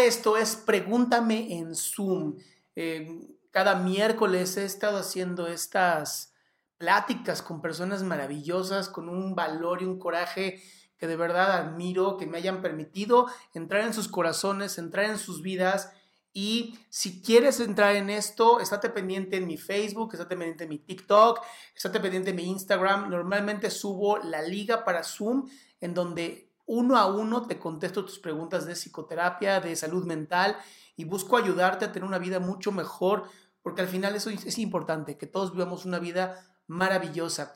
Esto es Pregúntame en Zoom. Eh, cada miércoles he estado haciendo estas pláticas con personas maravillosas, con un valor y un coraje que de verdad admiro, que me hayan permitido entrar en sus corazones, entrar en sus vidas. Y si quieres entrar en esto, estate pendiente en mi Facebook, estate pendiente en mi TikTok, estate pendiente en mi Instagram. Normalmente subo la liga para Zoom en donde uno a uno te contesto tus preguntas de psicoterapia, de salud mental y busco ayudarte a tener una vida mucho mejor, porque al final eso es importante, que todos vivamos una vida maravillosa.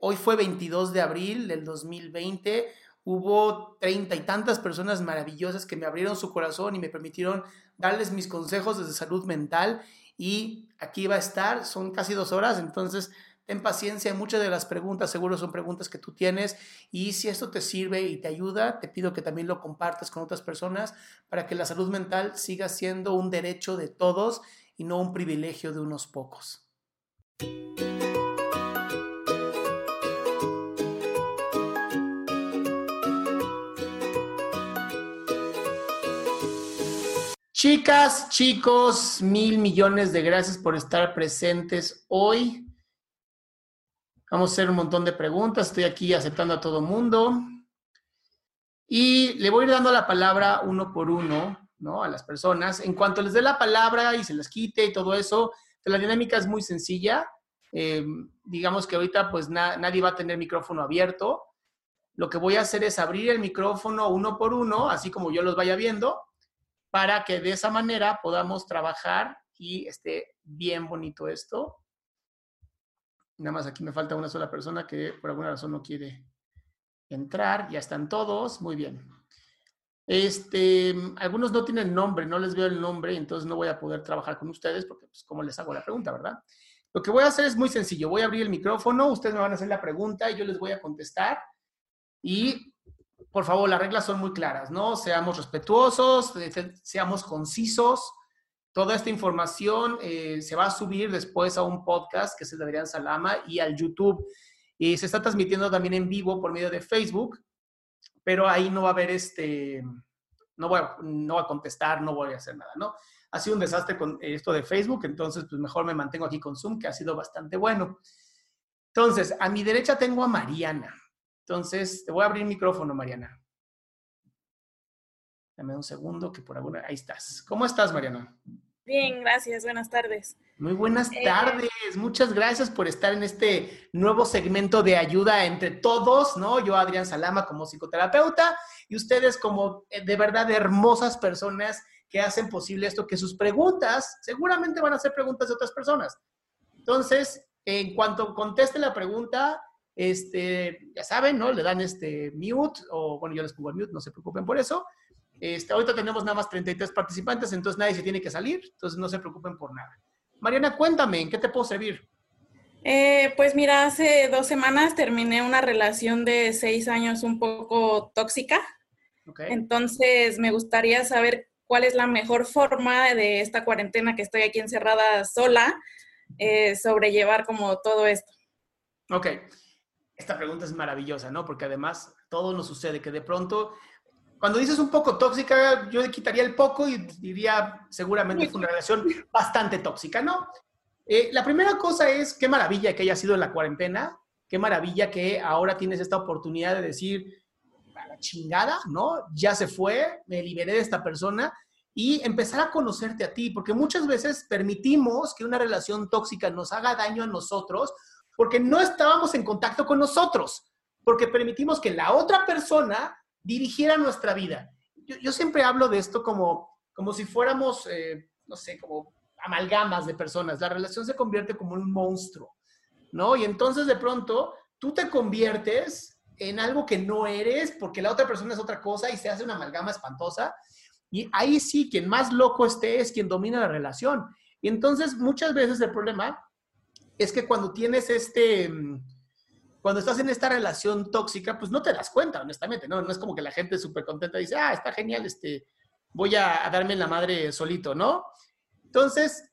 Hoy fue 22 de abril del 2020, hubo treinta y tantas personas maravillosas que me abrieron su corazón y me permitieron darles mis consejos desde salud mental y aquí va a estar, son casi dos horas, entonces ten paciencia, muchas de las preguntas seguro son preguntas que tú tienes y si esto te sirve y te ayuda, te pido que también lo compartas con otras personas para que la salud mental siga siendo un derecho de todos y no un privilegio de unos pocos. Chicas, chicos, mil millones de gracias por estar presentes hoy. Vamos a hacer un montón de preguntas. Estoy aquí aceptando a todo mundo. Y le voy a ir dando la palabra uno por uno, ¿no? A las personas. En cuanto les dé la palabra y se les quite y todo eso, la dinámica es muy sencilla. Eh, digamos que ahorita pues nadie va a tener micrófono abierto. Lo que voy a hacer es abrir el micrófono uno por uno, así como yo los vaya viendo, para que de esa manera podamos trabajar y esté bien bonito esto. Nada más aquí me falta una sola persona que por alguna razón no quiere entrar. Ya están todos. Muy bien. Este, algunos no tienen nombre, no les veo el nombre, entonces no voy a poder trabajar con ustedes porque, pues, ¿cómo les hago la pregunta, verdad? Lo que voy a hacer es muy sencillo. Voy a abrir el micrófono, ustedes me van a hacer la pregunta y yo les voy a contestar. Y, por favor, las reglas son muy claras, ¿no? Seamos respetuosos, seamos concisos. Toda esta información eh, se va a subir después a un podcast que es el de Adrián Salama y al YouTube. Y se está transmitiendo también en vivo por medio de Facebook, pero ahí no va a haber este, no voy a, no a contestar, no voy a hacer nada, ¿no? Ha sido un desastre con esto de Facebook, entonces pues mejor me mantengo aquí con Zoom, que ha sido bastante bueno. Entonces, a mi derecha tengo a Mariana. Entonces, te voy a abrir el micrófono, Mariana. Dame un segundo, que por alguna... Ahí estás. ¿Cómo estás, Mariana? Bien, gracias. Buenas tardes. Muy buenas eh, tardes. Muchas gracias por estar en este nuevo segmento de ayuda entre todos, ¿no? Yo, Adrián Salama, como psicoterapeuta, y ustedes como eh, de verdad hermosas personas que hacen posible esto, que sus preguntas seguramente van a ser preguntas de otras personas. Entonces, en cuanto conteste la pregunta, este, ya saben, ¿no? Le dan este mute, o bueno, yo les pongo el mute, no se preocupen por eso. Este, ahorita tenemos nada más 33 participantes, entonces nadie se tiene que salir, entonces no se preocupen por nada. Mariana, cuéntame, ¿en qué te puedo servir? Eh, pues mira, hace dos semanas terminé una relación de seis años un poco tóxica. Entonces me gustaría saber cuál es la mejor forma de esta cuarentena que estoy aquí encerrada sola, eh, sobrellevar como todo esto. Ok, esta pregunta es maravillosa, ¿no? Porque además todo nos sucede, que de pronto cuando dices un poco tóxica, yo le quitaría el poco y diría seguramente es una relación bastante tóxica, ¿no? Eh, la primera cosa es, qué maravilla que haya sido la cuarentena, qué maravilla que ahora tienes esta oportunidad de decir, a la chingada, ¿no? Ya se fue, me liberé de esta persona y empezar a conocerte a ti, porque muchas veces permitimos que una relación tóxica nos haga daño a nosotros porque no estábamos en contacto con nosotros, porque permitimos que la otra persona dirigiera nuestra vida. Yo, siempre hablo de esto como, como si fuéramos, eh, no sé, como amalgamas de personas. La relación se convierte como un monstruo, ¿no? Y entonces de pronto tú te conviertes en algo que no eres porque la otra persona es otra cosa y se hace una amalgama espantosa. Y ahí sí, quien más loco esté es quien domina la relación. Y entonces muchas veces el problema es que cuando tienes este, mm, cuando estás en esta relación tóxica, pues no te das cuenta, honestamente, ¿no? No es como que la gente súper contenta dice, ah, está genial, este, voy a, darme en la madre solito, ¿no? Entonces,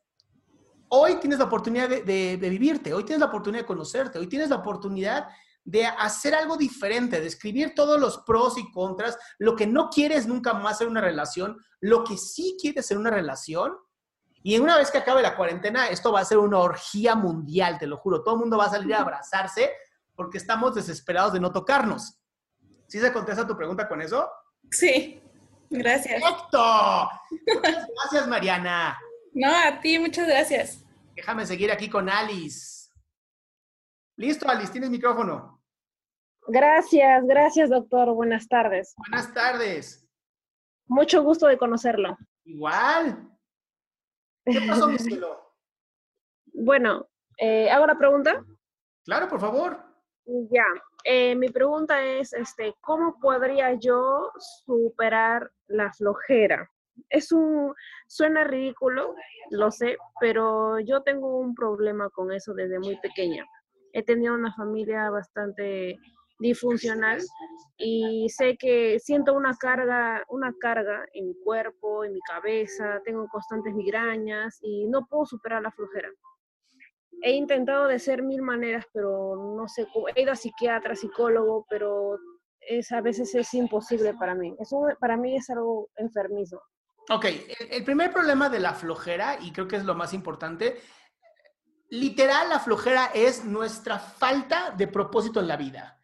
hoy tienes la oportunidad de, de, vivirte, hoy tienes la oportunidad de conocerte, hoy tienes la oportunidad de hacer algo diferente, de escribir todos los pros y contras, lo que no quieres nunca más en una relación, lo que sí quieres en una relación. Y una vez que acabe la cuarentena, esto va a ser una orgía mundial, te lo juro. Todo el mundo va a salir a abrazarse porque estamos desesperados de no tocarnos. ¿Sí se contesta tu pregunta con eso? Sí, gracias. ¡Perfecto! gracias, Mariana. No, a ti, muchas gracias. Déjame seguir aquí con Alice. Listo, Alice, tienes micrófono. Gracias, gracias, doctor. Buenas tardes. Buenas tardes. Mucho gusto de conocerlo. Igual. ¿Qué pasó, mi cielo? Bueno, eh, ¿hago la pregunta? Claro, por favor. Ya, eh, mi pregunta es, este, ¿cómo podría yo superar la flojera? Es un, suena ridículo, lo sé, pero yo tengo un problema con eso desde muy pequeña. He tenido una familia bastante disfuncional y sé que siento una carga, una carga en mi cuerpo, en mi cabeza, tengo constantes migrañas y no puedo superar la flojera. He intentado de hacer mil maneras, pero no sé, he ido a psiquiatra, psicólogo, pero es, a veces es imposible para mí. Eso para mí es algo enfermizo. Ok, el primer problema de la flojera, y creo que es lo más importante, literal la flojera es nuestra falta de propósito en la vida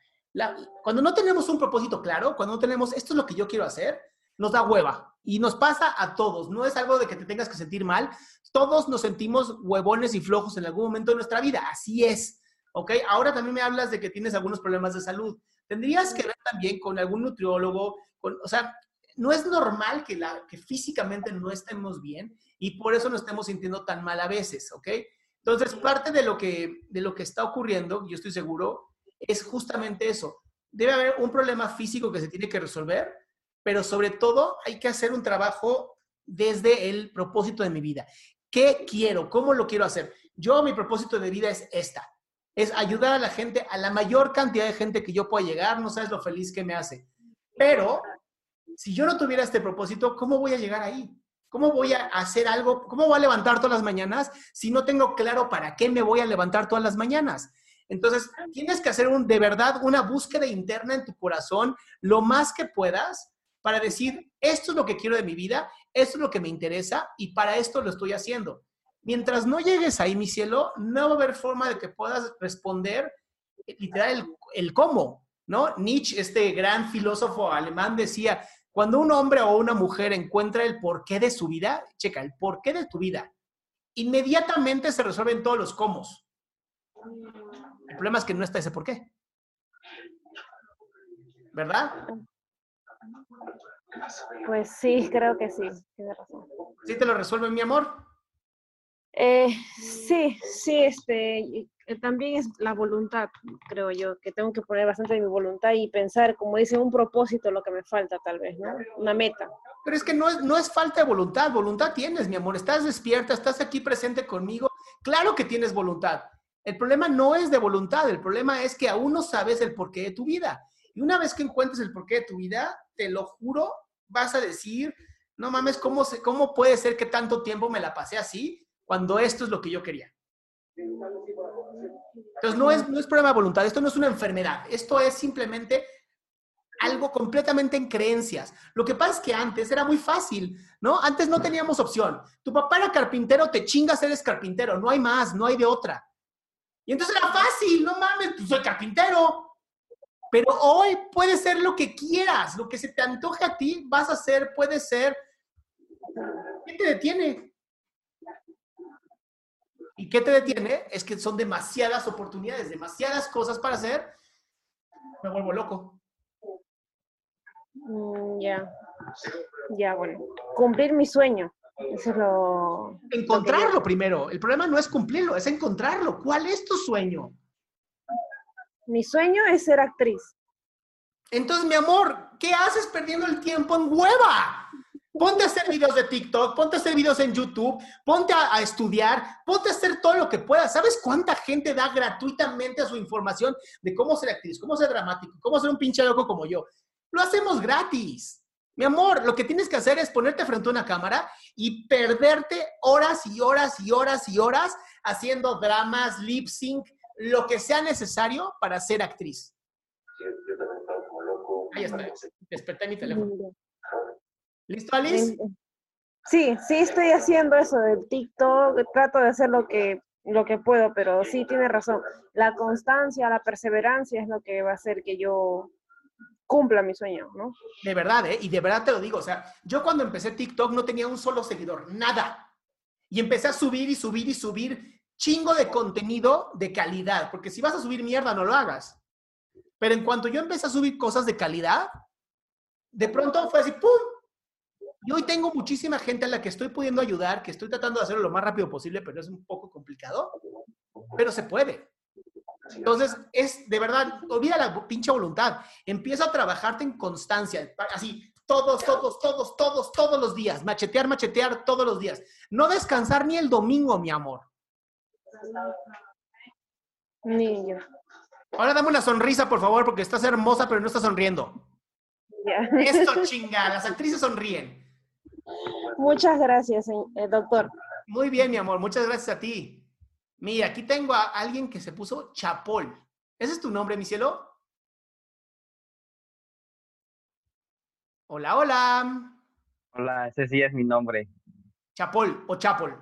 cuando no tenemos un propósito claro, cuando no tenemos esto es lo que yo quiero hacer, nos da hueva. Y nos pasa a todos. No es algo de que te tengas que sentir mal. Todos nos sentimos huevones y flojos en algún momento de nuestra vida. Así es. ¿Ok? Ahora también me hablas de que tienes algunos problemas de salud. Tendrías que ver también con algún nutriólogo. o sea, no es normal que, la, que físicamente no estemos bien y por eso nos estemos sintiendo tan mal a veces. ¿Ok? Entonces, parte de lo que, de lo que está ocurriendo, yo estoy seguro, es justamente eso. Debe haber un problema físico que se tiene que resolver, pero sobre todo hay que hacer un trabajo desde el propósito de mi vida. ¿Qué quiero? ¿Cómo lo quiero hacer? Yo, mi propósito de vida es esta. Es ayudar a la gente, a la mayor cantidad de gente que yo pueda llegar. No sabes lo feliz que me hace. Pero si yo no tuviera este propósito, ¿cómo voy a llegar ahí? ¿Cómo voy a hacer algo? ¿Cómo voy a levantar todas las mañanas si no tengo claro para qué me voy a levantar todas las mañanas? Entonces, tienes que hacer un, de verdad una búsqueda interna en tu corazón lo más que puedas para decir, esto es lo que quiero de mi vida, esto es lo que me interesa y para esto lo estoy haciendo. Mientras no llegues ahí, mi cielo, no va a haber forma de que puedas responder eh, literal el, el cómo, ¿no? Nietzsche, este gran filósofo alemán, decía, cuando un hombre o una mujer encuentra el porqué de su vida, checa, el porqué de tu vida, inmediatamente se resuelven todos los cómo. El problema es que no está ese por qué. ¿Verdad? Pues sí, creo que sí, tiene razón. ¿Sí te lo resuelve, mi amor? Eh, sí, sí, este, eh, también es la voluntad, creo yo, que tengo que poner bastante de mi voluntad y pensar, como dice, un propósito lo que me falta tal vez, ¿no? Una meta. Pero es que no es, no es falta de voluntad, voluntad tienes, mi amor, estás despierta, estás aquí presente conmigo, claro que tienes voluntad. El problema no es de voluntad, el problema es que aún no sabes el porqué de tu vida. Y una vez que encuentres el porqué de tu vida, te lo juro, vas a decir, no mames, ¿cómo, cómo puede ser que tanto tiempo me la pasé así cuando esto es lo que yo quería? Entonces, no es, no es problema de voluntad, esto no es una enfermedad, esto es simplemente algo completamente en creencias. Lo que pasa es que antes era muy fácil, ¿no? Antes no teníamos opción. Tu papá era carpintero, te chingas, eres carpintero. No hay más, no hay de otra. Y entonces era fácil, no mames, pues soy carpintero. Pero hoy puede ser lo que quieras, lo que se te antoje a ti, vas a hacer, puede ser. ¿Qué te detiene? ¿Y qué te detiene? Es que son demasiadas oportunidades, demasiadas cosas para hacer. Me vuelvo loco. Mm, ya, ya, bueno. Cumplir mi sueño. Eso es lo... Encontrarlo primero. El problema no es cumplirlo, es encontrarlo. ¿Cuál es tu sueño? Mi sueño es ser actriz. Entonces, mi amor, ¿qué haces perdiendo el tiempo en hueva? Ponte a hacer videos de TikTok, ponte a hacer videos en YouTube, ponte a, estudiar, ponte a hacer todo lo que puedas. ¿Sabes cuánta gente da gratuitamente su información de cómo ser actriz, cómo ser dramático, cómo ser un pinche loco como yo? Lo hacemos gratis. Mi amor, lo que tienes que hacer es ponerte frente a una cámara y perderte horas y horas y horas y horas haciendo dramas, lip sync, lo que sea necesario para ser actriz. Ahí está. Desperté mi teléfono. ¿Listo, Alice? Sí, sí estoy haciendo eso del TikTok. Trato de hacer lo que, lo que puedo, pero sí tiene razón. La constancia, la perseverancia es lo que va a hacer que yo cumpla mi sueño, ¿no? De verdad, ¿eh? Y de verdad te lo digo, o sea, yo cuando empecé TikTok no tenía un solo seguidor, nada. Y empecé a subir y subir y subir chingo de contenido de calidad, porque si vas a subir mierda, no lo hagas. Pero en cuanto yo empecé a subir cosas de calidad, de pronto fue así, ¡pum! Y hoy tengo muchísima gente a la que estoy pudiendo ayudar, que estoy tratando de hacerlo lo más rápido posible, pero es un poco complicado, pero se puede. Entonces, es de verdad, olvida la pinche voluntad. Empieza a trabajarte en constancia, así, todos, todos, todos, todos, todos los días. Machetear, machetear todos los días. No descansar ni el domingo, mi amor. Niño. Ahora dame una sonrisa, por favor, porque estás hermosa, pero no estás sonriendo. Ya. Esto, chinga, las actrices sonríen. Muchas gracias, eh, doctor. Muy bien, mi amor, muchas gracias a ti. Mira, aquí tengo a alguien que se puso Chapol. ¿Ese es tu nombre, mi cielo? Hola, hola. Hola, ese sí es mi nombre. Chapol o Chapol.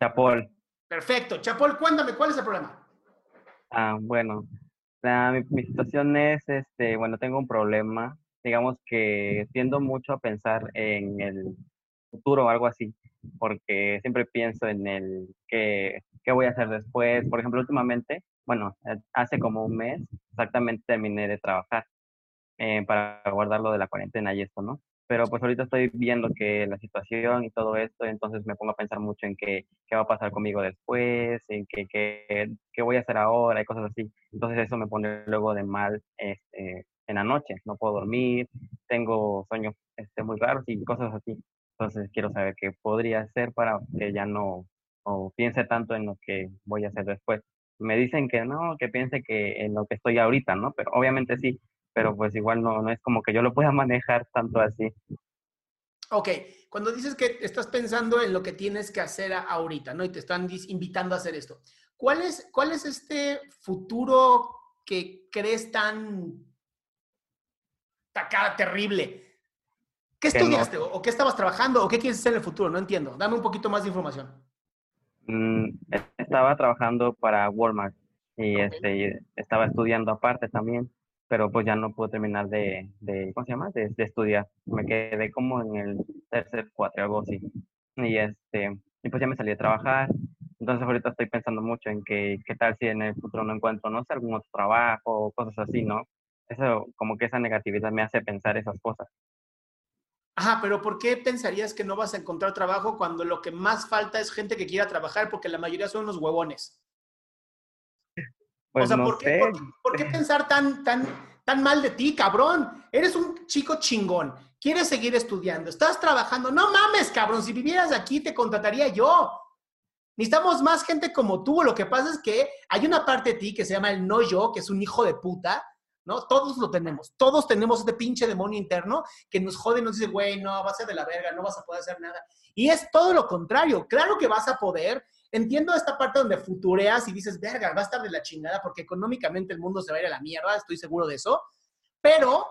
Chapol. Perfecto. Chapol, cuéntame, ¿cuál es el problema? Ah, bueno, la, mi, situación es, este, bueno, tengo un problema. Digamos que tiendo mucho a pensar en el futuro o algo así, porque siempre pienso en el que qué voy a hacer después. Por ejemplo, últimamente, bueno, hace como un mes exactamente terminé de trabajar eh, para guardarlo de la cuarentena y esto, ¿no? Pero pues ahorita estoy viendo que la situación y todo esto, entonces me pongo a pensar mucho en qué, qué va a pasar conmigo después, en qué, qué, qué voy a hacer ahora y cosas así. Entonces eso me pone luego de mal este, en la noche, no puedo dormir, tengo sueños este, muy raros y cosas así. Entonces quiero saber qué podría hacer para que ya no o piense tanto en lo que voy a hacer después. Me dicen que no, que piense que en lo que estoy ahorita, ¿no? Pero obviamente sí, pero pues igual no, no es como que yo lo pueda manejar tanto así. Ok, cuando dices que estás pensando en lo que tienes que hacer ahorita, ¿no? Y te están invitando a hacer esto. ¿Cuál es, cuál es este futuro que crees tan, tan terrible? ¿Qué estudiaste? No. ¿O qué estabas trabajando? ¿O qué quieres hacer en el futuro? No entiendo. Dame un poquito más de información. Mm, estaba trabajando para Walmart y okay. este, estaba estudiando aparte también, pero pues ya no pude terminar de, de ¿cómo se llama? De, de, estudiar. Me quedé como en el tercer cuatro, algo así. Y, este, y pues ya me salí a trabajar. Entonces ahorita estoy pensando mucho en que, qué tal si en el futuro no encuentro, no sé, algún otro trabajo o cosas así, ¿no? Eso, como que esa negatividad me hace pensar esas cosas. Ajá, pero ¿por qué pensarías que no vas a encontrar trabajo cuando lo que más falta es gente que quiera trabajar? Porque la mayoría son unos huevones. Pues o sea, no ¿por, qué. ¿por, ¿por, qué, pensar tan, tan, tan mal de ti, cabrón? Eres un chico chingón. Quieres seguir estudiando. Estás trabajando. No mames, cabrón. Si vivieras aquí, te contrataría yo. Necesitamos más gente como tú. Lo que pasa es que hay una parte de ti que se llama el no yo, que es un hijo de puta, ¿no? Todos lo tenemos, todos tenemos este pinche demonio interno que nos jode y nos dice, güey, no, vas a ser de la verga, no vas a poder hacer nada. Y es todo lo contrario, claro que vas a poder. Entiendo esta parte donde futureas y dices, verga, va a estar de la chingada porque económicamente el mundo se va a ir a la mierda, estoy seguro de eso. pero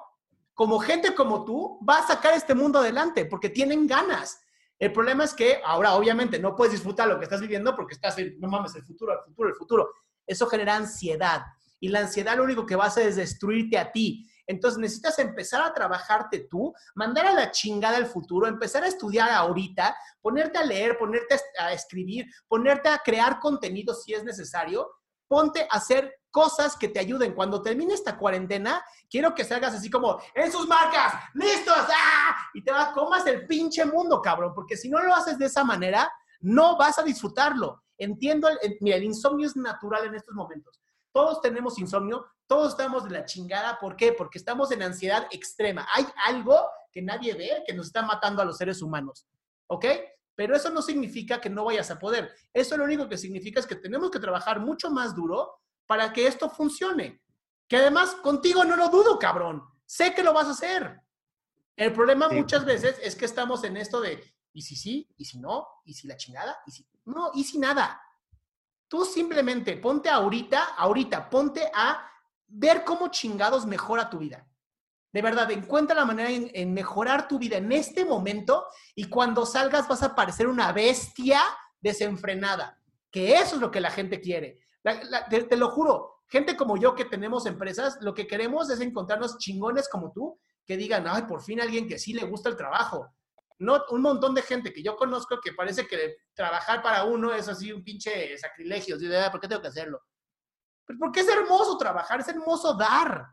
como gente como tú va a sacar este mundo adelante porque tienen ganas. El problema es que ahora obviamente no puedes disfrutar lo que estás viviendo porque estás no mames, el futuro, el futuro, el futuro. Eso genera ansiedad y la ansiedad lo único que va a hacer es destruirte a ti. Entonces necesitas empezar a trabajarte tú, mandar a la chingada el futuro, empezar a estudiar ahorita, ponerte a leer, ponerte a escribir, ponerte a crear contenido si es necesario, ponte a hacer cosas que te ayuden. Cuando termine esta cuarentena, quiero que salgas así como, en sus marcas, listos, ¡ah! Y te vas, comas el pinche mundo, cabrón, porque si no lo haces de esa manera, no vas a disfrutarlo. Entiendo, el, mira, el insomnio es natural en estos momentos. Todos tenemos insomnio, todos estamos de la chingada. ¿Por qué? Porque estamos en ansiedad extrema. Hay algo que nadie ve que nos está matando a los seres humanos. ¿Ok? Pero eso no significa que no vayas a poder. Eso lo único que significa es que tenemos que trabajar mucho más duro para que esto funcione. Que además contigo no lo dudo, cabrón. Sé que lo vas a hacer. El problema muchas veces es que estamos en esto de, ¿y si sí? ¿Y si no? ¿Y si la chingada? ¿Y si no? ¿Y si nada? Tú simplemente ponte ahorita, ahorita, ponte a ver cómo chingados mejora tu vida. De verdad, encuentra la manera en, mejorar tu vida en este momento y cuando salgas vas a parecer una bestia desenfrenada. Que eso es lo que la gente quiere te, lo juro, gente como yo que tenemos empresas, lo que queremos es encontrarnos chingones como tú que digan, ay, por fin alguien que sí le gusta el trabajo. No, un montón de gente que yo conozco que parece que trabajar para uno es así un pinche sacrilegio. ¿Por qué tengo que hacerlo? Pues porque es hermoso trabajar, es hermoso dar.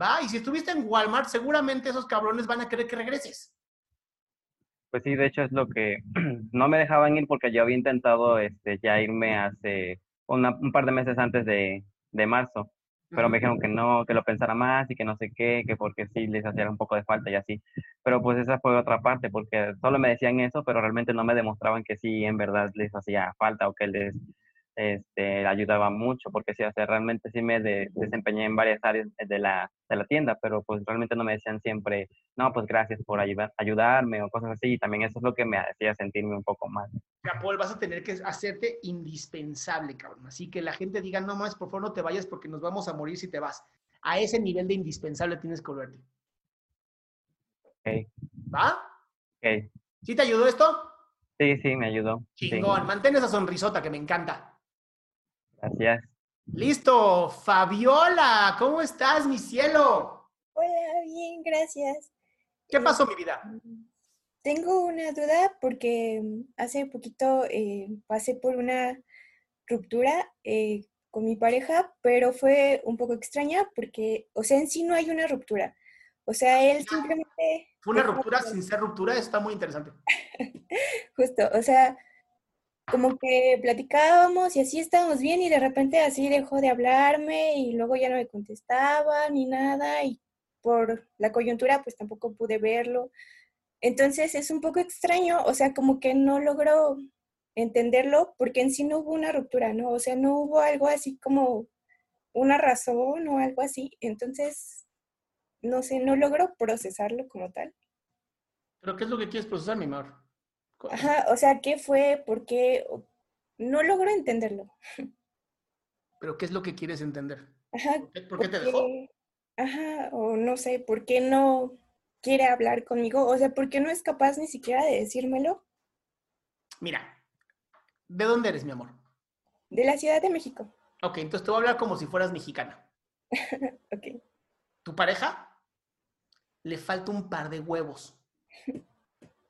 ¿Va? Y si estuviste en Walmart, seguramente esos cabrones van a querer que regreses. Pues sí, de hecho es lo que no me dejaban ir porque yo había intentado este, ya irme hace un par de meses antes de, de marzo, pero me dijeron que no, que lo pensara más y que no sé qué, que porque sí les hacía un poco de falta y así. Pero pues esa fue otra parte, porque solo me decían eso, pero realmente no me demostraban que sí en verdad les hacía falta o que les este, ayudaba mucho, porque sí, o realmente sí me desempeñé en varias áreas de la, de la tienda, pero pues realmente no me decían siempre, no, pues gracias por ayudar, ayudarme o cosas así, y también eso es lo que me hacía sentirme un poco mal. Paul, vas a tener que hacerte indispensable, cabrón, así que la gente diga, no más, por favor no te vayas porque nos vamos a morir si te vas. A ese nivel de indispensable tienes que volverte. Ok. ¿Va? Ok. ¿Sí te ayudó esto? Sí, sí, me ayudó. Chingón, mantén esa sonrisota que me encanta. Gracias. Listo, Fabiola, ¿cómo estás, mi cielo? Hola, bien, gracias. ¿Qué pasó, mi vida? Tengo una duda porque hace poquito eh, pasé por una ruptura eh, con mi pareja, pero fue un poco extraña porque, o sea, en sí no hay una ruptura. O sea, él simplemente... Fue una ruptura sin ser ruptura, está muy interesante. Justo, o sea, como que platicábamos y así estábamos bien y de repente así dejó de hablarme y luego ya no me contestaba ni nada y por la coyuntura pues tampoco pude verlo. Entonces es un poco extraño, o sea, como que no logró entenderlo porque en sí no hubo una ruptura, ¿no? O sea, no hubo algo así como una razón o algo así. Entonces, no sé, no logro procesarlo como tal. ¿Pero qué es lo que quieres procesar, mi amor? Ajá, o sea, ¿qué fue? ¿Por qué? No logro entenderlo. ¿Pero qué es lo que quieres entender? Ajá. ¿Por qué, te dejó? Ajá, o no sé, ¿por qué no quiere hablar conmigo? O sea, ¿por qué no es capaz ni siquiera de decírmelo? Mira, ¿de dónde eres, mi amor? De la Ciudad de México. Ok, entonces te voy a hablar como si fueras mexicana. ok. ¿Tu pareja? Le falta un par de huevos.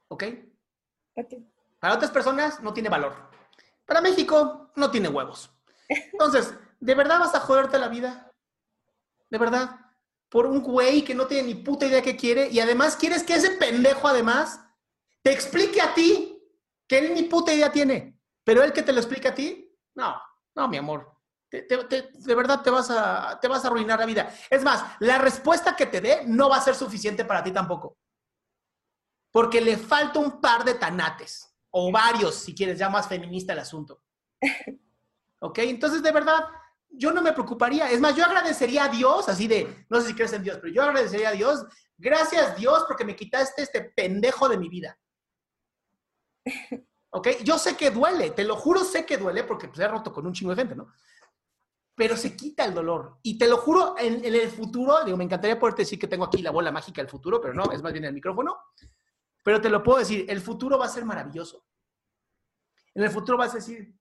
¿Ok? Para otras personas no tiene valor. Para México no tiene huevos. Entonces, ¿de verdad vas a joderte la vida? ¿De verdad? Por un güey que no tiene ni puta idea qué quiere y además quieres que ese pendejo además te explique a ti que él ni puta idea tiene. Pero él que te lo explique a ti, no, no, mi amor. de verdad te vas, a, te vas a arruinar la vida. Es más, la respuesta que te dé no va a ser suficiente para ti tampoco porque le falta un par de tanates, o varios, si quieres, ya más feminista el asunto. ¿Ok? Entonces, de verdad, yo no me preocuparía. Es más, yo agradecería a Dios, así de, no sé si crees en Dios, pero yo agradecería a Dios, gracias Dios porque me quitaste este pendejo de mi vida. ¿Ok? Yo sé que duele, te lo juro, sé que duele porque pues, he roto con un chingo de gente, ¿no? pero se quita el dolor. Y te lo juro, en, en, el futuro, digo, me encantaría poderte decir que tengo aquí la bola mágica del futuro, pero no, es más bien el micrófono. Pero te lo puedo decir, el futuro va a ser maravilloso. En el futuro vas a decir,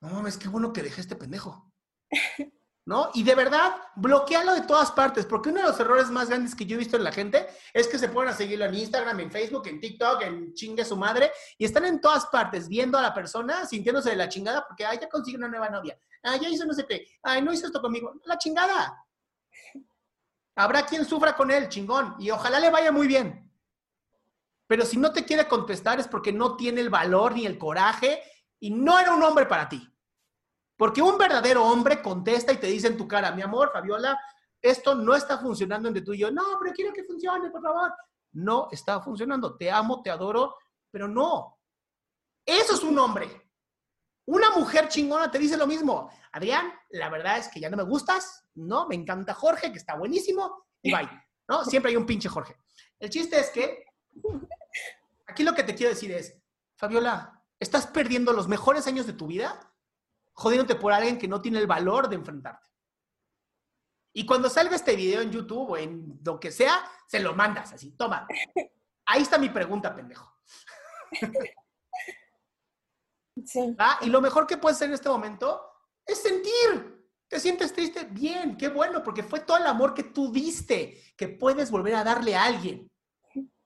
no mames, qué bueno que dejé este pendejo. ¿no? Y de verdad, bloquealo de todas partes, porque uno de los errores más grandes que yo he visto en la gente es que se ponen a seguirlo en Instagram, en Facebook, en TikTok, en chingue su madre, y están en todas partes viendo a la persona, sintiéndose de la chingada, porque, ay, ya consigue una nueva novia, ay, ya hizo no sé qué, ay, no hizo esto conmigo, la chingada. Habrá quien sufra con él, chingón, y ojalá le vaya muy bien. Pero si no te quiere contestar es porque no tiene el valor ni el coraje y no era un hombre para ti. Porque un verdadero hombre contesta y te dice en tu cara, mi amor, Fabiola, esto no está funcionando entre tú y yo. No, pero quiero que funcione, por favor. No está funcionando. Te amo, te adoro, pero no. Eso es un hombre. Una mujer chingona te dice lo mismo. Adrián, la verdad es que ya no me gustas, ¿no? Me encanta Jorge, que está buenísimo, y bye. ¿No? Siempre hay un pinche Jorge. El chiste es que aquí lo que te quiero decir es, Fabiola, ¿estás perdiendo los mejores años de tu vida? jodiéndote por alguien que no tiene el valor de enfrentarte. Y cuando salga este video en YouTube o en lo que sea, se lo mandas así, toma. Ahí está mi pregunta, pendejo. Sí. Y lo mejor que puedes hacer en este momento es sentir. ¿Te sientes triste? Bien, qué bueno, porque fue todo el amor que tú diste, que puedes volver a darle a alguien.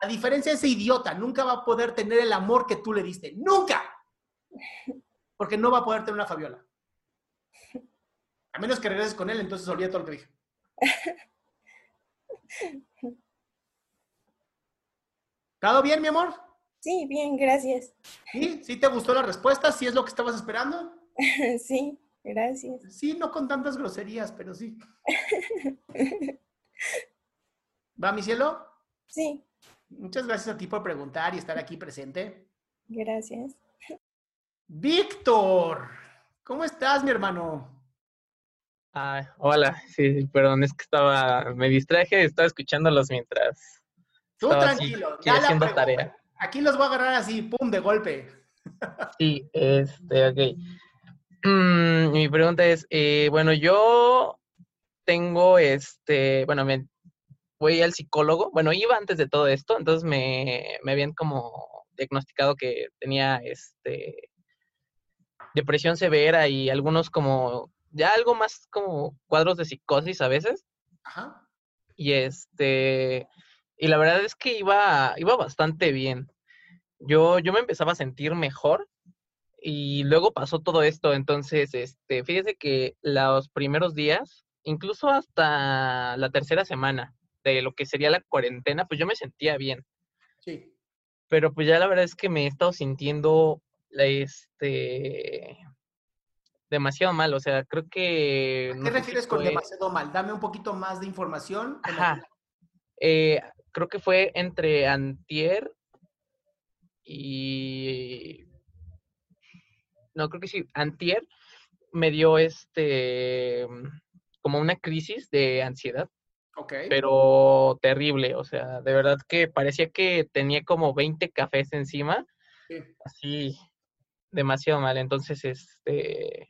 A diferencia de ese idiota, nunca va a poder tener el amor que tú le diste. ¡Nunca! porque no va a poder tener una Fabiola. A menos que regreses con él, entonces olvida todo lo que dije. ¿Todo bien, mi amor? Sí, bien, gracias. ¿Sí? ¿Sí te gustó la respuesta? ¿Sí es lo que estabas esperando? Sí, gracias. Sí, no con tantas groserías, pero sí. ¿Va, mi cielo? Sí. Muchas gracias a ti por preguntar y estar aquí presente. Gracias. Víctor, ¿cómo estás, mi hermano? Ah, hola, sí, perdón, es que estaba, me distraje, estaba escuchándolos mientras. Tú tranquilo, ya haciendo tarea. Aquí los voy a agarrar así, pum, de golpe. Sí, este, ok. Mm, mi pregunta es, eh, bueno, yo tengo, este, bueno, me voy al psicólogo, bueno, iba antes de todo esto, entonces me, me habían como diagnosticado que tenía, este, depresión severa y algunos como, ya algo más como cuadros de psicosis a veces. Ajá. Y este, y la verdad es que iba, iba bastante bien. Yo, yo me empezaba a sentir mejor y luego pasó todo esto. Entonces, este, fíjese que los primeros días, incluso hasta la tercera semana de lo que sería la cuarentena, pues yo me sentía bien. Sí. Pero pues ya la verdad es que me he estado sintiendo este demasiado mal, o sea, creo que... ¿A qué refieres con demasiado mal? Dame un poquito más de información. Eh, creo que fue entre antier y... No, creo que sí, antier me dio este como una crisis de ansiedad. Ok. Pero terrible, o sea, de verdad que parecía que tenía como 20 cafés encima. Sí. Así, demasiado mal. Entonces, este.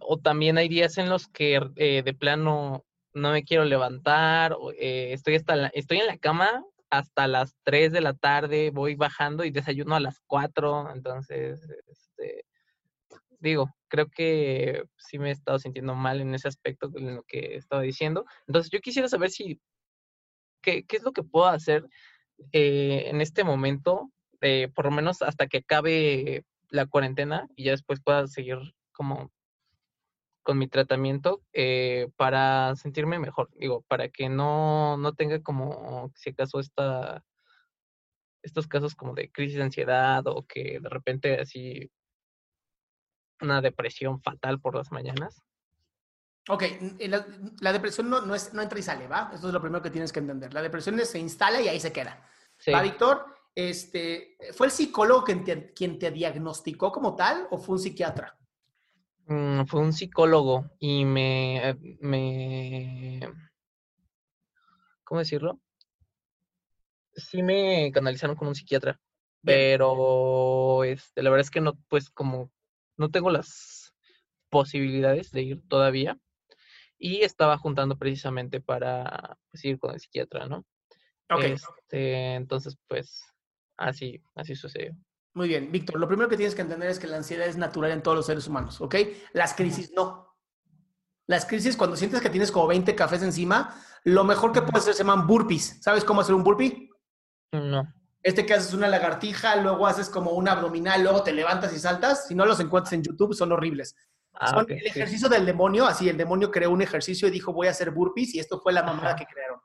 O también hay días en los que eh, de plano no me quiero levantar, eh, estoy, hasta estoy en la cama hasta las 3 de la tarde, voy bajando y desayuno a las 4, entonces, este, digo, creo que sí me he estado sintiendo mal en ese aspecto, en lo que estaba diciendo. Entonces, yo quisiera saber si, qué, qué es lo que puedo hacer eh, en este momento eh, por lo menos hasta que acabe la cuarentena y ya después pueda seguir como con mi tratamiento eh, para sentirme mejor, digo, para que no, no tenga como, si acaso, esta, estos casos como de crisis de ansiedad o que de repente así una depresión fatal por las mañanas. Ok, la, la depresión no, no, es, no entra y sale, ¿va? Esto es lo primero que tienes que entender. La depresión se instala y ahí se queda. ¿Va, Víctor? Este, ¿Fue el psicólogo quien te, quien te diagnosticó como tal o fue un psiquiatra? Mm, fue un psicólogo y me, me, ¿cómo decirlo? Sí me canalizaron con un psiquiatra, pero este, la verdad es que no, pues como no tengo las posibilidades de ir todavía y estaba juntando precisamente para pues, ir con el psiquiatra, ¿no? Ok. Este, entonces, pues, así, así sucedió. Muy bien, Víctor, lo primero que tienes que entender es que la ansiedad es natural en todos los seres humanos, ¿ok? Las crisis no. Las crisis, cuando sientes que tienes como 20 cafés encima, lo mejor que puedes hacer se llaman burpees. ¿Sabes cómo hacer un burpee? No. Este que haces una lagartija, luego haces como un abdominal, luego te levantas y saltas. Si no los encuentras en YouTube, son horribles. Ah, Son ok, el sí. ejercicio del demonio, así el demonio creó un ejercicio y dijo voy a hacer burpees y esto fue la mamada Ajá. que crearon.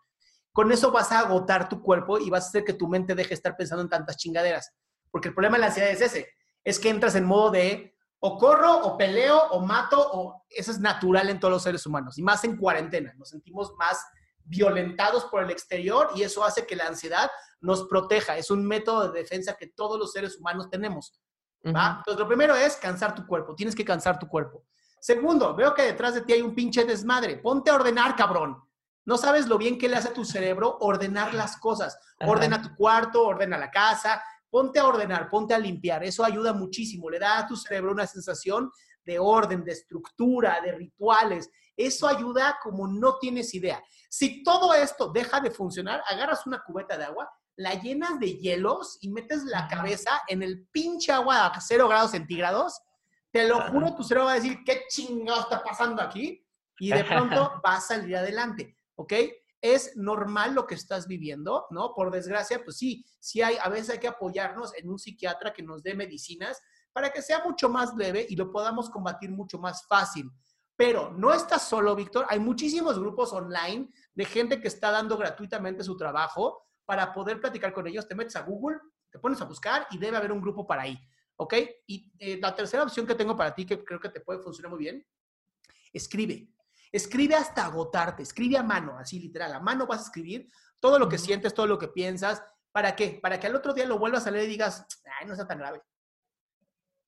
Con eso vas a agotar tu cuerpo y vas a hacer que tu mente deje de estar pensando en tantas chingaderas. Porque el problema de la ansiedad es ese, es que entras en modo de o corro, o peleo, o mato, o eso es natural en todos los seres humanos, y más en cuarentena. Nos sentimos más violentados por el exterior y eso hace que la ansiedad nos proteja. Es un método de defensa que todos los seres humanos tenemos. ¿va? Entonces, lo primero es cansar tu cuerpo. Tienes que cansar tu cuerpo. Segundo, veo que detrás de ti hay un pinche desmadre. Ponte a ordenar, cabrón. No sabes lo bien que le hace a tu cerebro ordenar las cosas. Ajá. Ordena tu cuarto, ordena la casa. Ponte a ordenar, ponte a limpiar. Eso ayuda muchísimo. Le da a tu cerebro una sensación de orden, de estructura, de rituales. Eso ayuda como no tienes idea. Si todo esto deja de funcionar, agarras una cubeta de agua, la llenas de hielos y metes la cabeza en el pinche agua a cero grados centígrados. Te lo juro, tu cerebro va a decir, ¿qué chingado está pasando aquí? Y de pronto va a salir adelante, ¿ok? Es normal lo que estás viviendo, ¿no? Por desgracia, pues sí, sí hay, a veces hay que apoyarnos en un psiquiatra que nos dé medicinas para que sea mucho más leve y lo podamos combatir mucho más fácil. Pero no estás solo, Víctor. Hay muchísimos grupos online de gente que está dando gratuitamente su trabajo para poder platicar con ellos. Te metes a Google, te pones a buscar y debe haber un grupo para ahí. ¿Ok? Y eh, la tercera opción que tengo para ti, que creo que te puede funcionar muy bien, escribe. Escribe hasta agotarte, escribe a mano, así literal, a mano vas a escribir todo lo que sientes, todo lo que piensas. ¿Para qué? Para que al otro día lo vuelvas a leer y digas, ay, no está tan grave.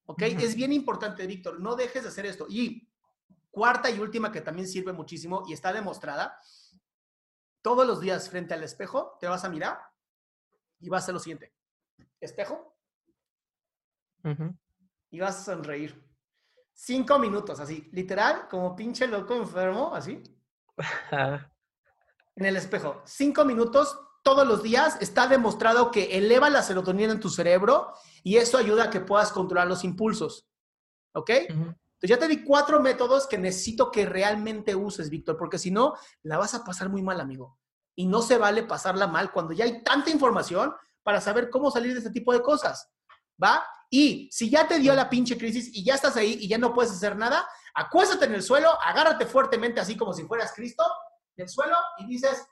¿Ok? Es bien importante, Víctor, no dejes de hacer esto. Y cuarta y última que también sirve muchísimo y está demostrada, todos los días frente al espejo te vas a mirar y vas a hacer lo siguiente. Espejo y vas a sonreír. Cinco minutos, así, literal, como pinche loco enfermo, así, en el espejo. Cinco minutos todos los días está demostrado que eleva la serotonina en tu cerebro y eso ayuda a que puedas controlar los impulsos. ¿Ok? Entonces ya te di cuatro métodos que necesito que realmente uses, Víctor, porque si no, la vas a pasar muy mal, amigo. Y no se vale pasarla mal cuando ya hay tanta información para saber cómo salir de este tipo de cosas. ¿Va? Y si ya te dio la pinche crisis y ya estás ahí y ya no puedes hacer nada, acuéstate en el suelo, agárrate fuertemente así como si fueras Cristo del suelo y dices,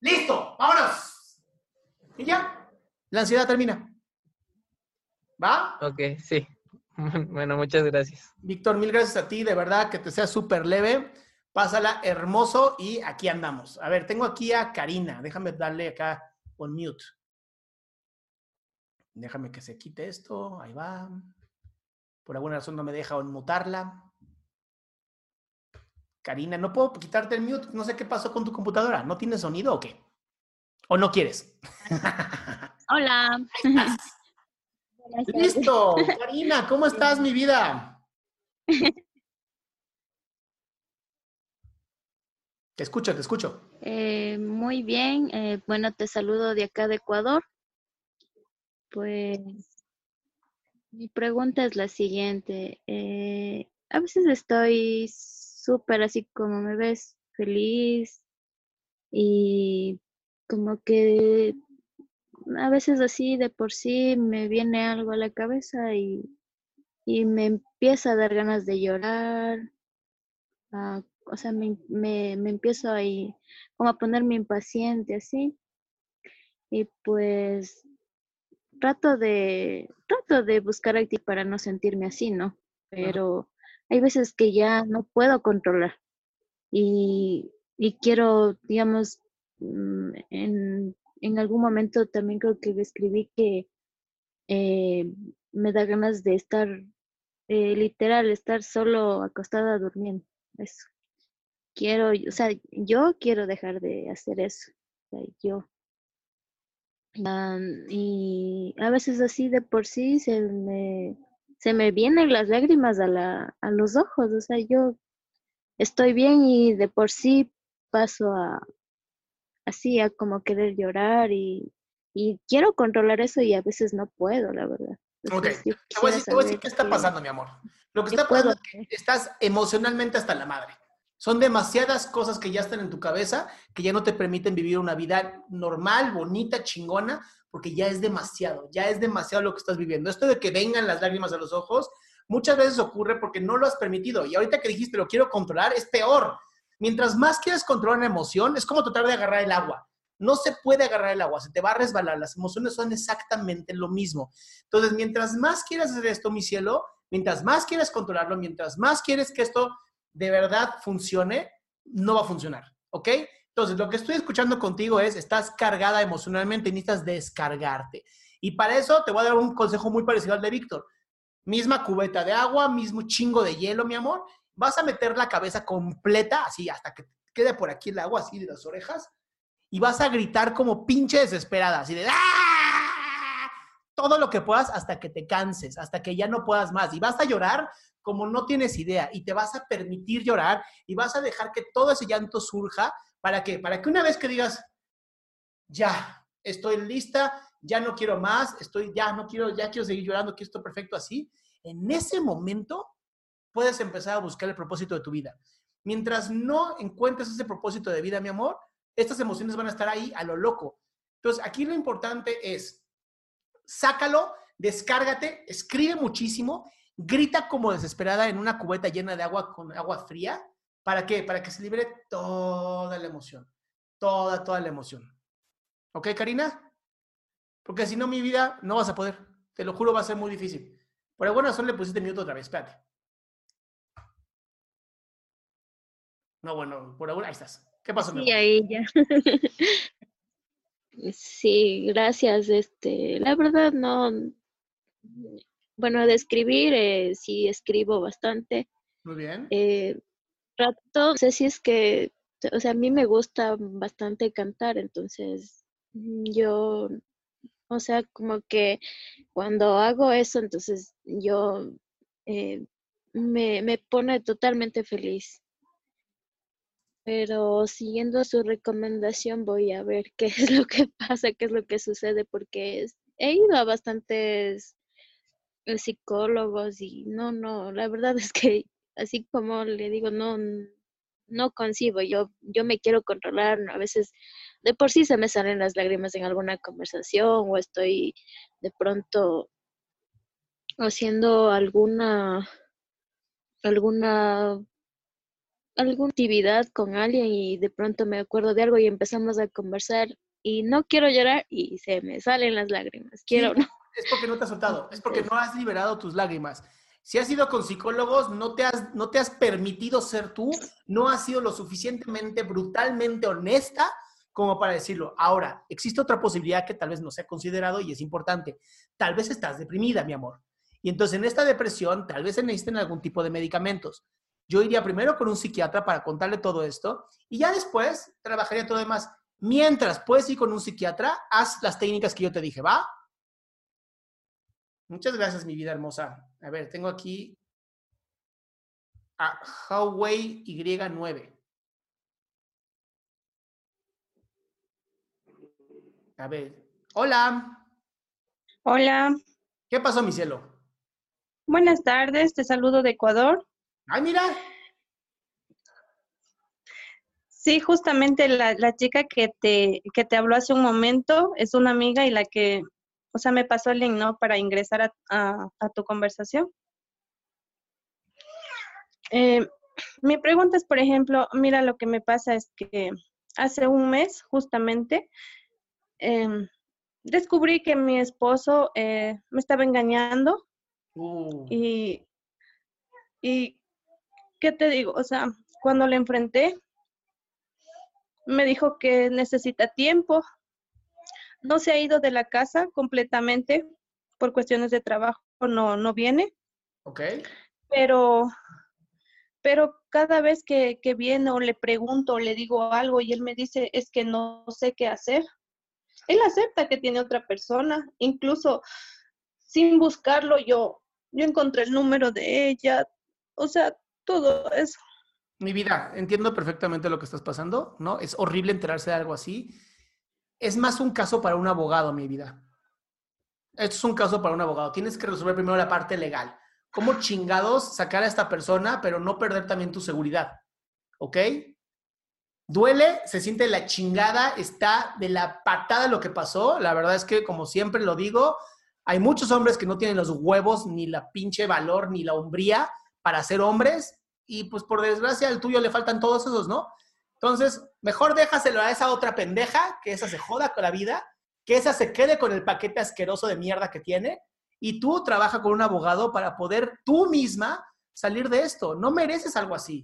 listo, vámonos. Y ya, la ansiedad termina. ¿Va? Ok, sí. Bueno, muchas gracias. Víctor, mil gracias a ti, de verdad que te sea súper leve. Pásala hermoso y aquí andamos. A ver, tengo aquí a Karina. Déjame darle acá on mute. Déjame que se quite esto. Ahí va. Por alguna razón no me deja unmutarla. Karina, no puedo quitarte el mute. No sé qué pasó con tu computadora. ¿No tienes sonido o qué? ¿O no quieres? Hola. Listo. Karina, ¿cómo estás, mi vida? Te escucho, te escucho. Eh, muy bien. eh, bueno, te saludo de acá de Ecuador. Pues mi pregunta es la siguiente. eh, a veces estoy súper así como me ves, feliz y como que a veces así de por sí me viene algo a la cabeza y, y me empieza a dar ganas de llorar. ah, o sea, me, me, me empiezo ahí como a ponerme impaciente así. Y pues trato de, trato de buscar actividad para no sentirme así, ¿no? Pero hay veces que ya no puedo controlar. Y, y quiero, digamos, mm, en, en algún momento también creo que escribí que eh, me da ganas de estar, eh, literal, estar solo acostada durmiendo. Eso. Quiero, o sea, yo quiero dejar de hacer eso. o sea, yo. Y a veces así de por sí se me, se me vienen las lágrimas a, la, a los ojos, o sea, yo estoy bien y de por sí paso a así, a como querer llorar y, y quiero controlar eso y a veces no puedo, la verdad. ok, te voy, a decir, qué está pasando, mi amor. Lo que está pasando es que estás emocionalmente hasta la madre. Son demasiadas cosas que ya están en tu cabeza que ya no te permiten vivir una vida normal, bonita, chingona, porque ya es demasiado, ya es demasiado lo que estás viviendo. Esto de que vengan las lágrimas a los ojos, muchas veces ocurre porque no lo has permitido. Y ahorita que dijiste lo quiero controlar, es peor. Mientras más quieres controlar una emoción, es como tratar de agarrar el agua. No se puede agarrar el agua, se te va a resbalar. Las emociones son exactamente lo mismo. Entonces, mientras más quieras hacer esto, mi cielo, mientras más quieres controlarlo, mientras más quieres que esto de verdad funcione, no va a funcionar, ¿ok? Entonces, lo que estoy escuchando contigo es, estás cargada emocionalmente, necesitas descargarte. Y para eso te voy a dar un consejo muy parecido al de Víctor. Misma cubeta de agua, mismo chingo de hielo, mi amor. Vas a meter la cabeza completa, así, hasta que quede por aquí el agua, así de las orejas. Y vas a gritar como pinche desesperada, así de ¡Ah! todo lo que puedas hasta que te canses, hasta que ya no puedas más. Y vas a llorar como no tienes idea y te vas a permitir llorar y vas a dejar que todo ese llanto surja. ¿Para qué? Para que una vez que digas, ya, estoy lista, ya no quiero más, estoy, ya no quiero, ya quiero seguir llorando, que esto perfecto así, en ese momento puedes empezar a buscar el propósito de tu vida. Mientras no encuentres ese propósito de vida, mi amor, estas emociones van a estar ahí a lo loco. Entonces, aquí lo importante es, sácalo, descárgate, escribe muchísimo grita como desesperada en una cubeta llena de agua con agua fría. ¿Para qué? Para que se libere toda la emoción. Toda, toda la emoción. ¿Ok, Karina? Porque si no, mi vida, no vas a poder. Te lo juro, va a ser muy difícil. Por alguna razón le pusiste minuto otra vez. Espérate. No, bueno, por alguna... Ahí estás. ¿Qué pasó? Sí, ahí ya. sí, gracias. Este, la verdad no bueno, de escribir, eh, sí escribo bastante. Muy bien. Eh, no sé si es que, o sea, a mí me gusta bastante cantar, entonces mm, yo, o sea, como que cuando hago eso, entonces yo eh, me, me pone totalmente feliz. Pero siguiendo su recomendación voy a ver qué es lo que pasa, qué es lo que sucede, porque he ido a bastantes psicólogos y no, no, la verdad es que así como le digo, no, no concibo, yo, yo me quiero controlar, a veces de por sí se me salen las lágrimas en alguna conversación o estoy de pronto haciendo alguna, alguna, alguna actividad con alguien y de pronto me acuerdo de algo y empezamos a conversar y no quiero llorar y se me salen las lágrimas, quiero no es porque no te has soltado, es porque no has liberado tus lágrimas. Si has ido con psicólogos, no te has, no te has permitido ser tú, no has sido lo suficientemente brutalmente honesta como para decirlo. Ahora, existe otra posibilidad que tal vez no se ha considerado y es importante. Tal vez estás deprimida, mi amor. Y entonces en esta depresión tal vez se necesiten algún tipo de medicamentos. Yo iría primero con un psiquiatra para contarle todo esto y ya después trabajaría todo demás. Mientras puedes ir con un psiquiatra, haz las técnicas que yo te dije, ¿va? Muchas gracias, mi vida hermosa. A ver, tengo aquí a Huawei Y9. A ver, hola. Hola. ¿Qué pasó, mi cielo? Buenas tardes, te saludo de Ecuador. Ay, mira. Sí, justamente la, la chica que te, que te habló hace un momento es una amiga y la que o sea, me pasó el link, ¿no? Para ingresar a, tu conversación. Eh, mi pregunta es, por ejemplo, mira, lo que me pasa es que hace un mes, justamente, em, descubrí que mi esposo eh, me estaba engañando. Uh. Y, y, ¿qué te digo? O sea, cuando le enfrenté, me dijo que necesita tiempo, no se ha ido de la casa completamente por cuestiones de trabajo, no, no viene. Ok. Pero, pero cada vez que, que viene o le pregunto o le digo algo y él me dice es que no sé qué hacer, él acepta que tiene otra persona, incluso sin buscarlo yo yo encontré el número de ella, o sea, todo eso. Mi vida, entiendo perfectamente lo que estás pasando, ¿no? Es horrible enterarse de algo así. Es más un caso para un abogado, mi vida. Esto es un caso para un abogado. Tienes que resolver primero la parte legal. ¿Cómo chingados sacar a esta persona, pero no perder también tu seguridad? ¿Ok? Duele, se siente la chingada, está de la patada lo que pasó. La verdad es que, como siempre lo digo, hay muchos hombres que no tienen los huevos, ni la pinche valor, ni la hombría para ser hombres. Y pues por desgracia al tuyo le faltan todos esos, ¿no? Entonces, mejor déjaselo a esa otra pendeja, que esa se joda con la vida, que esa se quede con el paquete asqueroso de mierda que tiene, y tú trabaja con un abogado para poder tú misma salir de esto. No mereces algo así.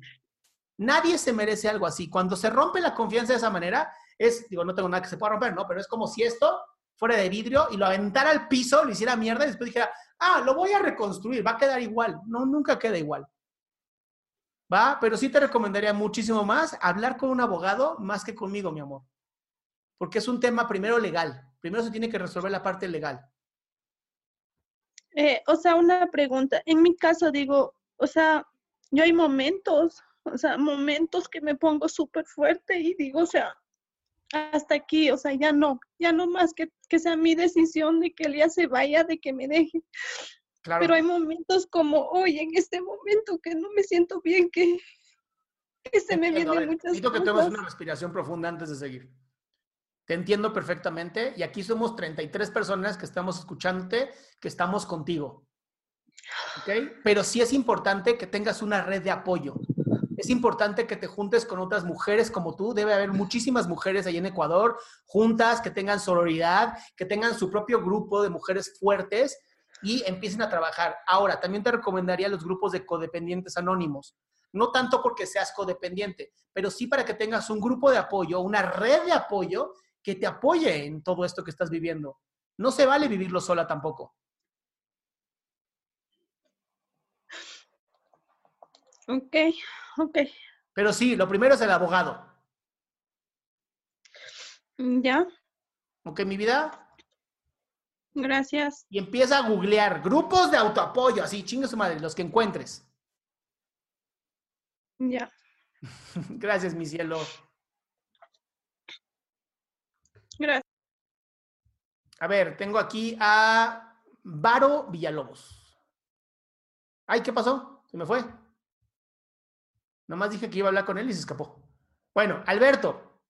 Nadie se merece algo así. Cuando se rompe la confianza de esa manera, es, digo, no tengo nada que se pueda romper, ¿no? Pero es como si esto fuera de vidrio y lo aventara al piso, lo hiciera mierda y después dijera, ah, lo voy a reconstruir, va a quedar igual. No, nunca queda igual. ¿Va? Pero sí te recomendaría muchísimo más hablar con un abogado más que conmigo, mi amor. Porque es un tema primero legal. Primero se tiene que resolver la parte legal. Eh, o sea, una pregunta. En mi caso digo, o sea, yo hay momentos o sea, momentos que me pongo súper fuerte y digo, o sea, hasta aquí, o sea, ya no, ya no más que, que sea mi decisión de que ya se vaya, de que me deje. Pero hay momentos como hoy, en este momento, que no me siento bien, que, que se me vienen muchas necesito que tomes una respiración profunda antes de seguir. Te entiendo perfectamente y aquí somos 33 personas que estamos escuchándote, que estamos contigo. ¿Ok? Pero sí es importante que tengas una red de apoyo es importante que te juntes con otras mujeres como tú. Debe haber muchísimas mujeres ahí en Ecuador juntas que tengan sororidad, que tengan su propio grupo de mujeres fuertes y empiecen a trabajar. Ahora, también te recomendaría los grupos de codependientes anónimos. No tanto porque seas codependiente, pero sí para que tengas un grupo de apoyo, una red de apoyo que te apoye en todo esto que estás viviendo. No se vale vivirlo sola tampoco. Ok, ok. Pero sí, lo primero es el abogado. Mm, ya. Ok, mi vida. Gracias. Y empieza a googlear grupos de autoapoyo, así, chingue su madre, los que encuentres. Ya. Gracias, mi cielo. Gracias. A ver, tengo aquí a Varo Villalobos. Ay, ¿qué pasó? Se me fue. Nomás dije que iba a hablar con él y se escapó. Bueno, Alberto,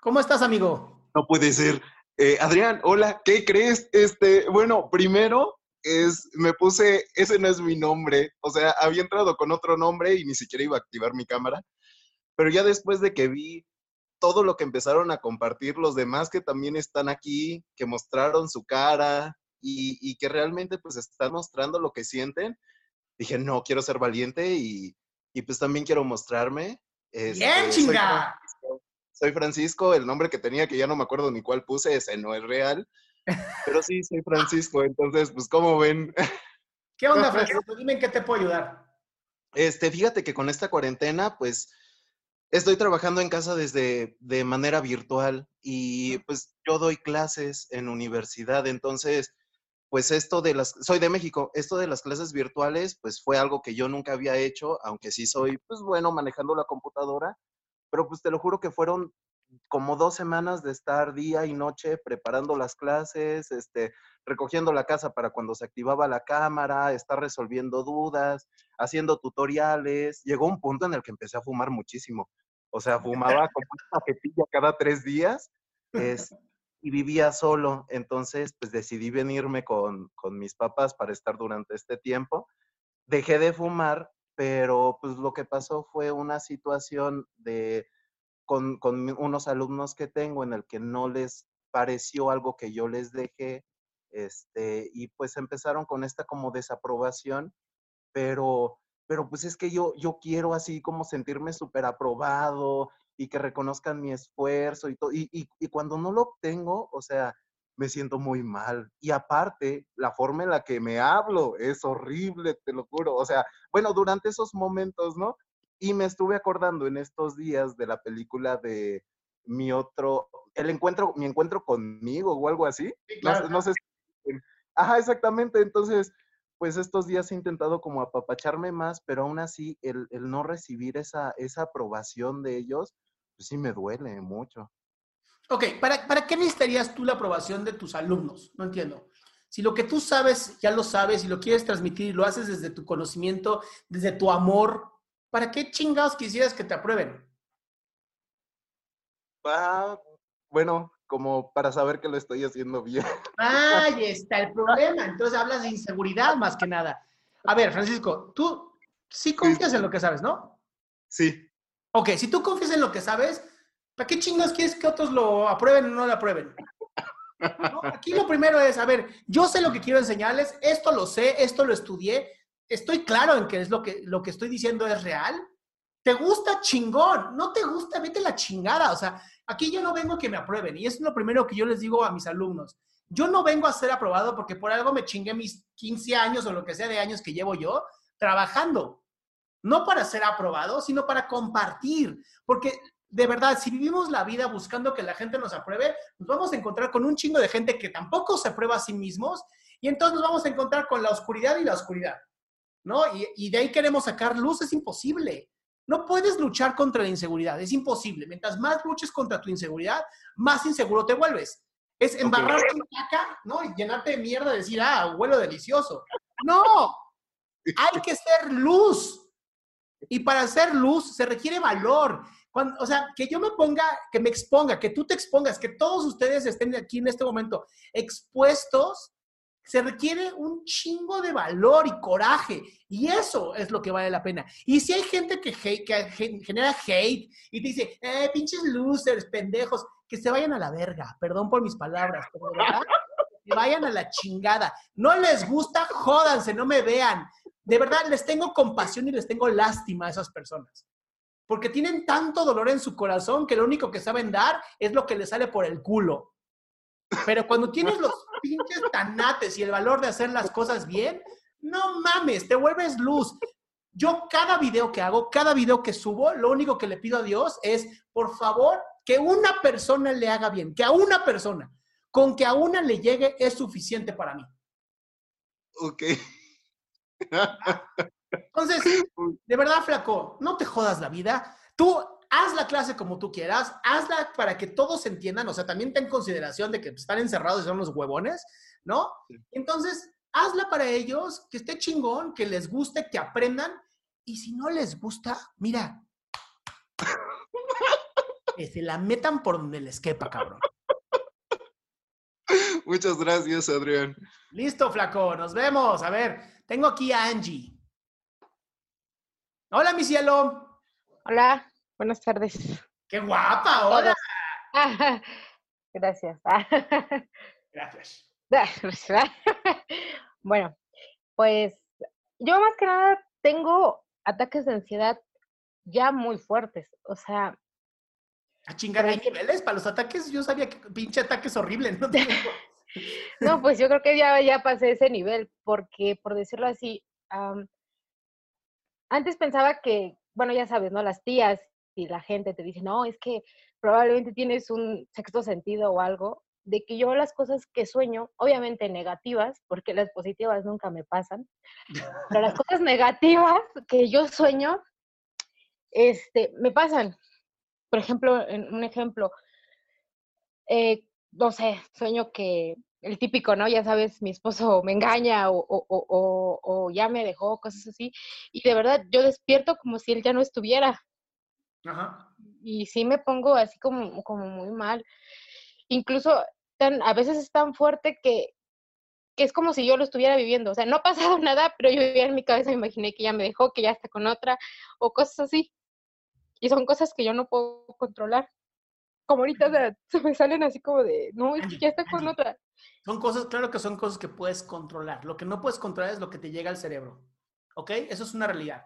¿cómo estás, amigo? No puede ser. Eh, Adrián, hola, ¿qué crees? Este, bueno, primero es, me puse, ese no es mi nombre, o sea, había entrado con otro nombre y ni siquiera iba a activar mi cámara, pero ya después de que vi todo lo que empezaron a compartir los demás que también están aquí, que mostraron su cara y, y que realmente pues están mostrando lo que sienten, dije, no, quiero ser valiente y, y pues también quiero mostrarme. Este, ¡Bien, chinga! Soy Francisco, el nombre que tenía, que ya no me acuerdo ni cuál puse, ese no es real. Pero sí, soy Francisco, entonces, pues, ¿cómo ven? ¿Qué onda, Francisco? Dime en qué te puedo ayudar. Este, fíjate que con esta cuarentena, pues, estoy trabajando en casa desde de manera virtual y pues yo doy clases en universidad, entonces pues esto de las, soy de México, esto de las clases virtuales, pues fue algo que yo nunca había hecho, aunque sí soy, pues bueno, manejando la computadora, pero pues te lo juro que fueron como dos semanas de estar día y noche preparando las clases, este, recogiendo la casa para cuando se activaba la cámara, estar resolviendo dudas, haciendo tutoriales. Llegó un punto en el que empecé a fumar muchísimo. O sea, fumaba como una paquetilla cada tres días. Es, y vivía solo, entonces pues decidí venirme con, con, mis papás para estar durante este tiempo. Dejé de fumar, pero pues lo que pasó fue una situación de con, con unos alumnos que tengo en el que no les pareció algo que yo les dejé, este, y pues empezaron con esta como desaprobación, pero, pero pues es que yo, yo quiero así como sentirme súper aprobado, y que reconozcan mi esfuerzo y todo. Y, y, cuando no lo obtengo, o sea, me siento muy mal. Y aparte, la forma en la que me hablo es horrible, te lo juro. O sea, bueno, durante esos momentos, ¿no? Y me estuve acordando en estos días de la película de mi otro, el encuentro, mi encuentro conmigo o algo así. Sí, claro. No, sé si, Ajá, exactamente. Entonces, pues estos días he intentado como apapacharme más, pero aún así el, el no recibir esa, esa aprobación de ellos, pues sí me duele mucho. Ok, ¿para, ¿para qué necesitarías tú la aprobación de tus alumnos? No entiendo. Si lo que tú sabes, ya lo sabes y lo quieres transmitir y lo haces desde tu conocimiento, desde tu amor, ¿para qué chingados quisieras que te aprueben? Ah, bueno, como para saber que lo estoy haciendo bien. Ahí está el problema. Entonces hablas de inseguridad más que nada. A ver, Francisco, tú sí confías en lo que sabes, ¿no? Sí. Ok, si tú confías en lo que sabes, ¿para qué chingados quieres que otros lo aprueben o no lo aprueben? Aquí lo primero es, a ver, yo sé lo que quiero enseñarles, esto lo sé, esto lo estudié, estoy claro en que es lo que, lo que estoy diciendo es real. ¿Te gusta chingón? ¿No te gusta? Vete la chingada. O sea, aquí yo no vengo que me aprueben. Y es lo primero que yo les digo a mis alumnos. Yo no vengo a ser aprobado porque por algo me chingué mis 15 años o lo que sea de años que llevo yo trabajando. No para ser aprobado, sino para compartir. Porque de verdad, si vivimos la vida buscando que la gente nos apruebe, nos vamos a encontrar con un chingo de gente que tampoco se aprueba a sí mismos y entonces nos vamos a encontrar con la oscuridad y la oscuridad, ¿no? Y, de ahí queremos sacar luz, es imposible. No puedes luchar contra la inseguridad, es imposible. Mientras más luches contra tu inseguridad, más inseguro te vuelves. Es embarrarte en caca, ¿no? Y llenarte de mierda y decir, ah, huelo delicioso. No, hay que ser luz. Y para ser luz se requiere valor o sea, que yo me ponga, que me exponga, que tú te expongas, que todos ustedes estén aquí en este momento expuestos, se requiere un chingo de valor y coraje. Y eso es lo que vale la pena. Y si hay gente que, que genera hate y te dice, eh, pinches losers, pendejos, que se vayan a la verga. Perdón por mis palabras, pero verdad, que vayan a la chingada. No les gusta, jódanse, no me vean. De verdad, les tengo compasión y les tengo lástima a esas personas porque tienen tanto dolor en su corazón que lo único que saben dar es lo que les sale por el culo. Pero cuando tienes los pinches tanates y el valor de hacer las cosas bien, no mames, te vuelves luz. Yo cada video que hago, cada video que subo, lo único que le pido a Dios es, por favor, que una persona le haga bien, que a una persona, con que a una le llegue es suficiente para mí. Ok. Entonces, de verdad, flaco, no te jodas la vida. Tú haz la clase como tú quieras, hazla para que todos entiendan, o sea, también ten consideración de que están encerrados y son los huevones, ¿no? Entonces, hazla para ellos, que esté chingón, que les guste, que aprendan, y si no les gusta, mira, que se la metan por donde les quepa, cabrón. Muchas gracias, Adrián. Listo, flaco, nos vemos. A ver, tengo aquí a Angie. Hola, mi cielo. Hola, buenas tardes. ¡Qué guapa! ¡Hola! Gracias. Gracias. Bueno, pues yo más que nada tengo ataques de ansiedad ya muy fuertes. O sea. A chingar, ¿hay niveles para los ataques? Yo sabía que pinche ataques horribles, ¿no? no, pues yo creo que ya, ya pasé ese nivel, porque por decirlo así, antes pensaba que, bueno, ya sabes, ¿no? Las tías y la gente te dicen, no, es que probablemente tienes un sexto sentido o algo, de que yo las cosas que sueño, obviamente negativas, porque las positivas nunca me pasan, pero las cosas negativas que yo sueño, este, me pasan. Por ejemplo, un ejemplo, eh, no sé, sueño que el típico, ¿no? Ya sabes, mi esposo me engaña o, o, o, o, ya me dejó, cosas así. Y de verdad, yo despierto como si él ya no estuviera. Ajá. Y sí me pongo así como, como muy mal. Incluso tan, a veces es tan fuerte que, que es como si yo lo estuviera viviendo. O sea, no ha pasado nada, pero yo ya en mi cabeza me imaginé que ya me dejó, que ya está con otra, o cosas así. Y son cosas que yo no puedo controlar. Como ahorita se me salen así como de, no, es que ya está con otra. Son cosas, claro que son cosas que puedes controlar. Lo que no puedes controlar es lo que te llega al cerebro. ¿Ok? Eso es una realidad.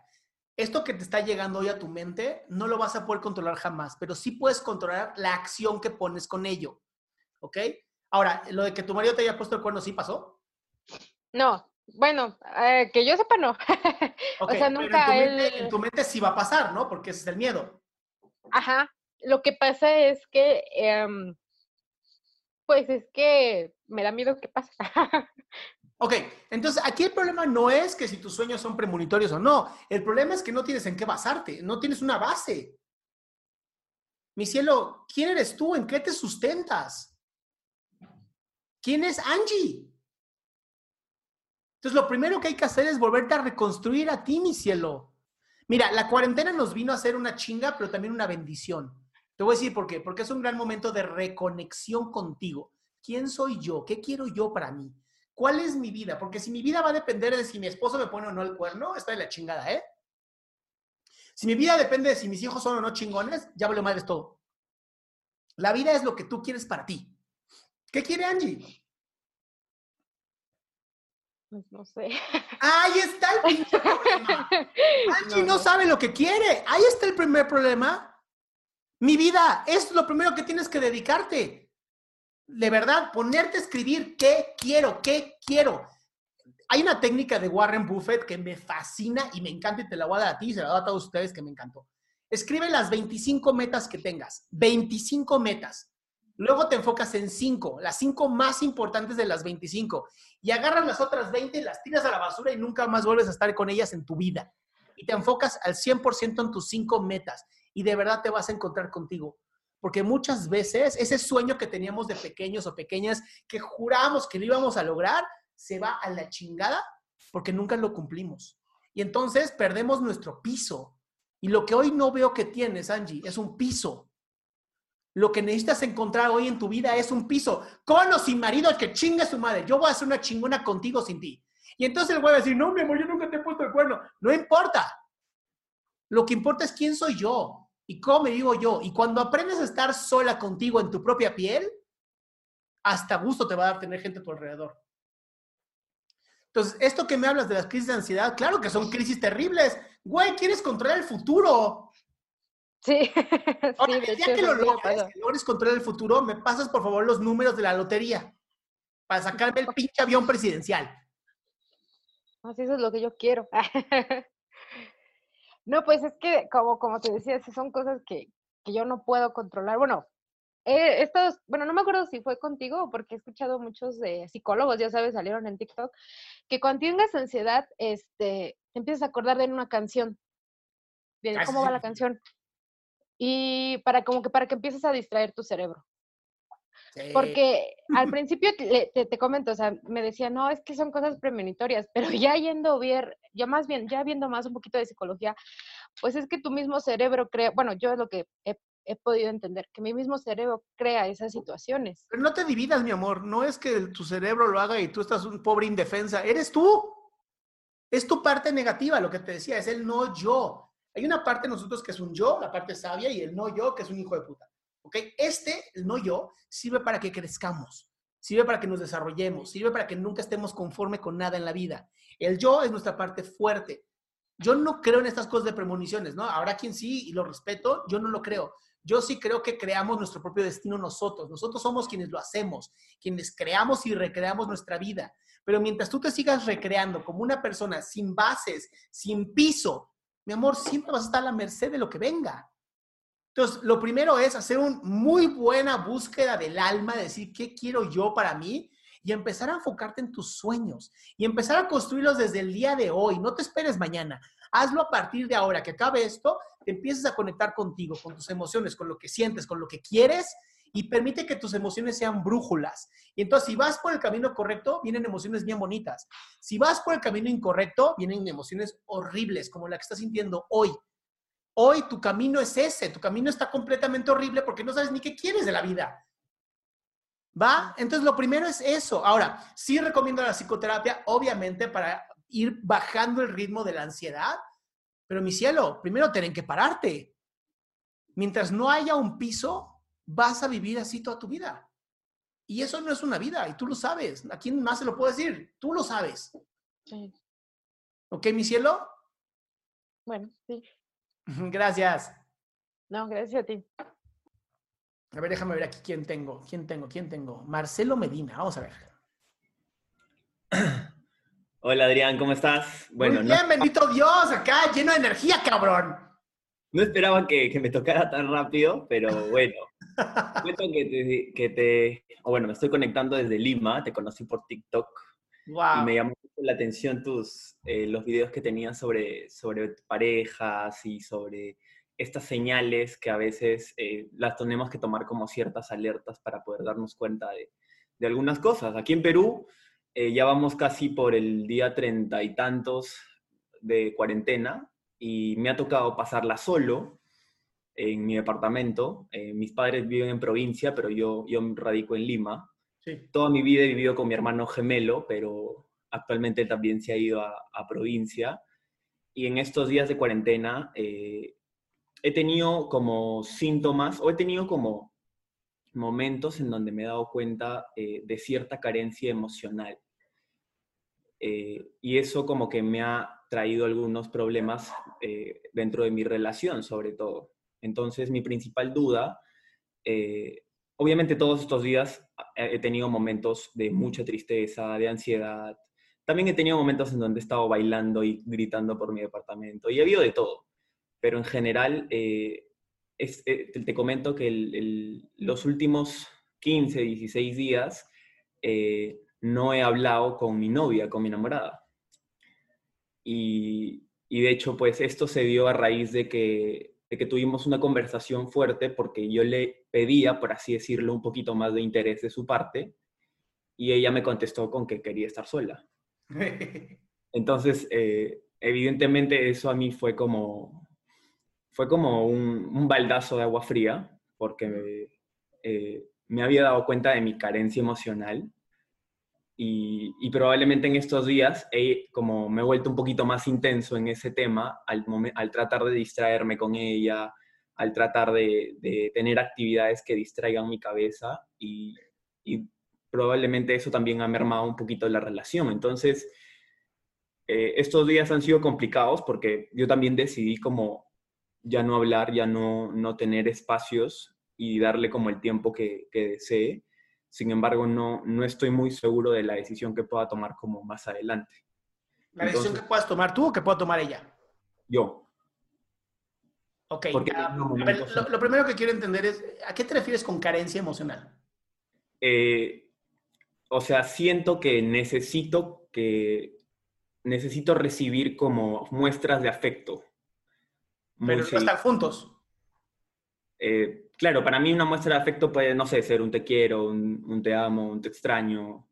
Esto que te está llegando hoy a tu mente, no lo vas a poder controlar jamás, pero sí puedes controlar la acción que pones con ello. ¿Ok? Ahora, lo de que tu marido te haya puesto el cuerno, ¿sí pasó? No, bueno, eh, que yo sepa no. o sea, nunca en tu, mente, en tu mente sí va a pasar, ¿no? Porque ese es el miedo. Ajá. Lo que pasa es que em, pues es que me da miedo que pase. Ok, entonces aquí el problema no es que si tus sueños son premonitorios o no. El problema es que no tienes en qué basarte, no tienes una base. Mi cielo, ¿quién eres tú? ¿En qué te sustentas? ¿Quién es Angie? Entonces lo primero que hay que hacer es volverte a reconstruir a ti, mi cielo. Mira, la cuarentena nos vino a hacer una chinga, pero también una bendición. Te voy a decir por qué. Porque es un gran momento de reconexión contigo. ¿Quién soy yo? ¿Qué quiero yo para mí? ¿Cuál es mi vida? Porque si mi vida va a depender de si mi esposo me pone o no el cuerno, está de la chingada, ¿eh? Si mi vida depende de si mis hijos son o no chingones, ya vale madres todo. La vida es lo que tú quieres para ti. ¿Qué quiere Angie? Pues no sé. Ahí está el pinche problema. Angie no, no sabe lo que quiere. Ahí está el primer problema. Mi vida, es lo primero que tienes que dedicarte de verdad, ponerte a escribir qué quiero, qué quiero. Hay una técnica de Warren Buffett que me fascina y me encanta y te la voy a dar a ti y se la voy a todos ustedes que me encantó. Escribe las 25 metas que tengas, 25 metas. Luego te enfocas en 5, las 5 más importantes de las 25. Y agarras las otras 20 y las tiras a la basura y nunca más vuelves a estar con ellas en tu vida. Y te enfocas al 100% en tus 5 metas. Y de verdad te vas a encontrar contigo. Porque muchas veces ese sueño que teníamos de pequeños o pequeñas que juramos que lo íbamos a lograr, se va a la chingada porque nunca lo cumplimos. Y entonces perdemos nuestro piso. Y lo que hoy no veo que tienes, Angie, es un piso. Lo que necesitas encontrar hoy en tu vida es un piso. Con o sin marido, que chingue su madre. Yo voy a hacer una chingona contigo sin ti. Y entonces el güey va a decir, no, mi amor, yo nunca te he puesto el cuerno. No importa. Lo que importa es quién soy yo y cómo me vivo yo. Y cuando aprendes a estar sola contigo en tu propia piel, hasta gusto te va a dar tener gente a tu alrededor. Entonces, esto que me hablas de las crisis de ansiedad, claro que son crisis terribles. Güey, quieres controlar el futuro. Sí. Ahora, ya que lo logres, que logres controlar el futuro, me pasas por favor los números de la lotería para sacarme el pinche avión presidencial. Así eso es lo que yo quiero. No, pues es que, como, como te decía, son cosas que, yo no puedo controlar. Bueno, estos, bueno, no me acuerdo si fue contigo, porque he escuchado muchos psicólogos, ya sabes, salieron en TikTok, que cuando tengas ansiedad, este, te empiezas a acordar de una canción, de cómo va la canción, y para como que para que empieces a distraer tu cerebro. Porque al principio te, te, comento, o sea, me decía, no, es que son cosas premonitorias, pero ya yendo a ver, ya más bien, ya viendo más un poquito de psicología, pues es que tu mismo cerebro crea, bueno, yo es lo que he, he podido entender, que mi mismo cerebro crea esas situaciones. Pero no te dividas, mi amor, no es que tu cerebro lo haga y tú estás un pobre indefensa, eres tú. Es tu parte negativa, lo que te decía, es el no yo. Hay una parte de nosotros que es un yo, la parte sabia, y el no yo, que es un hijo de puta. ¿Ok? Este, el no yo, sirve para que crezcamos, sirve para que nos desarrollemos, sirve para que nunca estemos conforme con nada en la vida. El yo es nuestra parte fuerte. Yo no creo en estas cosas de premoniciones, ¿no? Habrá quien sí y lo respeto, yo no lo creo. Yo sí creo que creamos nuestro propio destino nosotros. Nosotros somos quienes lo hacemos, quienes creamos y recreamos nuestra vida. Pero mientras tú te sigas recreando como una persona sin bases, sin piso, mi amor, siempre vas a estar a la merced de lo que venga. Entonces, lo primero es hacer una muy buena búsqueda del alma, decir qué quiero yo para mí y empezar a enfocarte en tus sueños y empezar a construirlos desde el día de hoy. No te esperes mañana. Hazlo a partir de ahora, que acabe esto, te empieces a conectar contigo, con tus emociones, con lo que sientes, con lo que quieres y permite que tus emociones sean brújulas. Y entonces, si vas por el camino correcto, vienen emociones bien bonitas. Si vas por el camino incorrecto, vienen emociones horribles, como la que estás sintiendo hoy. Hoy tu camino es ese, tu camino está completamente horrible porque no sabes ni qué quieres de la vida. ¿Va? Entonces lo primero es eso. Ahora, sí recomiendo la psicoterapia, obviamente, para ir bajando el ritmo de la ansiedad, pero mi cielo, primero tienen que pararte. Mientras no haya un piso, vas a vivir así toda tu vida. Y eso no es una vida, y tú lo sabes. ¿A quién más se lo puedo decir? Tú lo sabes. Sí. ¿Ok, mi cielo? Bueno, sí. Gracias. No, gracias a ti. A ver, déjame ver aquí quién tengo, quién tengo, quién tengo. Marcelo Medina, vamos a ver. Hola Adrián, ¿cómo estás? Bueno, Muy bien, bendito Dios, acá lleno de energía, cabrón. No esperaba que, me tocara tan rápido, pero bueno. Cuento que te, que te, o bueno, me estoy conectando desde Lima, te conocí por TikTok Y me llamó mucho la atención tus, eh, los videos que tenías sobre, sobre parejas y sobre estas señales que a veces eh, las tenemos que tomar como ciertas alertas para poder darnos cuenta de, de algunas cosas. Aquí en Perú eh, ya vamos casi por el día treinta y tantos de cuarentena y me ha tocado pasarla solo en mi departamento. Eh, mis padres viven en provincia, pero yo, yo radico en Lima. Toda mi vida he vivido con mi hermano gemelo, pero actualmente también se ha ido a, a provincia. Y en estos días de cuarentena eh, he tenido como síntomas o he tenido como momentos en donde me he dado cuenta eh, de cierta carencia emocional. Eh, y eso como que me ha traído algunos problemas eh, dentro de mi relación, sobre todo. Entonces, mi principal duda, obviamente todos estos días he tenido momentos de mucha tristeza, de ansiedad. También he tenido momentos en donde he estado bailando y gritando por mi departamento. Y he habido de todo. Pero en general, eh, te comento que los últimos 15, 16 días eh, no he hablado con mi novia, con mi enamorada. Y, de hecho, pues esto se dio a raíz de que, de que tuvimos una conversación fuerte porque yo le pedía, por así decirlo, un poquito más de interés de su parte y ella me contestó con que quería estar sola. Entonces, eh, evidentemente eso a mí fue como, fue como un, baldazo de agua fría, porque eh, me había dado cuenta de mi carencia emocional y, probablemente en estos días he, como me he vuelto un poquito más intenso en ese tema al, al tratar de distraerme con ella, al tratar de, tener actividades que distraigan mi cabeza y, probablemente eso también ha mermado un poquito la relación. Entonces, eh, estos días han sido complicados porque yo también decidí como ya no hablar, ya no, no tener espacios y darle como el tiempo que, que desee. Sin embargo, no, no estoy muy seguro de la decisión que pueda tomar como más adelante. ¿La decisión que puedas tomar tú o que pueda tomar ella? Yo. Ok. lo, primero que quiero entender es, ¿a qué te refieres con carencia emocional? Eh, o sea, siento que necesito que necesito recibir como muestras de afecto pero no están juntos. Eh, claro, para mí una muestra de afecto puede, no sé, ser un te quiero, un, te amo, un te extraño.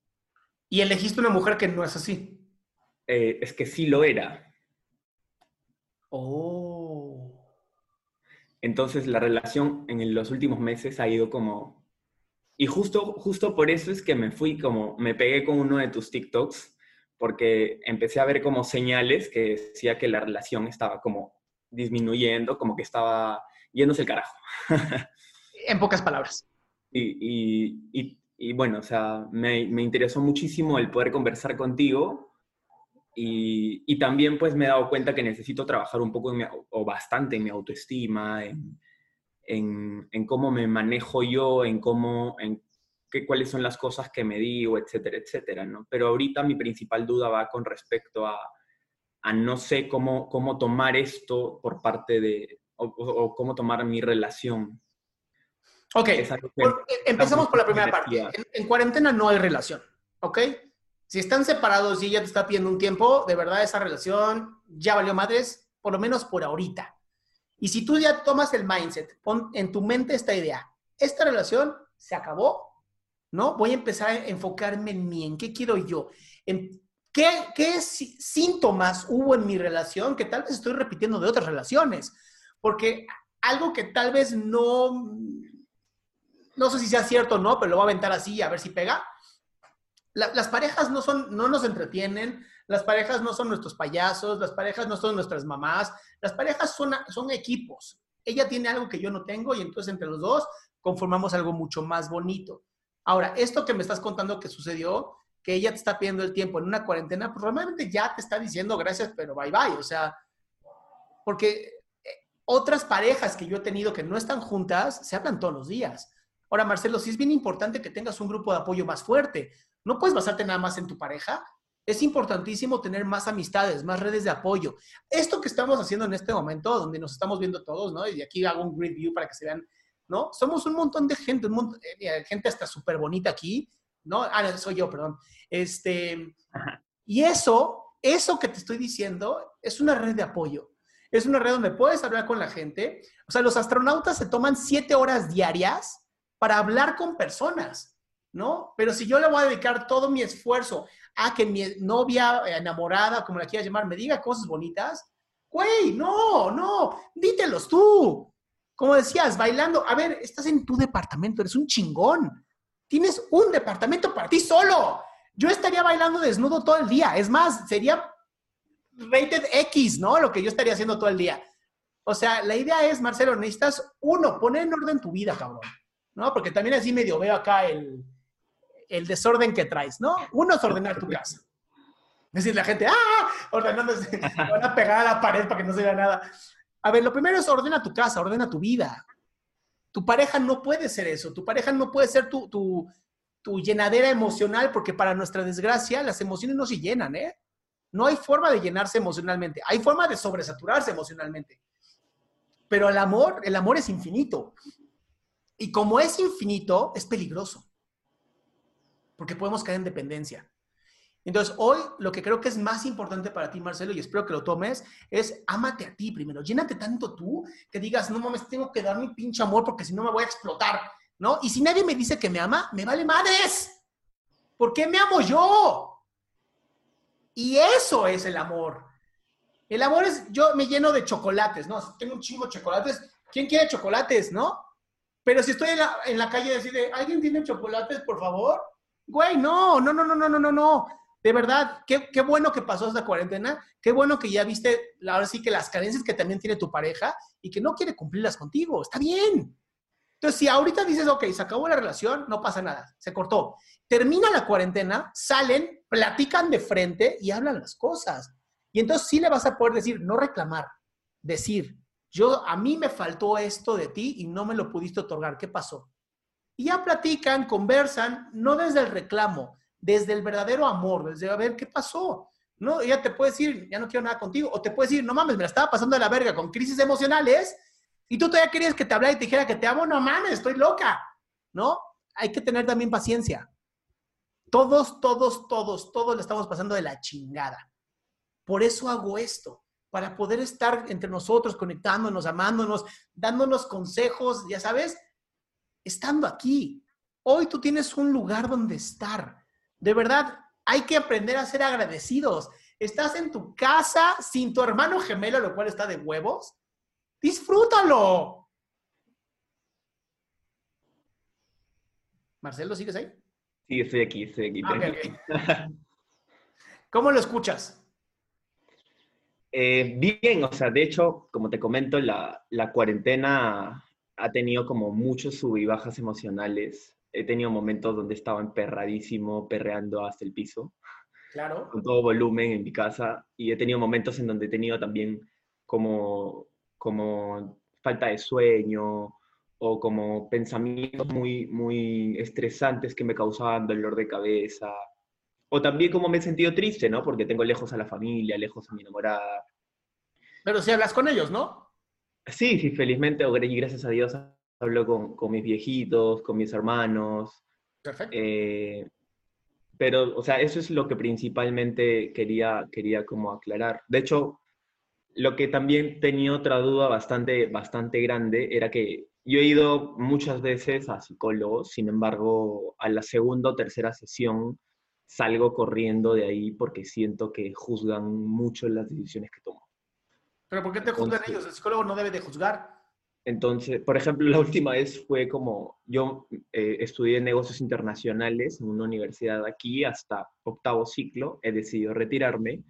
¿Y elegiste una mujer que no es así? Eh, es que sí lo era. Oh. Entonces la relación en los últimos meses ha ido como... Y justo, justo por eso es que me fui como, me pegué con uno de tus TikToks, porque empecé a ver como señales que decía que la relación estaba como disminuyendo, como que estaba yéndose el carajo. en pocas palabras. Y, y, y, bueno, o sea, me, me, interesó muchísimo el poder conversar contigo y, también pues me he dado cuenta que necesito trabajar un poco o bastante en mi autoestima, en, en, en, cómo me manejo yo, en cómo, en qué, cuáles son las cosas que me digo, etcétera, etcétera, ¿no? Pero ahorita mi principal duda va con respecto a a no sé cómo, cómo tomar esto por parte de, o, cómo tomar mi relación. Ok, empezamos por la primera parte. En, cuarentena no hay relación, ¿ok? Si están separados y ella te está pidiendo un tiempo, de verdad esa relación ya valió madres, por lo menos por ahorita. Y si tú ya tomas el mindset, pon en tu mente esta idea, esta relación se acabó, ¿no? Voy a empezar a enfocarme en mí, en qué quiero yo, en ¿Qué, síntomas hubo en mi relación que tal vez estoy repitiendo de otras relaciones? Porque algo que tal vez no, no sé si sea cierto o no, pero lo voy a aventar así a ver si pega. las parejas no, son, no nos entretienen, las parejas no son nuestros payasos, las parejas no son nuestras mamás, las parejas son, son equipos. Ella tiene algo que yo no tengo y entonces entre los dos conformamos algo mucho más bonito. Ahora, esto que me estás contando que sucedió, que ella te está pidiendo el tiempo en una cuarentena, pues probablemente ya te está diciendo gracias, pero bye bye. O sea, porque eh, otras parejas que yo he tenido que no están juntas se hablan todos los días. Ahora, Marcelo, sí es bien importante que tengas un grupo de apoyo más fuerte. No puedes basarte nada más en tu pareja. Es importantísimo tener más amistades, más redes de apoyo. Esto que estamos haciendo en este momento, donde nos estamos viendo todos, ¿no? Y aquí hago un grid view para que se vean, ¿no? Somos un montón de gente, un montón, eh, gente hasta súper bonita aquí, ¿no? Ah, soy yo, perdón. Este, y eso, eso que te estoy diciendo, es una red de apoyo. Es una red donde puedes hablar con la gente. O sea, los astronautas se toman siete horas diarias para hablar con personas, ¿no? Pero si yo le voy a dedicar todo mi esfuerzo a que mi novia enamorada, como la quieras llamar, me diga cosas bonitas, güey, no, no, dítelos tú. Como decías, bailando, a ver, estás en tu departamento, eres un chingón. Tienes un departamento para ti solo. Yo estaría bailando desnudo todo el día. Es más, sería rated X, ¿no? Lo que yo estaría haciendo todo el día. O sea, la idea es, Marcelo, necesitas, uno, poner en orden tu vida, cabrón. ¿No? Porque también así medio veo acá el, el desorden que traes, ¿no? Uno es ordenar tu casa. Es decir, la gente, ¡ah! Ordenándose, van a pegar a la pared para que no se vea nada. A ver, lo primero es ordena tu casa, ordena tu vida. Tu pareja no puede ser eso. Tu pareja no puede ser tu, tu, tu llenadera emocional porque para nuestra desgracia las emociones no se llenan, ¿eh? No hay forma de llenarse emocionalmente. Hay forma de sobresaturarse emocionalmente. Pero el amor, el amor es infinito. Y como es infinito, es peligroso. Porque podemos caer en dependencia. Entonces, hoy lo que creo que es más importante para ti, Marcelo, y espero que lo tomes, es ámate a ti primero. Llénate tanto tú que digas, no mames, tengo que dar mi pinche amor porque si no me voy a explotar, ¿no? Y si nadie me dice que me ama, me vale madres. ¿Por qué me amo yo? Y eso es el amor. El amor es, yo me lleno de chocolates, ¿no? Tengo un chingo de chocolates. ¿Quién quiere chocolates, no? Pero si estoy en la, calle y decide, ¿alguien tiene chocolates, por favor? Güey, no, no, no, no, no, no, no, no de verdad, qué, qué, bueno que pasó esta cuarentena, qué bueno que ya viste, ahora sí que las carencias que también tiene tu pareja y que no quiere cumplirlas contigo, está bien. Entonces, si ahorita dices, ok, se acabó la relación, no pasa nada, se cortó. Termina la cuarentena, salen, platican de frente y hablan las cosas. Y entonces sí le vas a poder decir, no reclamar, decir, yo, a mí me faltó esto de ti y no me lo pudiste otorgar, ¿qué pasó? Y ya platican, conversan, no desde el reclamo, desde el verdadero amor, desde a ver qué pasó. No, ella te puede decir, ya no quiero nada contigo, o te puede decir, no mames, me la estaba pasando de la verga con crisis emocionales, y tú todavía querías que te hablara y te dijera que te amo, no mames, estoy loca, ¿no? Hay que tener también paciencia. Todos, todos, todos, todos le estamos pasando de la chingada. Por eso hago esto, para poder estar entre nosotros, conectándonos, amándonos, dándonos consejos, ya sabes, estando aquí. Hoy tú tienes un lugar donde estar de verdad, hay que aprender a ser agradecidos. Estás en tu casa sin tu hermano gemelo, lo cual está de huevos. Disfrútalo. Marcelo, ¿sigues ahí? Sí, estoy aquí, estoy aquí. Ah, ¿Cómo lo escuchas? Eh, bien, o sea, de hecho, como te comento, la, la cuarentena ha tenido como muchos sub y bajas emocionales he tenido momentos donde estaba emperradísimo, perreando hasta el piso. Claro. Con todo volumen en mi casa. Y he tenido momentos en donde he tenido también como, como falta de sueño o como pensamientos muy, muy estresantes que me causaban dolor de cabeza. O también como me he sentido triste, ¿no? Porque tengo lejos a la familia, lejos a mi enamorada. Pero si hablas con ellos, ¿no? Sí, sí, felizmente, y gracias a Dios, hablo con, con, mis viejitos, con mis hermanos. Perfecto. Eh, pero, o sea, eso es lo que principalmente quería, quería como aclarar. De hecho, lo que también tenía otra duda bastante, bastante grande era que yo he ido muchas veces a psicólogos, sin embargo, a la segunda o tercera sesión salgo corriendo de ahí porque siento que juzgan mucho las decisiones que tomo. ¿Pero por qué te juzgan ellos? El psicólogo no debe de juzgar. Entonces, por ejemplo, la última vez fue como, yo eh, estudié negocios internacionales en una universidad aquí hasta octavo ciclo, he decidido retirarme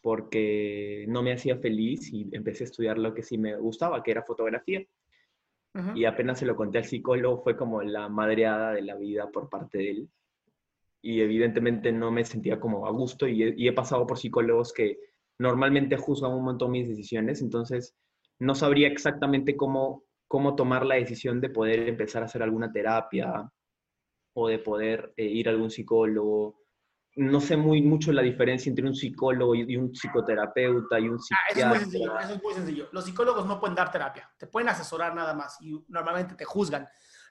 porque no me hacía feliz y empecé a estudiar lo que sí me gustaba, que era fotografía. Y apenas se lo conté al psicólogo, fue como la madreada de la vida por parte de él. Y evidentemente no me sentía como a gusto y y he pasado por psicólogos que normalmente juzgan un montón mis decisiones, entonces no sabría exactamente cómo, cómo tomar la decisión de poder empezar a hacer alguna terapia o de poder eh, ir a algún psicólogo. No sé muy mucho la diferencia entre un psicólogo y un psicoterapeuta y un psiquiatra. Ah, eso es sencillo, eso es muy sencillo. Los psicólogos no pueden dar terapia, te pueden asesorar nada más y normalmente te juzgan.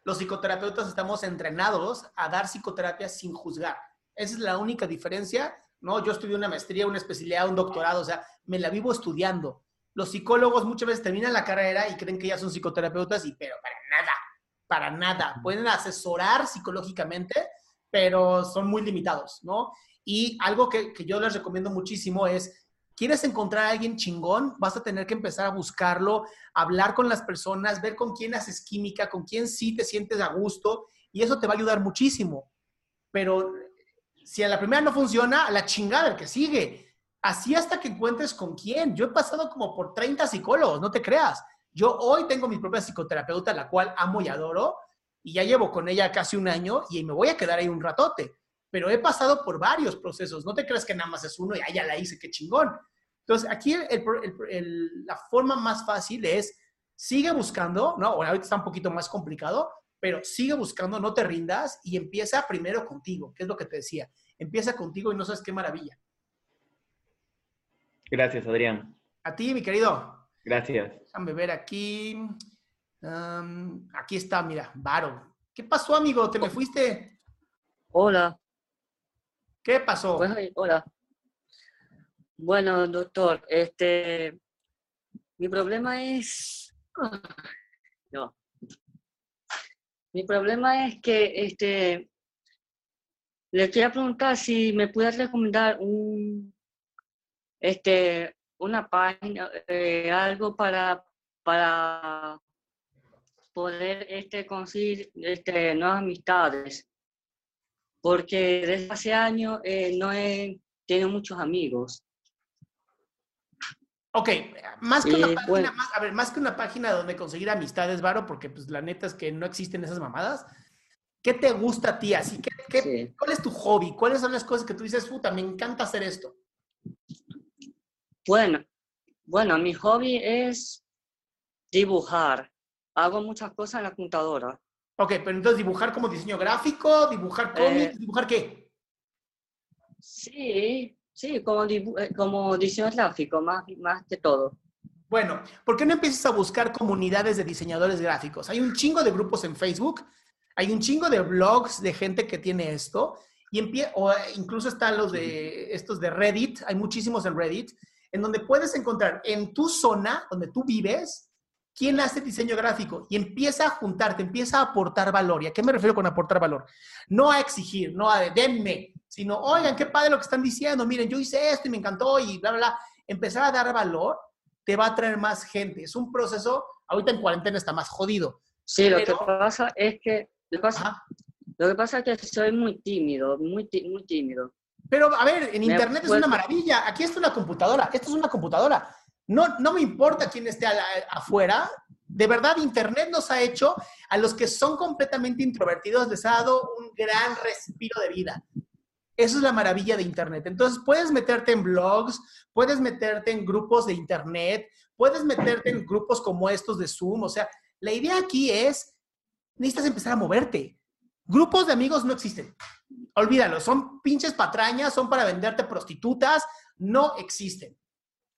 Los psicoterapeutas estamos entrenados a dar psicoterapia sin juzgar. Esa es la única diferencia, ¿no? Yo estudié una maestría, una especialidad, un doctorado, o sea, me la vivo estudiando. Los psicólogos muchas veces terminan la carrera y creen que ya son psicoterapeutas, y pero para nada, para nada. Pueden asesorar psicológicamente, pero son muy limitados, ¿no? Y algo que, que yo les recomiendo muchísimo es ¿Quieres encontrar a alguien chingón? Vas a tener que empezar a buscarlo, hablar con las personas, ver con quién haces química, con quién sí te sientes a gusto y eso te va a ayudar muchísimo. Pero si a la primera no funciona, a la chingada el que sigue. Así hasta que encuentres con quién. Yo he pasado como por 30 psicólogos, no te creas. Yo hoy tengo mi propia psicoterapeuta, la cual amo y adoro, y ya llevo con ella casi un año y me voy a quedar ahí un ratote pero he pasado por varios procesos. No te creas que nada más es uno y ah, ya la hice, qué chingón. Entonces, aquí la forma más fácil es, sigue buscando, ¿no? Ahorita está un poquito más complicado, pero sigue buscando, no te rindas y empieza primero contigo, que es lo que te decía. Empieza contigo y no sabes qué maravilla. Gracias, Adrián. A ti, mi querido. Gracias. Déjame ver aquí. aquí está, mira, Varo. ¿Qué pasó, amigo? ¿Te me fuiste? Hola. ¿Qué pasó? hola. Bueno, doctor, este, mi problema es, no, mi problema es que, este, le quería preguntar si me puede recomendar un, este, una página, eh, algo para, para poder, este, conseguir, este, nuevas amistades porque desde hace años eh, no he tenido muchos amigos. Ok, más que, una página, más, a ver, más que una página donde conseguir amistades, Varo, porque pues la neta es que no existen esas mamadas. ¿Qué te gusta a ti? Así que, ¿cuál es tu hobby? ¿Cuáles son las cosas que tú dices, puta, me encanta hacer esto? Bueno, bueno, mi hobby es dibujar. Hago muchas cosas en la computadora. Ok, pero entonces dibujar como diseño gráfico, dibujar cómics, eh, dibujar qué? Sí, sí, como, eh, como diseño gráfico, más, más de todo. Bueno, ¿por qué no empiezas a buscar comunidades de diseñadores gráficos? Hay un chingo de grupos en Facebook, hay un chingo de blogs de gente que tiene esto, y o incluso están los de estos de Reddit, hay muchísimos en Reddit, en donde puedes encontrar en tu zona, donde tú vives, quién hace diseño gráfico y empieza a juntarte, empieza a aportar valor. ¿Y a qué me refiero con aportar valor? No a exigir, no a denme, sino, oigan, qué padre lo que están diciendo, miren, yo hice esto y me encantó y bla, bla, bla. Empezar a dar valor te va a traer más gente. Es un proceso, ahorita en cuarentena está más jodido. Sí, lo que pasa es que, lo, que pasa es que soy muy tímido, muy, muy tímido. Pero, a ver, en Internet es una maravilla. Aquí está una computadora, esto es una computadora no, no me importa quién esté afuera. De verdad, Internet nos ha hecho, a los que son completamente introvertidos, les ha dado un gran respiro de vida. Eso es la maravilla de Internet. Entonces, puedes meterte en blogs, puedes meterte en grupos de Internet, puedes meterte en grupos como estos de Zoom. O sea, la idea aquí es, necesitas empezar a moverte. Grupos de amigos no existen. Olvídalo, son pinches patrañas, son para venderte prostitutas, no existen.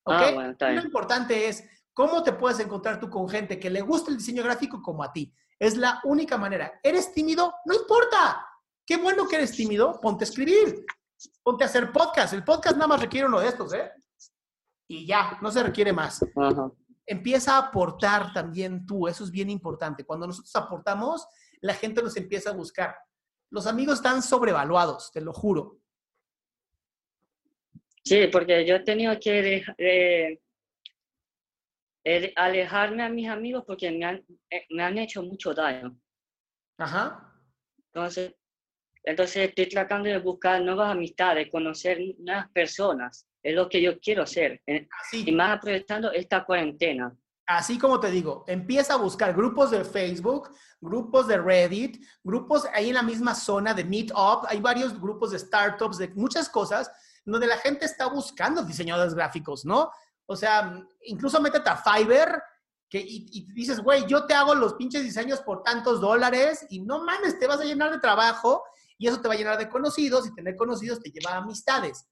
Ah, Lo importante es cómo te puedes encontrar tú con gente que le gusta el diseño gráfico como a ti. Es la única manera. ¿Eres tímido? No importa. Qué bueno que eres tímido. Ponte a escribir. Ponte a hacer podcast. El podcast nada más requiere uno de estos, ¿eh? Y ya, no se requiere más. Empieza a aportar también tú. Eso es bien importante. Cuando nosotros aportamos, la gente nos empieza a buscar. Los amigos están sobrevaluados, te lo juro. Sí, porque yo he tenido que eh, eh, alejarme a mis amigos porque me han, eh, me han hecho mucho daño. Ajá. Entonces, entonces estoy tratando de buscar nuevas amistades, conocer nuevas personas. Es lo que yo quiero hacer. Y más aprovechando esta cuarentena. Así como te digo, empieza a buscar grupos de Facebook, grupos de Reddit, grupos ahí en la misma zona de Meetup. Hay varios grupos de startups, de muchas cosas donde la gente está buscando diseñadores gráficos, ¿no? O sea, incluso métete a Fiverr que, y, dices, güey, yo te hago los pinches diseños por tantos dólares y no mames, te vas a llenar de trabajo y eso te va a llenar de conocidos y tener conocidos te lleva a amistades.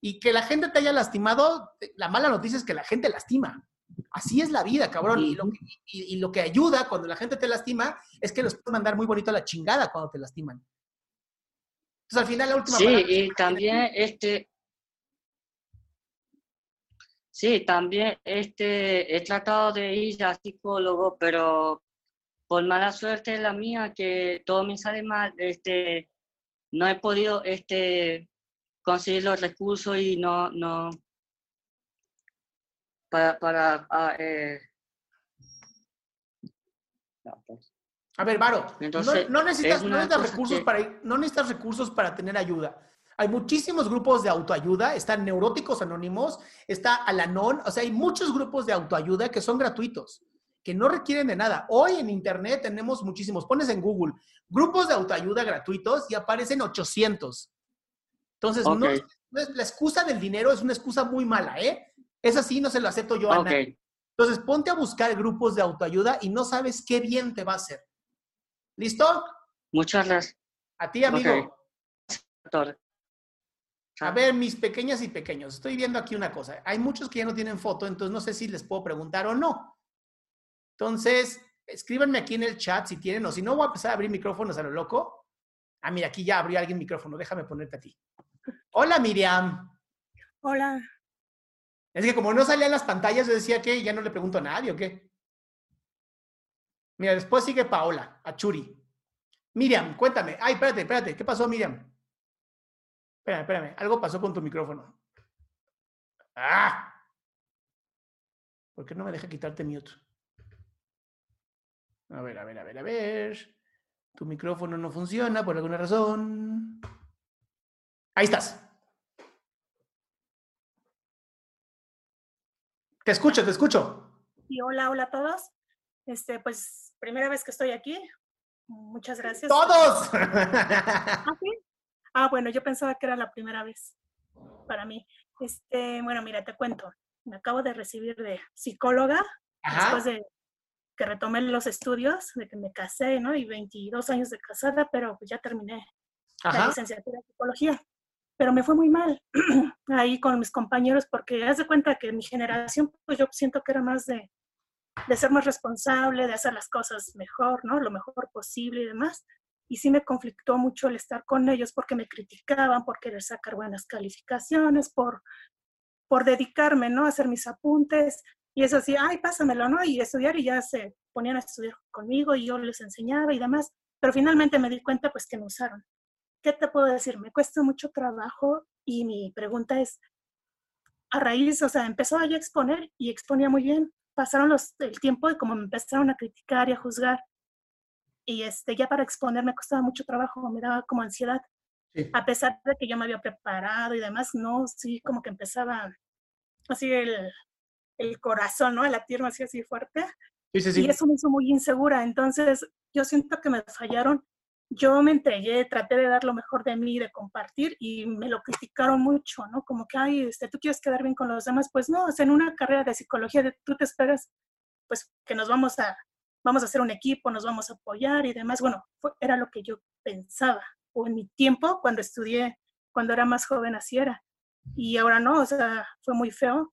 Y que la gente te haya lastimado, la mala noticia es que la gente lastima. Así es la vida, cabrón. Y lo, que, y, lo, que, ayuda cuando la gente te lastima es que los puedes mandar muy bonito a la chingada cuando te lastiman. Entonces, al final, la última Sí, y también, este. Sí, también este, he tratado de ir a psicólogo, pero por mala suerte la mía, que todo me sale mal, este, no he podido este, conseguir los recursos y no, no, para, para ah, eh. pues. A ver, Varo, no, necesitas, recursos para no necesitas recursos para tener ayuda. Hay muchísimos grupos de autoayuda, están Neuróticos Anónimos, está Alanon, o sea, hay muchos grupos de autoayuda que son gratuitos, que no requieren de nada. Hoy en Internet tenemos muchísimos, pones en Google grupos de autoayuda gratuitos y aparecen 800. Entonces, no, la excusa del dinero es una excusa muy mala, ¿eh? Es así, no se lo acepto yo a nadie. Entonces, ponte a buscar grupos de autoayuda y no sabes qué bien te va a hacer. ¿Listo? Muchas gracias. A ti, amigo. A ver, mis pequeñas y pequeños, estoy viendo aquí una cosa. Hay muchos que ya no tienen foto, entonces no sé si les puedo preguntar o no. Entonces, escríbanme aquí en el chat si tienen, o si no, voy a empezar a abrir micrófonos a lo loco. Ah, mira, aquí ya abrió alguien micrófono, déjame ponerte a ti. Hola, Miriam. Hola. Es que como no salían las pantallas, yo decía que ya no le pregunto a nadie o qué. Mira, después sigue Paola, a Churi. Miriam, cuéntame. Ay, espérate, espérate. ¿Qué pasó, Miriam? Espérame, espérame. Algo pasó con tu micrófono. ¡Ah! ¿Por qué no me deja quitarte mute? A ver, a ver, a ver, a ver. Tu micrófono no funciona por alguna razón. Ahí estás. Te escucho, te escucho. Y hola, hola a todos. Este, pues, primera vez que estoy aquí. Muchas gracias. ¡Todos! ¿Ah, ah, bueno, yo pensaba que era la primera vez para mí. Este, bueno, mira, te cuento. Me acabo de recibir de psicóloga después de que retomé los estudios, de que me casé, ¿no? Y 22 años de casada, pero pues ya terminé la licenciatura en psicología pero me fue muy mal ahí con mis compañeros porque haz de cuenta que mi generación, pues yo siento que era más de, de ser más responsable, de hacer las cosas mejor, ¿no? Lo mejor posible y demás. Y sí me conflictó mucho el estar con ellos porque me criticaban, por querer sacar buenas calificaciones, por, por dedicarme, ¿no? A hacer mis apuntes. Y eso así, ay, pásamelo, ¿no? Y estudiar y ya se ponían a estudiar conmigo y yo les enseñaba y demás. Pero finalmente me di cuenta pues que me usaron. ¿qué te puedo decir? Me cuesta mucho trabajo y mi pregunta es, a raíz, o sea, empezó a exponer y exponía muy bien. Pasaron los, el tiempo y como me empezaron a criticar y a juzgar. Y este, ya para exponer me costaba mucho trabajo, me daba como ansiedad. A pesar de que yo me había preparado y demás, no, sí, como que empezaba así el, el corazón, ¿no? El latir así, así fuerte. Sí, sí, y eso me hizo muy insegura. Entonces, yo siento que me fallaron yo me entregué, traté de dar lo mejor de mí, de compartir y me lo criticaron mucho, ¿no? Como que, ay, este, tú quieres quedar bien con los demás. Pues no, en una carrera de psicología tú te esperas, pues que nos vamos a, vamos a hacer un equipo, nos vamos a apoyar y demás. Bueno, era lo que yo pensaba. O en mi tiempo, cuando estudié, cuando era más joven, así era. Y ahora no, o sea, fue muy feo.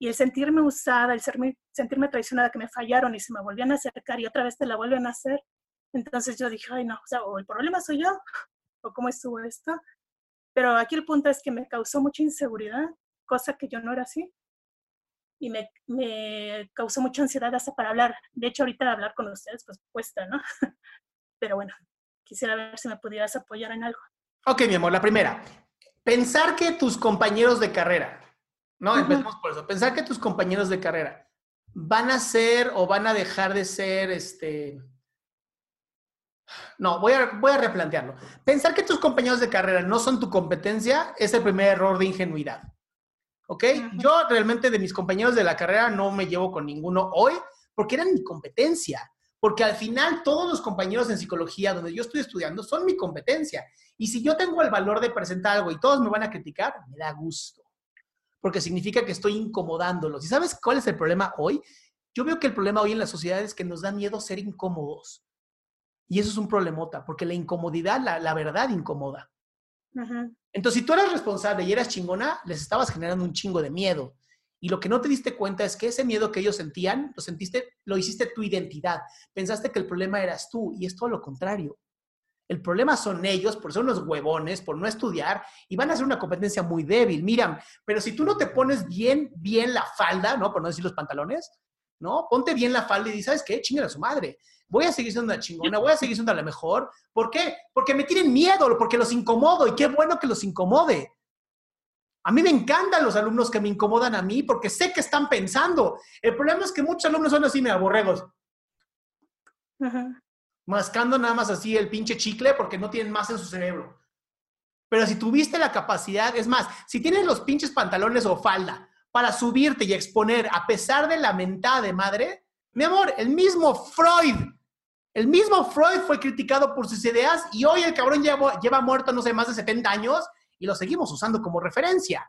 Y el sentirme usada, el sentirme traicionada, que me fallaron y se me volvían a acercar y otra vez te la vuelven a hacer, entonces yo dije, ay no, o sea, o el problema soy yo, o cómo estuvo esto. Pero aquí el punto es que me causó mucha inseguridad, cosa que yo no era así. Y me, me causó mucha ansiedad hasta para hablar. De hecho, ahorita hablar con ustedes, pues cuesta, ¿no? Pero bueno, quisiera ver si me pudieras apoyar en algo. Ok, mi amor, la primera. Pensar que tus compañeros de carrera, ¿no? Empecemos por eso. Pensar que tus compañeros de carrera van a ser o van a dejar de ser, este, no, voy a, voy a replantearlo. Pensar que tus compañeros de carrera no son tu competencia es el primer error de ingenuidad. ¿Ok? Yo realmente de mis compañeros de la carrera no me llevo con ninguno hoy porque eran mi competencia. Porque al final todos los compañeros en psicología donde yo estoy estudiando son mi competencia. Y si yo tengo el valor de presentar algo y todos me van a criticar, me da gusto. Porque significa que estoy incomodándolos. ¿Y sabes cuál es el problema hoy? Yo veo que el problema hoy en la sociedad es que nos da miedo ser incómodos. Y eso es un problemota, porque la incomodidad, la, verdad incomoda. Entonces, si tú eras responsable y eras chingona, les estabas generando un chingo de miedo. Y lo que no te diste cuenta es que ese miedo que ellos sentían, lo sentiste, lo hiciste tu identidad. Pensaste que el problema eras tú y es todo lo contrario. El problema son ellos por ser unos huevones, por no estudiar y van a hacer una competencia muy débil. Miran, pero si tú no te pones bien, bien la falda, ¿no? Por no decir los pantalones, ¿no? Ponte bien la falda y dices, ¿sabes qué? Chinga a su madre. Voy a seguir siendo una chingona, voy a seguir siendo la mejor. ¿Por qué? Porque me tienen miedo, porque los incomodo y qué bueno que los incomode. A mí me encantan los alumnos que me incomodan a mí porque sé que están pensando. El problema es que muchos alumnos son así, me aborregos. Mascando nada más así el pinche chicle porque no tienen más en su cerebro. Pero si tuviste la capacidad, es más, si tienes los pinches pantalones o falda para subirte y exponer a pesar de la mentada de madre, mi amor, el mismo Freud, el mismo Freud fue criticado por sus ideas y hoy el cabrón lleva, lleva muerto, no sé, más de 70 años y lo seguimos usando como referencia.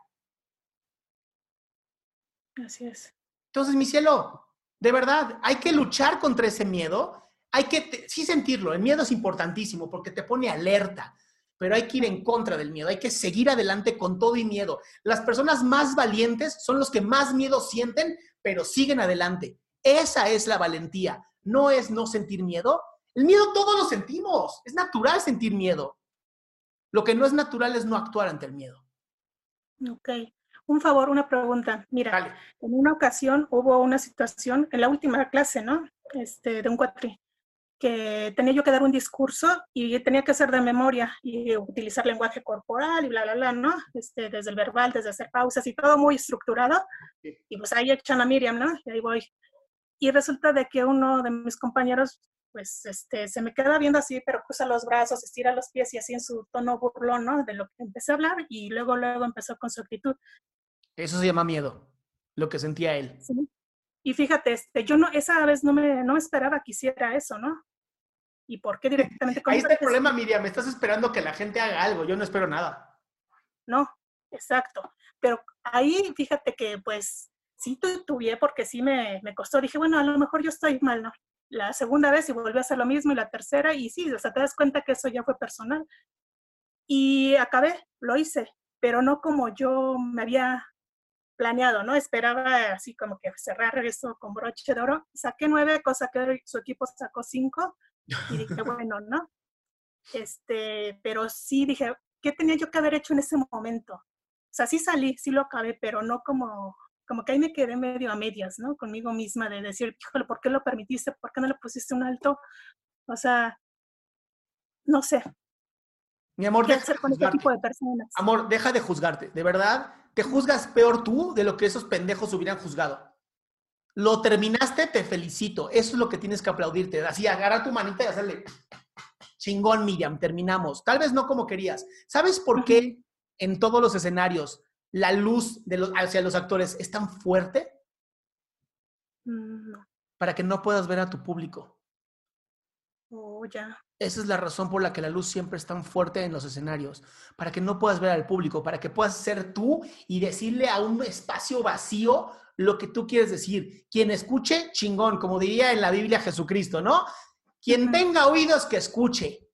Así es. Entonces, mi cielo, de verdad, hay que luchar contra ese miedo. Hay que, sí sentirlo, el miedo es importantísimo porque te pone alerta, pero hay que ir en contra del miedo, hay que seguir adelante con todo y miedo. Las personas más valientes son los que más miedo sienten, pero siguen adelante. Esa es la valentía, no es no sentir miedo. El miedo todos lo sentimos, es natural sentir miedo. Lo que no es natural es no actuar ante el miedo. Ok. Un favor, una pregunta. Mira, en una ocasión hubo una situación en la última clase, ¿no? Este, de un cuatri, que tenía yo que dar un discurso y tenía que hacer de memoria y utilizar lenguaje corporal y bla, bla, bla, ¿no? Este, desde el verbal, desde hacer pausas y todo muy estructurado. Y pues ahí echan a Miriam, ¿no? Y ahí voy. Y resulta de que uno de mis compañeros pues este, se me queda viendo así, pero cruza los brazos, estira los pies y así en su tono burlón, ¿no? De lo que empecé a hablar y luego, luego empezó con su actitud. Eso se llama miedo, lo que sentía él. Sí. Y fíjate, este, yo no, esa vez no me, no esperaba que hiciera eso, ¿no? ¿Y por qué directamente? Ahí está el problema, Miriam, me estás esperando que la gente haga algo, yo no espero nada. No, exacto. Pero ahí, fíjate que pues sí tuve porque sí me, me costó. Dije, bueno, a lo mejor yo estoy mal, ¿no? la segunda vez y volví a hacer lo mismo y la tercera y sí, o sea, te das cuenta que eso ya fue personal. Y acabé, lo hice, pero no como yo me había planeado, ¿no? Esperaba así como que cerrar eso con broche de oro. Saqué nueve, cosa que su equipo sacó cinco y dije, bueno, ¿no? Este, pero sí dije, ¿qué tenía yo que haber hecho en ese momento? O sea, sí salí, sí lo acabé, pero no como como que ahí me quedé medio a medias, ¿no? Conmigo misma de decir, híjole, ¿por qué lo permitiste? ¿Por qué no le pusiste un alto? O sea, no sé. Mi amor, deja de, con este tipo de personas? Amor, deja de juzgarte. De verdad, te juzgas peor tú de lo que esos pendejos hubieran juzgado. Lo terminaste, te felicito. Eso es lo que tienes que aplaudirte. Así, agarra tu manita y hacerle chingón, Miriam, terminamos. Tal vez no como querías. ¿Sabes por qué en todos los escenarios la luz de los, hacia los actores es tan fuerte para que no puedas ver a tu público. Oh, ya. Esa es la razón por la que la luz siempre es tan fuerte en los escenarios, para que no puedas ver al público, para que puedas ser tú y decirle a un espacio vacío lo que tú quieres decir. Quien escuche, chingón, como diría en la Biblia Jesucristo, ¿no? Quien tenga oídos, que escuche.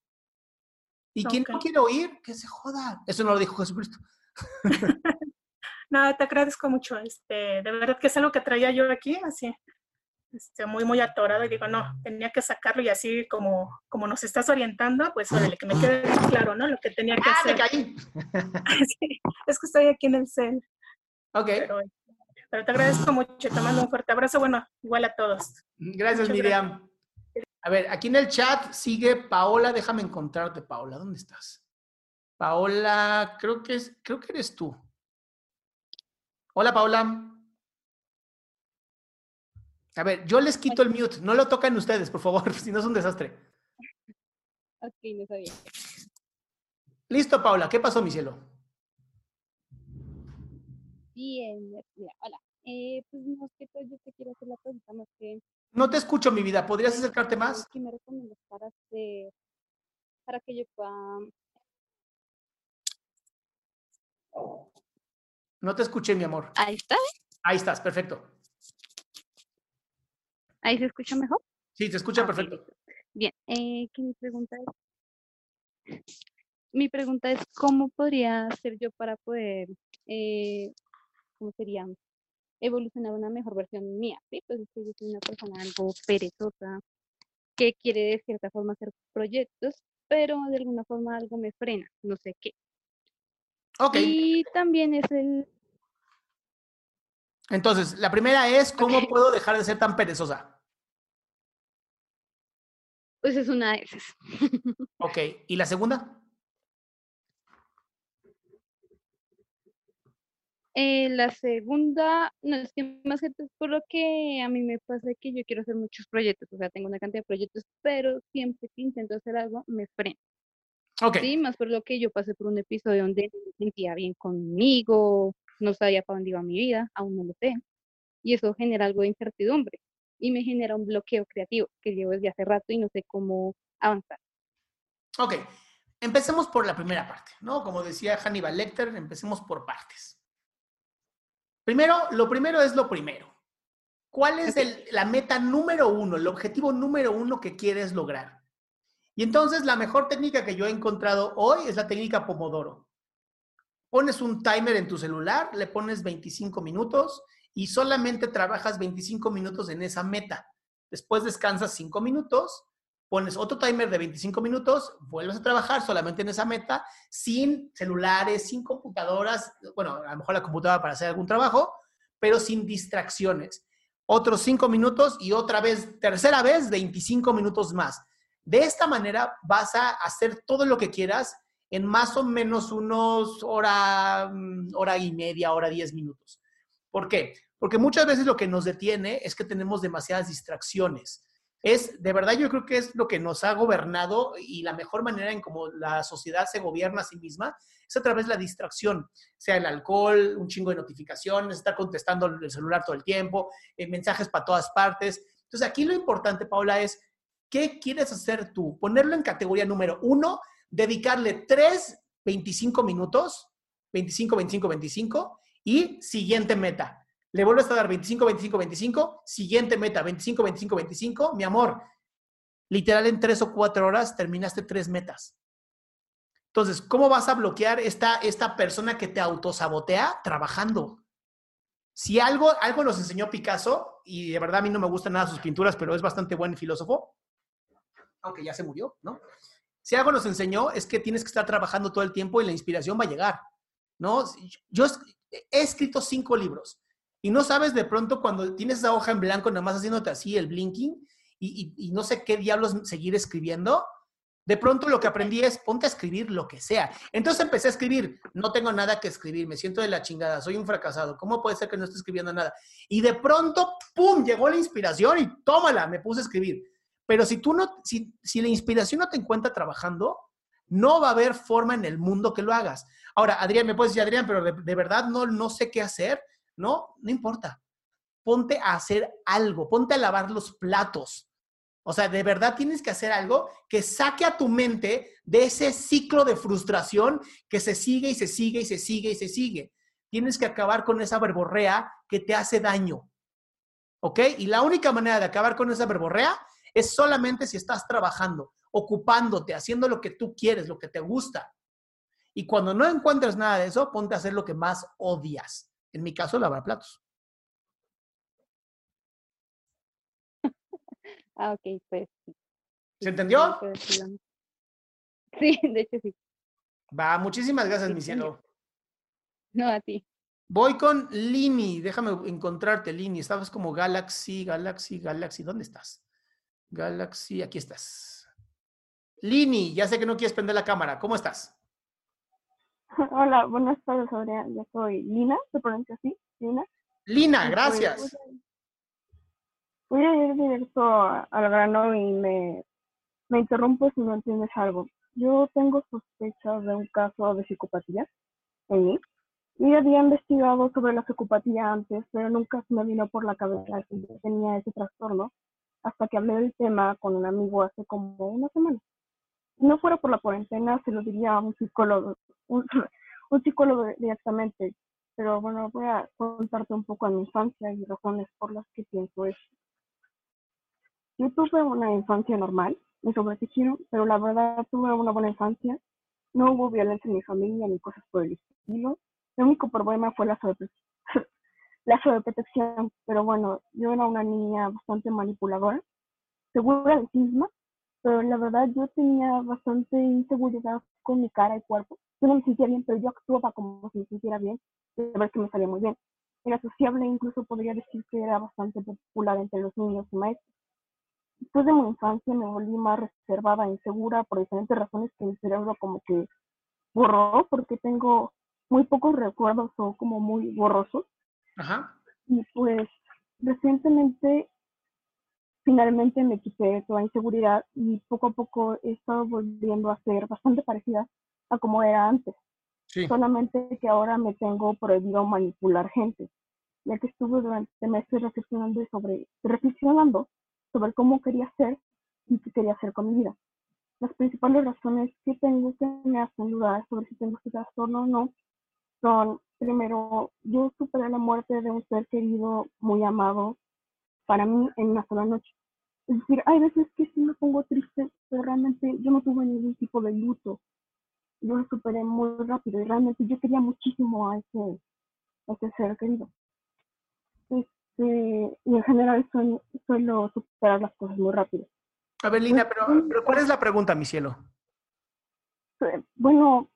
Y quien no quiere oír, que se joda. Eso no lo dijo Jesucristo. no, te agradezco mucho. Este, de verdad que es algo que traía yo aquí, así, este, muy, muy atorado. Y digo, no, tenía que sacarlo y así como, como nos estás orientando, pues órale, que me quede claro, ¿no? Lo que tenía que ¡Ah, hacer. caí! es que estoy aquí en el cel. Ok. Pero, te agradezco mucho. Te mando un fuerte abrazo. Bueno, igual a todos. Gracias, Miriam. A ver, aquí en el chat sigue Paola. Déjame encontrarte, Paola. ¿Dónde estás? Paola, creo que, es, creo que eres tú. Hola, Paola. A ver, yo les quito el mute. No lo tocan ustedes, por favor, si no es un desastre. Ok, no sabía. Listo, Paula. ¿Qué pasó, mi cielo? Bien, mira, hola. Eh, pues no sé, pues yo te quiero hacer la pregunta más que... No te escucho, mi vida. ¿Podrías acercarte más? ¿Qué me recomiendas para hacer, para que yo pueda no te escuché, mi amor. Ahí está. Ahí estás, perfecto. ¿Ahí se escucha mejor? Sí, se escucha perfecto. Bien, eh, mi pregunta es, mi pregunta es, ¿cómo podría hacer yo para poder, eh, ¿cómo sería? evolucionar una mejor versión mía, ¿sí? Pues es que yo soy una persona algo perezosa, que quiere de cierta forma hacer proyectos, pero de alguna forma algo me frena, no sé qué. Ok. Y también es el... Entonces, la primera es, ¿cómo puedo dejar de ser tan perezosa? Pues es una de esas. Ok, ¿y la segunda? Eh, la segunda, no es que más que todo es por lo que a mí me pasa que yo quiero hacer muchos proyectos, o sea, tengo una cantidad de proyectos, pero siempre que intento hacer algo me freno. Ok. Sí, más por lo que yo pasé por un episodio donde no me sentía bien conmigo, no sabía para dónde iba mi vida, aún no lo sé, y eso genera algo de incertidumbre y me genera un bloqueo creativo que llevo desde hace rato y no sé cómo avanzar. Ok, empecemos por la primera parte, ¿no? Como decía Hannibal Lecter, empecemos por partes. Primero, lo primero es lo primero. ¿Cuál es el- la meta número uno, el objetivo número uno que quieres lograr? Y entonces la mejor técnica que yo he encontrado hoy es la técnica Pomodoro. Pones un timer en tu celular, le pones 25 minutos y solamente trabajas 25 minutos en esa meta. Después descansas 5 minutos, pones otro timer de 25 minutos, vuelves a trabajar solamente en esa meta, sin celulares, sin computadoras, bueno, a lo mejor la computadora para hacer algún trabajo, pero sin distracciones. Otros 5 minutos y otra vez, tercera vez, 25 minutos más. De esta manera vas a hacer todo lo que quieras en más o menos unos hora, mm, hora y media, hora 10 minutos. ¿Por qué? Porque muchas veces lo que nos detiene es que tenemos demasiadas distracciones. Es, de verdad, yo creo que es lo que nos ha gobernado y la mejor manera en cómo la sociedad se gobierna a sí misma es a través de la distracción, sea el alcohol, un chingo de notificaciones, estar contestando el celular todo el tiempo, eh, mensajes para todas partes. Entonces, aquí lo importante, Paula, es ¿qué quieres hacer tú? Ponerlo en categoría número uno, dedicarle 3, 25 minutos, 25, 25, 25, y siguiente meta. Le vuelves a dar 25, 25, 25, siguiente meta, 25, 25, 25. Mi amor, literal en tres o cuatro horas terminaste tres metas. Entonces, ¿cómo vas a bloquear esta, esta persona que te autosabotea trabajando? Si algo, algo nos enseñó Picasso, y de verdad a mí no me gustan nada sus pinturas, pero es bastante buen filósofo, aunque ya se murió, ¿no? Si algo nos enseñó es que tienes que estar trabajando todo el tiempo y la inspiración va a llegar, ¿no? Yo he escrito cinco libros y no sabes de pronto cuando tienes esa hoja en blanco nada más haciéndote así el blinking y, y, no sé qué diablos seguir escribiendo, de pronto lo que aprendí es ponte a escribir lo que sea. Entonces empecé a escribir, no tengo nada que escribir, me siento de la chingada, soy un fracasado, ¿cómo puede ser que no esté escribiendo nada? Y de pronto, ¡pum!, llegó la inspiración y tómala, me puse a escribir. Pero si tú no, si, si la inspiración no te encuentra trabajando, no va a haber forma en el mundo que lo hagas. Ahora, Adrián, me puedes decir, Adrián, pero de, verdad no, no sé qué hacer. No, no importa. Ponte a hacer algo, ponte a lavar los platos. O sea, de verdad tienes que hacer algo que saque a tu mente de ese ciclo de frustración que se sigue y se sigue y se sigue y se sigue. Tienes que acabar con esa verborrea que te hace daño. ¿Ok? Y la única manera de acabar con esa verborrea es solamente si estás trabajando, ocupándote, haciendo lo que tú quieres, lo que te gusta. Y cuando no encuentres nada de eso, ponte a hacer lo que más odias. En mi caso, lavar platos. Ah, ok, pues sí. ¿Se entendió? Sí, de hecho sí. Va, muchísimas gracias, mi Sí, cielo. No, a ti. Voy con Lini. Déjame encontrarte, Lini. Estabas como Galaxy, Galaxy, Galaxy. ¿Dónde estás? Galaxy, aquí estás. Lini, ya sé que no quieres prender la cámara. ¿Cómo estás? Hola, buenas tardes, Adrián. Yo soy Lina, ¿se pronuncia así? Lina. Lina, Pues, gracias. Voy a ir directo al grano y me, me interrumpo si no entiendes algo. Yo tengo sospechas de un caso de psicopatía en mí y había investigado sobre la psicopatía antes, pero nunca se me vino por la cabeza que yo tenía ese trastorno hasta que hablé del tema con un amigo hace como una semana. Si no fuera por la cuarentena, se lo diría a un psicólogo, un, psicólogo directamente. Pero bueno, voy a contarte un poco de mi infancia y razones por las que pienso eso. Yo tuve una infancia normal, me sobreexigieron, pero la verdad tuve una buena infancia. No hubo violencia en mi familia ni cosas por el estilo. El único problema fue la, la sobreprotección, pero bueno, yo era una niña bastante manipuladora, segura de sí misma, pero la verdad yo tenía bastante inseguridad con mi cara y cuerpo. Yo no me sentía bien, pero yo actuaba como si me sintiera bien, de ver que me salía muy bien. Era sociable, incluso podría decir que era bastante popular entre los niños y maestros. Después de mi infancia me volví más reservada e insegura por diferentes razones que mi cerebro como que borró, porque tengo muy pocos recuerdos o como muy borrosos. Ajá. Y pues recientemente finalmente me quité toda inseguridad y poco a poco he estado volviendo a ser bastante parecida a como era antes. Solamente que ahora me tengo prohibido manipular gente, ya que estuve durante meses reflexionando sobre, reflexionando sobre cómo quería ser y qué quería hacer con mi vida. Las principales razones que tengo que me hacen dudar sobre si tengo este trastorno o no son, primero, yo superé la muerte de un ser querido muy amado para mí en una sola noche. Es decir, hay veces que sí me pongo triste, pero realmente yo no tuve ningún tipo de luto. Yo lo superé muy rápido y realmente yo quería muchísimo a ese, a ese ser querido. Este, y en general suelo, superar las cosas muy rápido. A ver, Lina, pero, pues, pero ¿cuál es la pregunta, mi cielo? Bueno,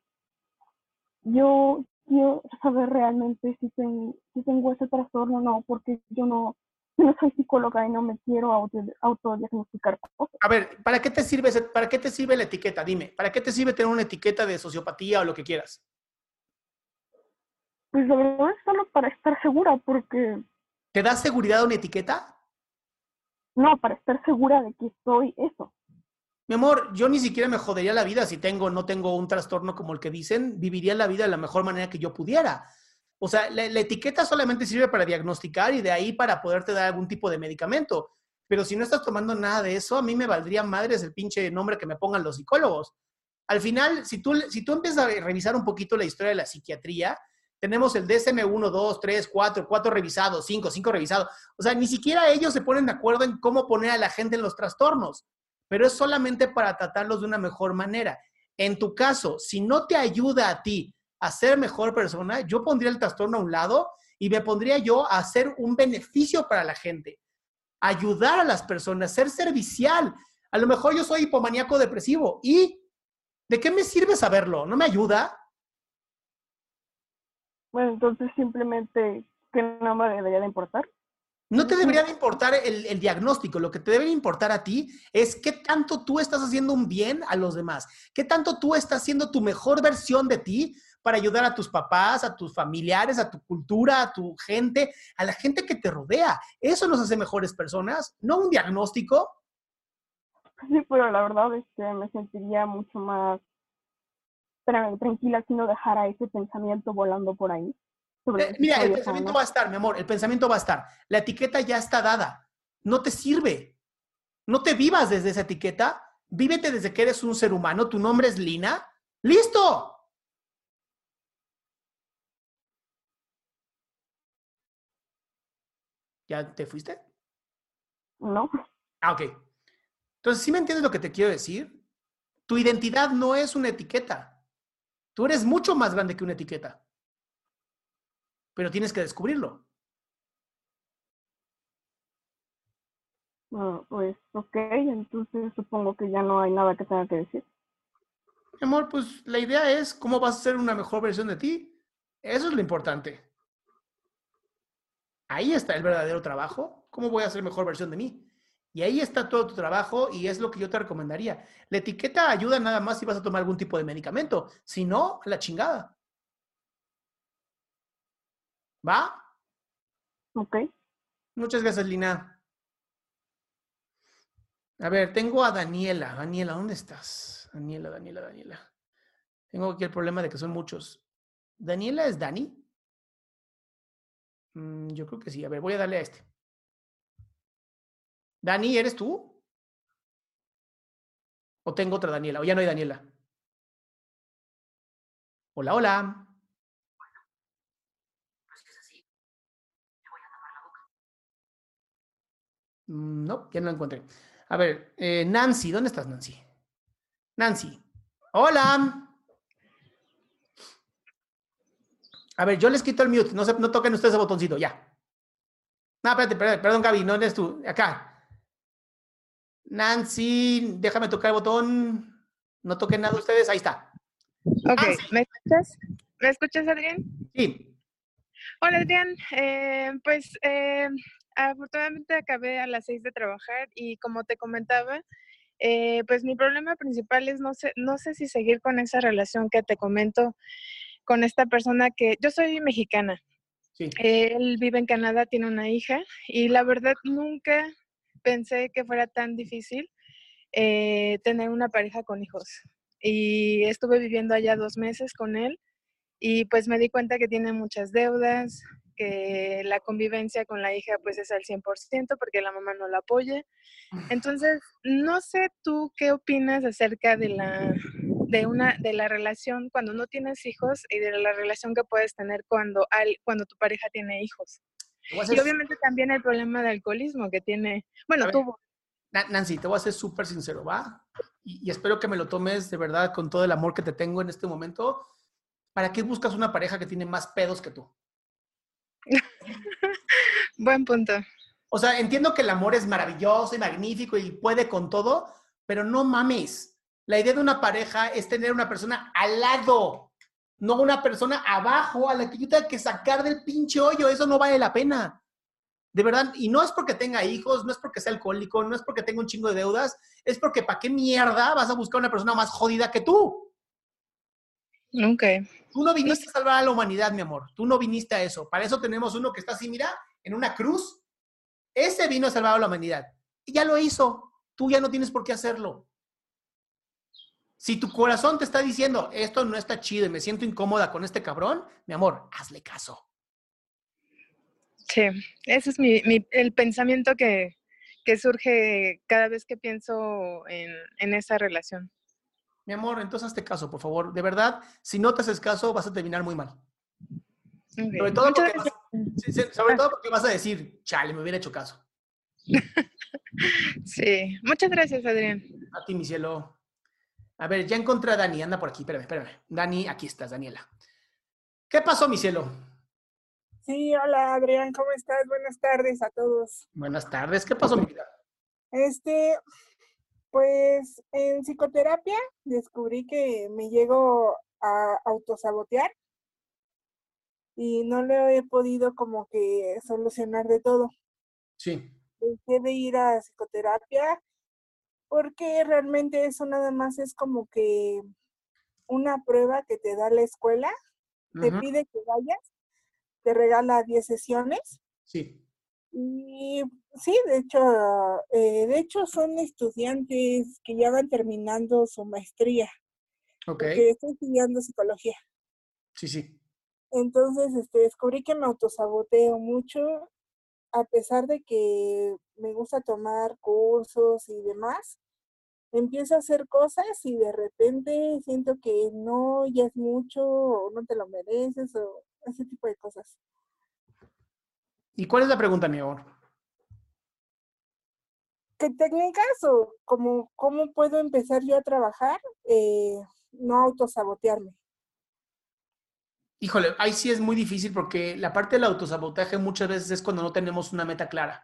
yo quiero saber realmente si, si tengo ese trastorno o no, porque yo no, no soy psicóloga y no me quiero auto, autodiagnosticar. A ver, ¿para qué te sirve para qué te sirve la etiqueta? Dime, ¿para qué te sirve tener una etiqueta de sociopatía o lo que quieras? Pues la verdad es solo para estar segura, porque. ¿Te da seguridad una etiqueta? No, para estar segura de que soy eso. Mi amor, yo ni siquiera me jodería la vida si tengo o no tengo un trastorno como el que dicen, viviría la vida de la mejor manera que yo pudiera. O sea, la, etiqueta solamente sirve para diagnosticar y de ahí para poderte dar algún tipo de medicamento. Pero si no estás tomando nada de eso, a mí me valdría madres el pinche nombre que me pongan los psicólogos. Al final, si tú, si tú empiezas a revisar un poquito la historia de la psiquiatría, tenemos el DSM-1, 2, 3, 4, 4 revisados, 5, 5 revisados. O sea, ni siquiera ellos se ponen de acuerdo en cómo poner a la gente en los trastornos, pero es solamente para tratarlos de una mejor manera. En tu caso, si no te ayuda a ti a ser mejor persona, yo pondría el trastorno a un lado y me pondría yo a hacer un beneficio para la gente, ayudar a las personas, ser servicial. A lo mejor yo soy hipomaníaco depresivo y ¿de qué me sirve saberlo? ¿No me ayuda? Bueno, entonces simplemente que no me debería de importar. No te debería de importar el, el, diagnóstico, lo que te debe importar a ti es qué tanto tú estás haciendo un bien a los demás, qué tanto tú estás haciendo tu mejor versión de ti para ayudar a tus papás, a tus familiares, a tu cultura, a tu gente, a la gente que te rodea. Eso nos hace mejores personas, no un diagnóstico. Sí, pero la verdad es que me sentiría mucho más tranquila si no dejara ese pensamiento volando por ahí. Eh, mira, el pensamiento va a estar, mi amor, el pensamiento va a estar. La etiqueta ya está dada. No te sirve. No te vivas desde esa etiqueta. Vívete desde que eres un ser humano. Tu nombre es Lina. ¡Listo! ¿Ya te fuiste? No. Ah, ok. Entonces, ¿sí me entiendes lo que te quiero decir? Tu identidad no es una etiqueta. Tú eres mucho más grande que una etiqueta. Pero tienes que descubrirlo. Bueno, pues, ok, entonces supongo que ya no hay nada que tenga que decir. Amor, pues la idea es cómo vas a ser una mejor versión de ti. Eso es lo importante. Ahí está el verdadero trabajo. ¿Cómo voy a ser mejor versión de mí? Y ahí está todo tu trabajo y es lo que yo te recomendaría. La etiqueta ayuda nada más si vas a tomar algún tipo de medicamento. Si no, la chingada. ¿Va? Ok. Muchas gracias, Lina. A ver, tengo a Daniela. Daniela, ¿dónde estás? Daniela, Daniela, Daniela. Tengo aquí el problema de que son muchos. ¿Daniela es Dani? Mm, yo creo que sí. A ver, voy a darle a este. Dani, ¿eres tú? ¿O tengo otra Daniela? ¿O ya no hay Daniela? Hola, hola. Mm, no, ya no la encontré. A ver, eh, Nancy, ¿dónde estás, Nancy? Nancy. Hola. A ver, yo les quito el mute. No, se, no toquen ustedes el botoncito, ya. No, espérate, perdón, perdón, Gaby, no eres tú. Acá. Nancy, déjame tocar el botón. No toquen nada ustedes. Ahí está. Ok, ¿me escuchas? ¿Me escuchas, Adrián? Sí. Hola, Adrián. Eh, pues eh, afortunadamente acabé a las seis de trabajar y como te comentaba, eh, pues mi problema principal es no sé, no sé si seguir con esa relación que te comento con esta persona que yo soy mexicana. Él vive en Canadá, tiene una hija y la verdad nunca pensé que fuera tan difícil eh, tener una pareja con hijos. Y estuve viviendo allá dos meses con él y pues me di cuenta que tiene muchas deudas, que la convivencia con la hija pues es al 100% porque la mamá no la apoya. Entonces, no sé tú qué opinas acerca de la de una de la relación cuando no tienes hijos y de la relación que puedes tener cuando al, cuando tu pareja tiene hijos. Y obviamente también el problema de alcoholismo que tiene, bueno, tuvo. Nancy, te voy a ser súper sincero, ¿va? Y, y, espero que me lo tomes de verdad con todo el amor que te tengo en este momento. ¿Para qué buscas una pareja que tiene más pedos que tú? Buen punto. O sea, entiendo que el amor es maravilloso y magnífico y puede con todo, pero no mames. La idea de una pareja es tener una persona al lado, no una persona abajo a la que yo tenga que sacar del pinche hoyo. Eso no vale la pena. De verdad, y no es porque tenga hijos, no es porque sea alcohólico, no es porque tenga un chingo de deudas, es porque ¿para qué mierda vas a buscar una persona más jodida que tú? Ok. Tú no viniste a salvar a la humanidad, mi amor. Tú no viniste a eso. Para eso tenemos uno que está así, mira, en una cruz. Ese vino a salvar a la humanidad. Y ya lo hizo. Tú ya no tienes por qué hacerlo. Si tu corazón te está diciendo, esto no está chido y me siento incómoda con este cabrón, mi amor, hazle caso. Sí, ese es mi, el pensamiento que, que, surge cada vez que pienso en, en, esa relación. Mi amor, entonces hazte caso, por favor. De verdad, si no te haces caso, vas a terminar muy mal. Sobre, todo porque, vas, sobre todo porque vas a decir, chale, me hubiera hecho caso. sí, muchas gracias, Adrián. A ti, mi cielo. A ver, ya encontré a Dani, anda por aquí, espérame, espérame. Dani, aquí estás, Daniela. ¿Qué pasó, mi cielo? Sí, hola Adrián, ¿cómo estás? Buenas tardes a todos. Buenas tardes, ¿qué pasó, mi vida? Este, pues en psicoterapia descubrí que me llego a autosabotear y no lo he podido como que solucionar de todo. Sí. Dejé de ir a psicoterapia porque realmente eso nada más es como que una prueba que te da la escuela, te pide que vayas, te regala 10 sesiones. Sí. Y sí, de hecho, eh, de hecho son estudiantes que ya van terminando su maestría. Ok. Que estoy estudiando psicología. Sí, sí. Entonces, este, descubrí que me autosaboteo mucho, a pesar de que me gusta tomar cursos y demás, empiezo a hacer cosas y de repente siento que no, ya es mucho, o no te lo mereces, o ese tipo de cosas. ¿Y cuál es la pregunta, mi amor? ¿Qué técnicas o cómo, cómo puedo empezar yo a trabajar, eh, no autosabotearme? Híjole, ahí sí es muy difícil porque la parte del autosabotaje muchas veces es cuando no tenemos una meta clara.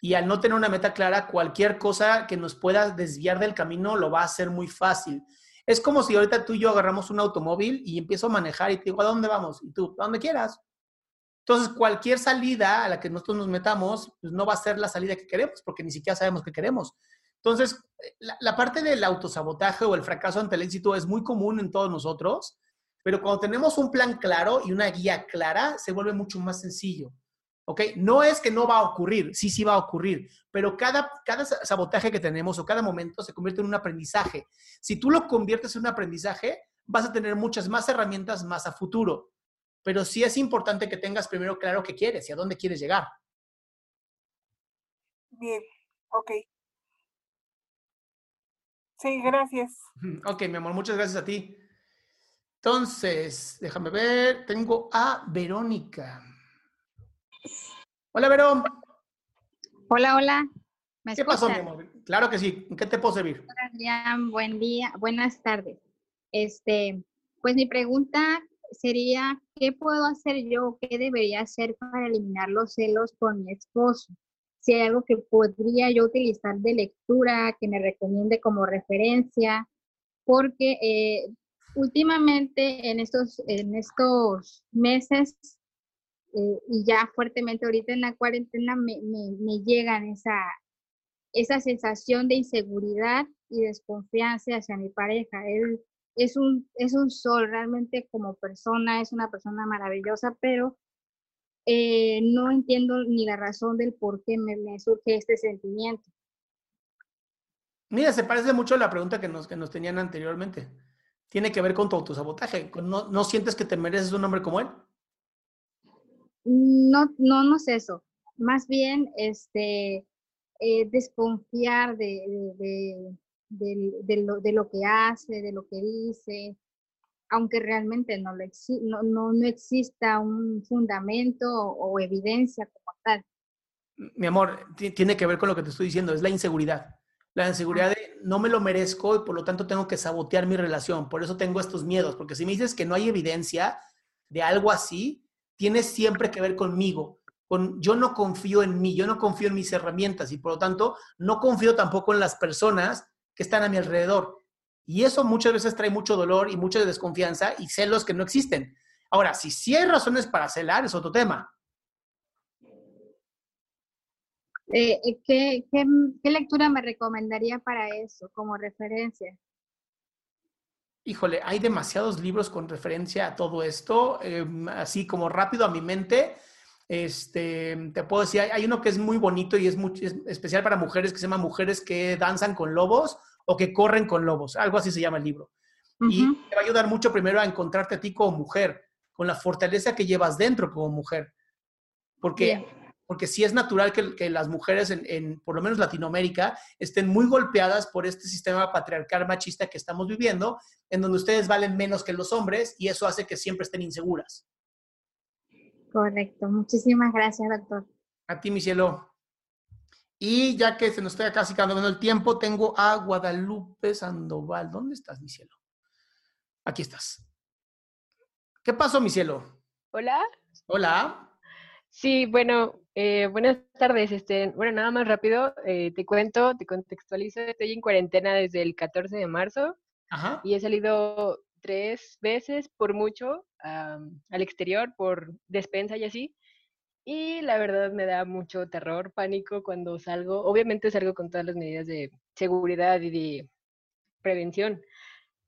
Y al no tener una meta clara, cualquier cosa que nos pueda desviar del camino lo va a hacer muy fácil. Es como si ahorita tú y yo agarramos un automóvil y empiezo a manejar y te digo, ¿a dónde vamos? Y tú, a donde quieras. Entonces, cualquier salida a la que nosotros nos metamos, pues no va a ser la salida que queremos, porque ni siquiera sabemos qué queremos. Entonces, la, la parte del autosabotaje o el fracaso ante el éxito es muy común en todos nosotros, pero cuando tenemos un plan claro y una guía clara, se vuelve mucho más sencillo. ¿Ok? No es que no va a ocurrir, sí, sí va a ocurrir, pero cada, cada sabotaje que tenemos o cada momento se convierte en un aprendizaje. Si tú lo conviertes en un aprendizaje, vas a tener muchas más herramientas más a futuro. Pero sí es importante que tengas primero claro qué quieres y a dónde quieres llegar. Bien, ok. Sí, gracias. Ok, mi amor, muchas gracias a ti. Entonces, déjame ver, tengo a Verónica. Hola, Verón. Hola, hola. ¿Me ¿Qué pasó, mi amor? Claro que sí. ¿En qué te puedo servir? Hola, Adrián. Buen día. Buenas tardes. Este, pues mi pregunta sería, ¿qué puedo hacer yo? ¿Qué debería hacer para eliminar los celos con mi esposo? Si hay algo que podría yo utilizar de lectura, que me recomiende como referencia, porque eh, últimamente en estos, en estos meses eh, y ya fuertemente ahorita en la cuarentena me, me, me llegan esa, esa sensación de inseguridad y desconfianza hacia mi pareja. Él es un, es un sol realmente como persona, es una persona maravillosa, pero eh, no entiendo ni la razón del por qué me, me, surge este sentimiento. Mira, se parece mucho a la pregunta que nos, que nos tenían anteriormente. Tiene que ver con tu autosabotaje. ¿No, ¿No sientes que te mereces un hombre como él? No, no, no es eso. Más bien, este, eh, desconfiar de, de, de, de, lo, de lo que hace, de lo que dice, aunque realmente no, lo exi no, no, no, exista un fundamento o, o, evidencia como tal. Mi amor, tiene que ver con lo que te estoy diciendo, es la inseguridad. La inseguridad de no me lo merezco y por lo tanto tengo que sabotear mi relación. Por eso tengo estos miedos, porque si me dices que no hay evidencia de algo así, tiene siempre que ver conmigo. Con, yo no confío en mí, yo no confío en mis herramientas y por lo tanto no confío tampoco en las personas que están a mi alrededor. Y eso muchas veces trae mucho dolor y mucha desconfianza y celos que no existen. Ahora, si sí hay razones para celar, es otro tema. Eh, eh, ¿qué, qué, qué lectura me recomendaría para eso como referencia? Híjole, hay demasiados libros con referencia a todo esto, eh, así como rápido a mi mente. Este, te puedo decir, hay uno que es muy bonito y es, muy, es especial para mujeres que se llama Mujeres que danzan con lobos o que corren con lobos, algo así se llama el libro. Uh -huh. Y te va a ayudar mucho primero a encontrarte a ti como mujer, con la fortaleza que llevas dentro como mujer. Porque, porque sí es natural que, que las mujeres, en, en, por lo menos Latinoamérica, estén muy golpeadas por este sistema patriarcal machista que estamos viviendo, en donde ustedes valen menos que los hombres y eso hace que siempre estén inseguras. Correcto. Muchísimas gracias, doctor. A ti, mi cielo. Y ya que se nos está casi acabando el tiempo, tengo a Guadalupe Sandoval. ¿Dónde estás, mi cielo? Aquí estás. ¿Qué pasó, mi cielo? Hola. Hola. Sí, bueno, eh, buenas tardes. Este, bueno, nada más rápido, eh, te cuento, te contextualizo. Estoy en cuarentena desde el 14 de marzo Ajá. y he salido tres veces por mucho al exterior por despensa y así. Y la verdad me da mucho terror, pánico cuando salgo. Obviamente salgo con todas las medidas de seguridad y de prevención.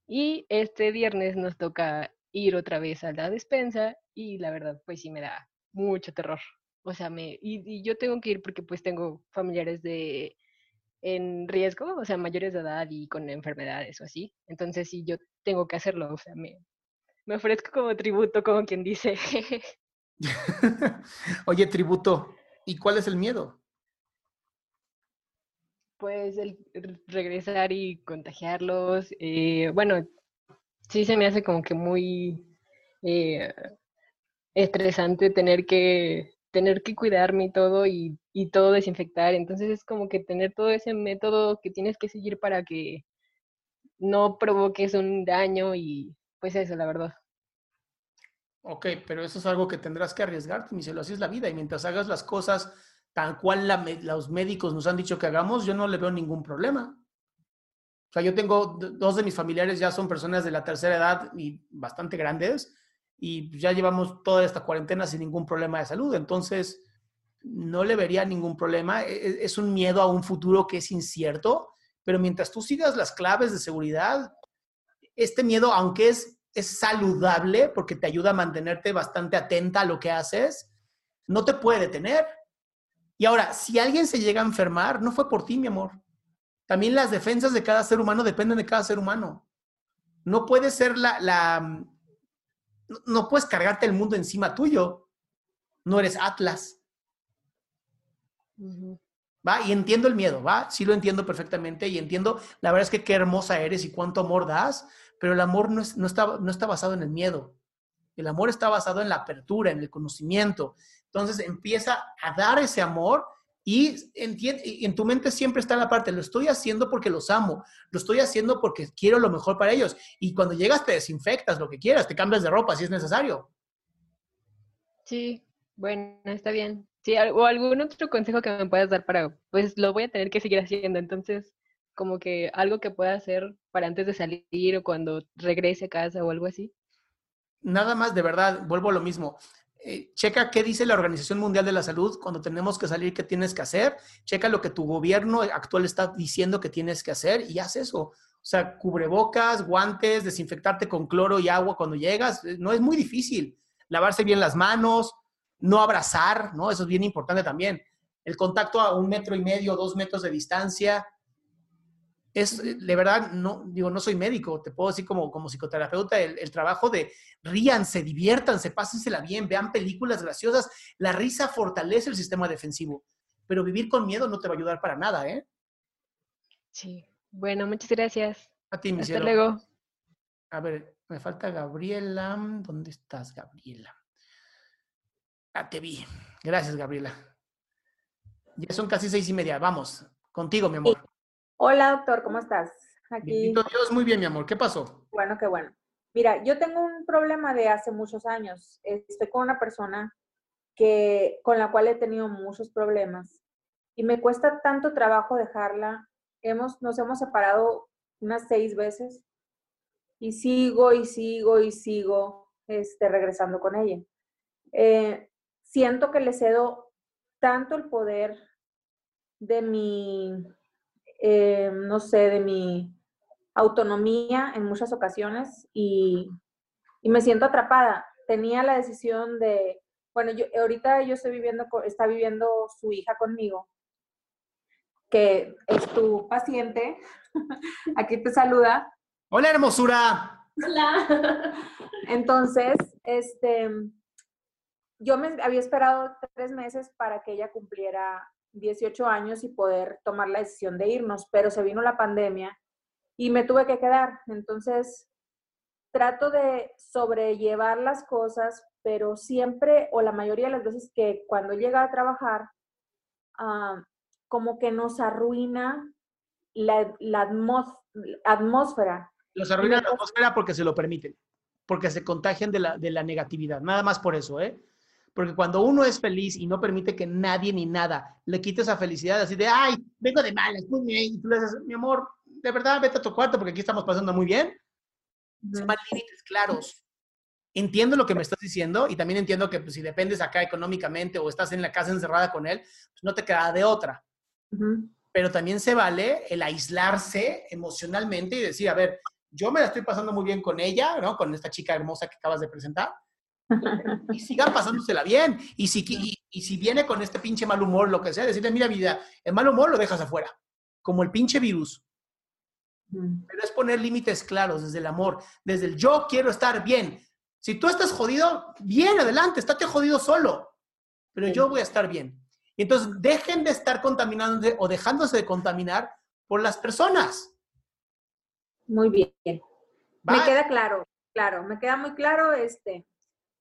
Y este viernes nos toca ir otra vez a la despensa y la verdad pues sí me da mucho terror. O sea, me, y, y yo tengo que ir porque pues tengo familiares de en riesgo, o sea, mayores de edad y con enfermedades o así. Entonces, sí, yo tengo que hacerlo, o sea, me, me ofrezco como tributo, como quien dice. Oye, tributo, ¿y cuál es el miedo? Pues el regresar y contagiarlos. Eh, bueno, sí se me hace como que muy eh, estresante tener que tener que cuidarme y todo y, y, todo desinfectar. Entonces es como que tener todo ese método que tienes que seguir para que no provoques un daño y pues eso, la verdad. Ok, pero eso es algo que tendrás que arriesgarte, mi cielo, así es la vida. Y mientras hagas las cosas tal cual la, los médicos nos han dicho que hagamos, yo no le veo ningún problema. O sea, yo tengo dos de mis familiares ya son personas de la tercera edad y bastante grandes y ya llevamos toda esta cuarentena sin ningún problema de salud. Entonces, no le vería ningún problema. Es, es, un miedo a un futuro que es incierto, pero mientras tú sigas las claves de seguridad, este miedo, aunque es, es saludable porque te ayuda a mantenerte bastante atenta a lo que haces, no te puede detener. Y ahora, si alguien se llega a enfermar, no fue por ti, mi amor. También las defensas de cada ser humano dependen de cada ser humano. No puede ser la, la no puedes cargarte el mundo encima tuyo. No eres Atlas. ¿Va? Y entiendo el miedo, ¿va? Sí lo entiendo perfectamente y entiendo, la verdad es que qué hermosa eres y cuánto amor das, pero el amor no, es, no, está, no está basado en el miedo. El amor está basado en la apertura, en el conocimiento. Entonces empieza a dar ese amor Y en tu mente siempre está la parte, lo estoy haciendo porque los amo, lo estoy haciendo porque quiero lo mejor para ellos. Y cuando llegas te desinfectas, lo que quieras, te cambias de ropa si es necesario. Sí, bueno, está bien. Sí, o algún otro consejo que me puedas dar para, pues lo voy a tener que seguir haciendo. Entonces, como que algo que pueda hacer para antes de salir o cuando regrese a casa o algo así. Nada más, de verdad, vuelvo a lo mismo. Eh, checa qué dice la Organización Mundial de la Salud cuando tenemos que salir, qué tienes que hacer. Checa lo que tu gobierno actual está diciendo que tienes que hacer y haz eso. O sea, cubrebocas, guantes, desinfectarte con cloro y agua cuando llegas. Eh, no es muy difícil. Lavarse bien las manos, no abrazar, ¿no? Eso es bien importante también. El contacto a un metro y medio, dos metros de distancia es, de verdad, no, digo, no soy médico, te puedo decir como, como psicoterapeuta, el, trabajo de ríanse, diviértanse, pásensela bien, vean películas graciosas. La risa fortalece el sistema defensivo, pero vivir con miedo no te va a ayudar para nada, ¿eh? Sí. Bueno, muchas gracias. A ti, mi Hasta luego. A ver, me falta Gabriela. ¿Dónde estás, Gabriela? Ah, te vi. Gracias, Gabriela. Ya son casi seis y media. Vamos, contigo, mi amor. Hola, doctor, ¿cómo estás? Aquí. Dios, muy bien, mi amor. ¿Qué pasó? Bueno, qué bueno. Mira, yo tengo un problema de hace muchos años. Estoy con una persona que, con la cual he tenido muchos problemas y me cuesta tanto trabajo dejarla. Hemos, nos hemos separado unas seis veces y sigo y sigo y sigo este, regresando con ella. Eh, siento que le cedo tanto el poder de mi eh, no sé, de mi autonomía en muchas ocasiones y, me siento atrapada. Tenía la decisión de, bueno, yo ahorita yo estoy viviendo, está viviendo su hija conmigo, que es tu paciente. Aquí te saluda. Hola, hermosura. Hola. Entonces, este, yo me había esperado tres meses para que ella cumpliera 18 años y poder tomar la decisión de irnos, pero se vino la pandemia y me tuve que quedar. Entonces, trato de sobrellevar las cosas, pero siempre o la mayoría de las veces que cuando llega a trabajar, ah, como que nos arruina la, atmósfera. Los arruina la atmósfera porque se lo permiten, porque se contagian de la, de la negatividad, nada más por eso, ¿eh? Porque cuando uno es feliz y no permite que nadie ni nada le quite esa felicidad, así de, ay, vengo de malas, y tú le dices, mi amor, de verdad, vete a tu cuarto porque aquí estamos pasando muy bien. Se van límites claros. Entiendo lo que me estás diciendo y también entiendo que pues, si dependes acá económicamente o estás en la casa encerrada con él, pues no te queda de otra. Pero también se vale el aislarse emocionalmente y decir, a ver, yo me la estoy pasando muy bien con ella, ¿no? Con esta chica hermosa que acabas de presentar y sigan pasándosela bien. Y si, y, si viene con este pinche mal humor, lo que sea, decirle, mira vida, el mal humor lo dejas afuera, como el pinche virus. Pero es poner límites claros desde el amor, desde el yo quiero estar bien. Si tú estás jodido, bien, adelante, estate jodido solo. Pero yo voy a estar bien. Y entonces dejen de estar contaminando o dejándose de contaminar por las personas. Muy bien. Me queda claro, claro, me queda muy claro este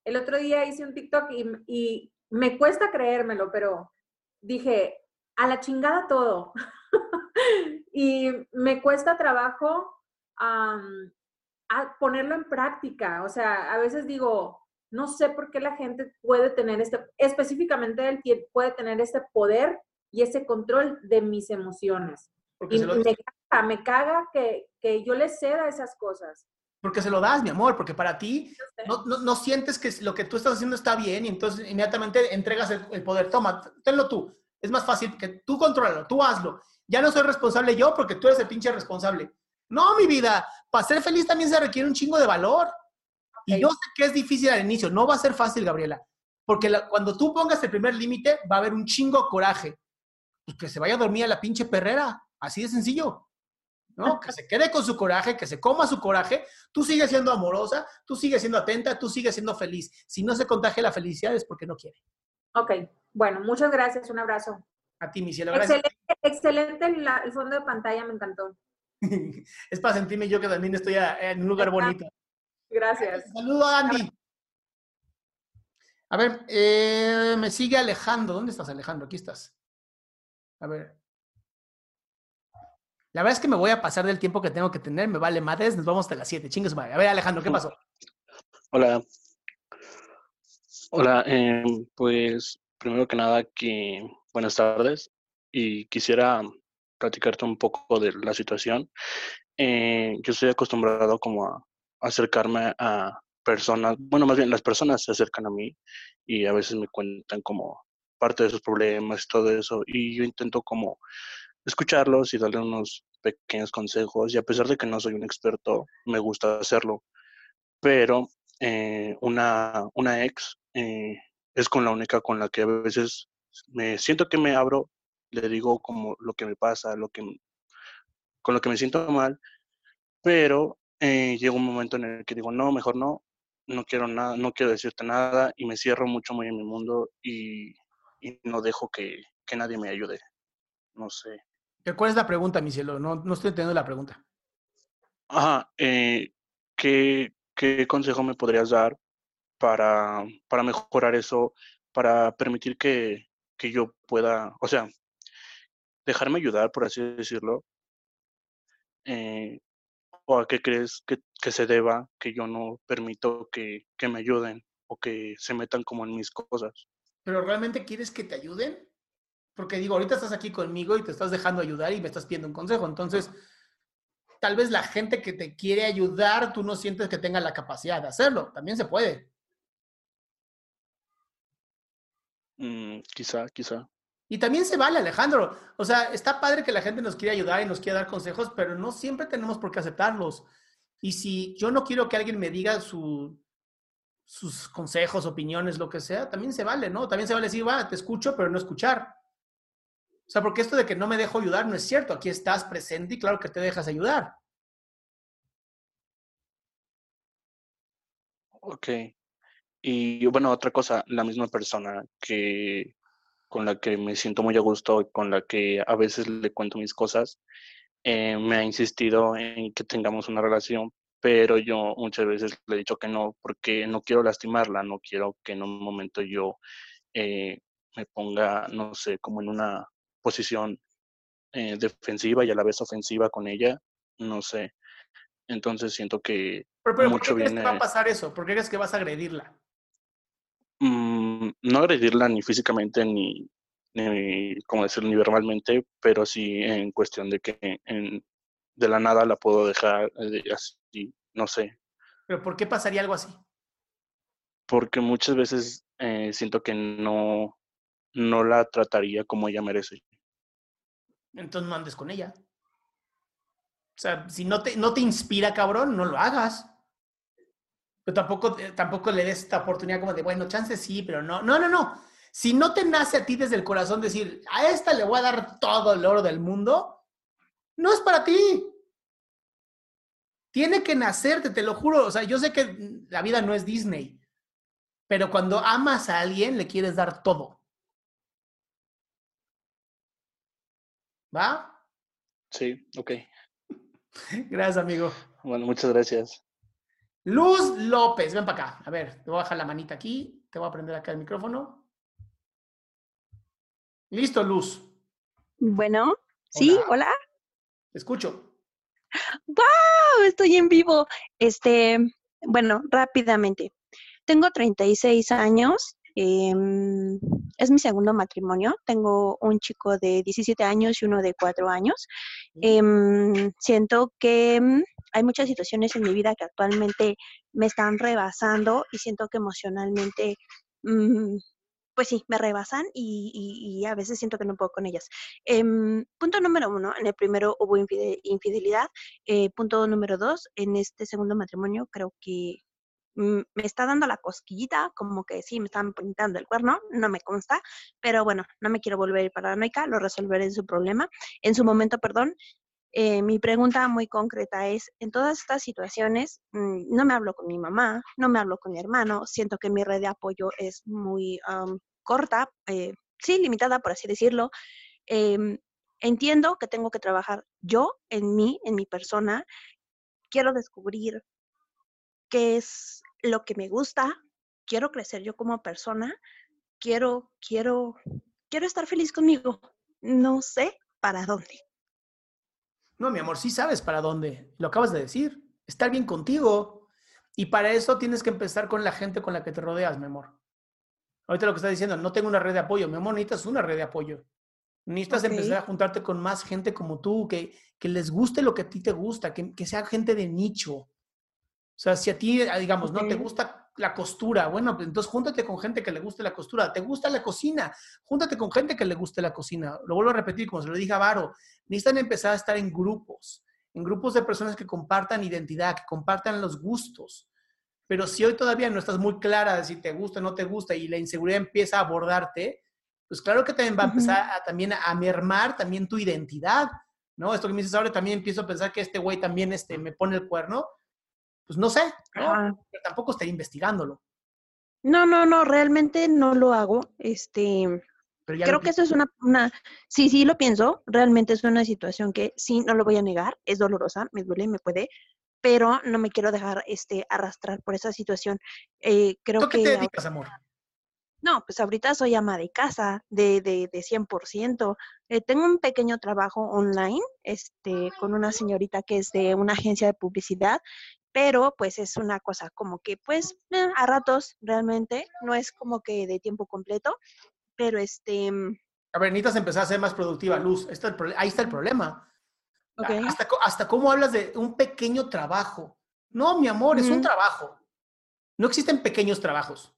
el otro día hice un TikTok y, me cuesta creérmelo, pero dije, a la chingada todo. y me cuesta trabajo ponerlo en práctica. O sea, a veces digo, no sé por qué la gente puede tener este, específicamente él puede tener este poder y ese control de mis emociones. y me caga, me caga que, que yo le ceda esas cosas. Porque se lo das, mi amor, porque para ti no, no, sientes que lo que tú estás haciendo está bien y entonces inmediatamente entregas el, poder. Toma, tenlo tú. Es más fácil que tú controlalo, tú hazlo. Ya no soy responsable yo porque tú eres el pinche responsable. No, mi vida, para ser feliz también se requiere un chingo de valor. Y yo sé que es difícil al inicio, no va a ser fácil, Gabriela, porque cuando tú pongas el primer límite va a haber un chingo coraje. Pues que se vaya a dormir a la pinche perrera, así de sencillo. ¿No? Que se quede con su coraje, que se coma su coraje, tú sigues siendo amorosa, tú sigues siendo atenta, tú sigues siendo feliz. Si no se contagia la felicidad es porque no quiere. Ok, bueno, muchas gracias, un abrazo. A ti, mi cielo, gracias. Excelente, el fondo de pantalla, me encantó. es para sentirme yo que también estoy en un lugar bonito. Gracias. Saludo a Andy. A ver, eh, me sigue Alejandro. ¿Dónde estás, Alejandro? Aquí estás. A ver. La verdad es que me voy a pasar del tiempo que tengo que tener, me vale madres, nos vamos hasta las 7, chingues madre. A ver, Alejandro, ¿qué pasó? Hola. Hola, em, pues primero que nada, que buenas tardes y quisiera platicarte un poco de la situación. Eh, yo estoy acostumbrado como a acercarme a personas, bueno, más bien las personas se acercan a mí y a veces me cuentan como parte de sus problemas y todo eso y yo intento como escucharlos y darle unos pequeños consejos y a pesar de que no soy un experto, me gusta hacerlo. Pero eh, una, una ex eh, es con la única con la que a veces me siento que me abro, le digo como lo que me pasa, lo que, con lo que me siento mal, pero eh, llega un momento en el que digo, no, mejor no, no quiero nada, no quiero decirte nada y me cierro mucho muy en mi mundo y, y no dejo que, que, nadie me ayude. No sé. ¿Cuál es la pregunta, mi cielo? No, no estoy entendiendo la pregunta. Ajá, eh, ¿qué, ¿qué consejo me podrías dar para, para mejorar eso, para permitir que, que yo pueda, o sea, dejarme ayudar, por así decirlo, eh, o a qué crees que, que, se deba que yo no permito que, que, me ayuden o que se metan como en mis cosas. ¿Pero realmente quieres que te ayuden? Porque digo, ahorita estás aquí conmigo y te estás dejando ayudar y me estás pidiendo un consejo. Entonces, tal vez la gente que te quiere ayudar, tú no sientes que tenga la capacidad de hacerlo. También se puede. Mm, quizá, quizá. Y también se vale, Alejandro. O sea, está padre que la gente nos quiera ayudar y nos quiera dar consejos, pero no siempre tenemos por qué aceptarlos. Y si yo no quiero que alguien me diga su, sus consejos, opiniones, lo que sea, también se vale, ¿no? También se vale decir, va, te escucho, pero no escuchar. O sea, porque esto de que no me dejo ayudar no es cierto. Aquí estás presente y claro que te dejas ayudar. Ok. Y bueno, otra cosa, la misma persona que con la que me siento muy a gusto y con la que a veces le cuento mis cosas, eh, me ha insistido en que tengamos una relación, pero yo muchas veces le he dicho que no, porque no quiero lastimarla, no quiero que en un momento yo eh, me ponga, no sé, como en una posición eh, defensiva y a la vez ofensiva con ella, no sé. Entonces siento que pero, pero mucho ¿por qué viene... crees que va a pasar eso? ¿Por qué crees que vas a agredirla? Mm, no agredirla ni físicamente ni, ni, como decirlo, ni verbalmente, pero sí en cuestión de que en, de la nada la puedo dejar eh, así, no sé. ¿Pero por qué pasaría algo así? Porque muchas veces eh, siento que no, no la trataría como ella merece. Entonces no andes con ella. O sea, si no te, no te inspira, cabrón, no lo hagas. Pero tampoco, eh, tampoco le des esta oportunidad como de, bueno, chance sí, pero no. No, no, no. Si no te nace a ti desde el corazón decir, a esta le voy a dar todo el oro del mundo, no es para ti. Tiene que nacerte, te lo juro. O sea, yo sé que la vida no es Disney, pero cuando amas a alguien, le quieres dar todo. ¿Va? Sí, ok. Gracias, amigo. Bueno, muchas gracias. Luz López, ven para acá. A ver, te voy a bajar la manita aquí. Te voy a prender acá el micrófono. Listo, Luz. Bueno, sí, hola. Te escucho. ¡Wow! Estoy en vivo. Este, bueno, rápidamente. Tengo 36 años. Eh, es mi segundo matrimonio. Tengo un chico de 17 años y uno de 4 años. Eh, siento que mm, hay muchas situaciones en mi vida que actualmente me están rebasando y siento que emocionalmente, mmm, pues sí, me rebasan y, y, y, a veces siento que no puedo con ellas. Eh, punto número uno, en el primero hubo infidelidad. Eh, punto número dos, en este segundo matrimonio creo que mm, me está dando la cosquillita, como que sí, me están pintando el cuerno, no me consta, pero bueno, no me quiero volver paranoica, lo resolveré en su problema, en su momento, perdón, eh, mi pregunta muy concreta es, en todas estas situaciones, mmm, no me hablo con mi mamá, no me hablo con mi hermano, siento que mi red de apoyo es muy um, corta, eh, sí, limitada, por así decirlo. Eh, entiendo que tengo que trabajar yo en mí, en mi persona. Quiero descubrir qué es lo que me gusta, quiero crecer yo como persona, quiero, quiero, quiero estar feliz conmigo, no sé para dónde. No, mi amor, sí sabes para dónde. Lo acabas de decir. Estar bien contigo. Y para eso tienes que empezar con la gente con la que te rodeas, mi amor. Ahorita lo que estás diciendo, no tengo una red de apoyo. Mi amor, necesitas una red de apoyo. Necesitas Ok. empezar a juntarte con más gente como tú, que, que les guste lo que a ti te gusta, que, que sea gente de nicho. O sea, si a ti, ah, digamos, no te gusta la costura, bueno, pues entonces júntate con gente que le guste la costura. ¿Te gusta la cocina? Júntate con gente que le guste la cocina. Lo vuelvo a repetir, como se lo dije a Varo, necesitan empezar a estar en grupos, en grupos de personas que compartan identidad, que compartan los gustos. Pero si hoy todavía no estás muy clara de si te gusta o no te gusta y la inseguridad empieza a abordarte, pues claro que también va a empezar a, también a mermar también tu identidad, ¿no? Esto que me dices ahora, también empiezo a pensar que este güey también este, me pone el cuerno. Pues no sé, ¿no? Ajá. Pero tampoco estaría investigándolo. No, no, no, realmente no lo hago. Este, Pero creo que eso es una, una, sí, sí lo pienso, realmente es una situación que sí, no lo voy a negar, es dolorosa, me duele, me puede, pero no me quiero dejar este, arrastrar por esa situación. Eh, creo ¿Tú a qué que te dedicas, amor? no, pues ahorita soy ama de casa de, de, de 100%. Eh, tengo un pequeño trabajo online este, con una señorita que es de una agencia de publicidad, pero pues es una cosa como que pues eh, a ratos realmente, no es como que de tiempo completo, pero este, mm, A ver, necesitas empezar a ser más productiva, Luz. Ahí está el, prole- ahí está el problema. ok. Hasta, hasta cómo hablas de un pequeño trabajo. No, mi amor, es un trabajo. No existen pequeños trabajos.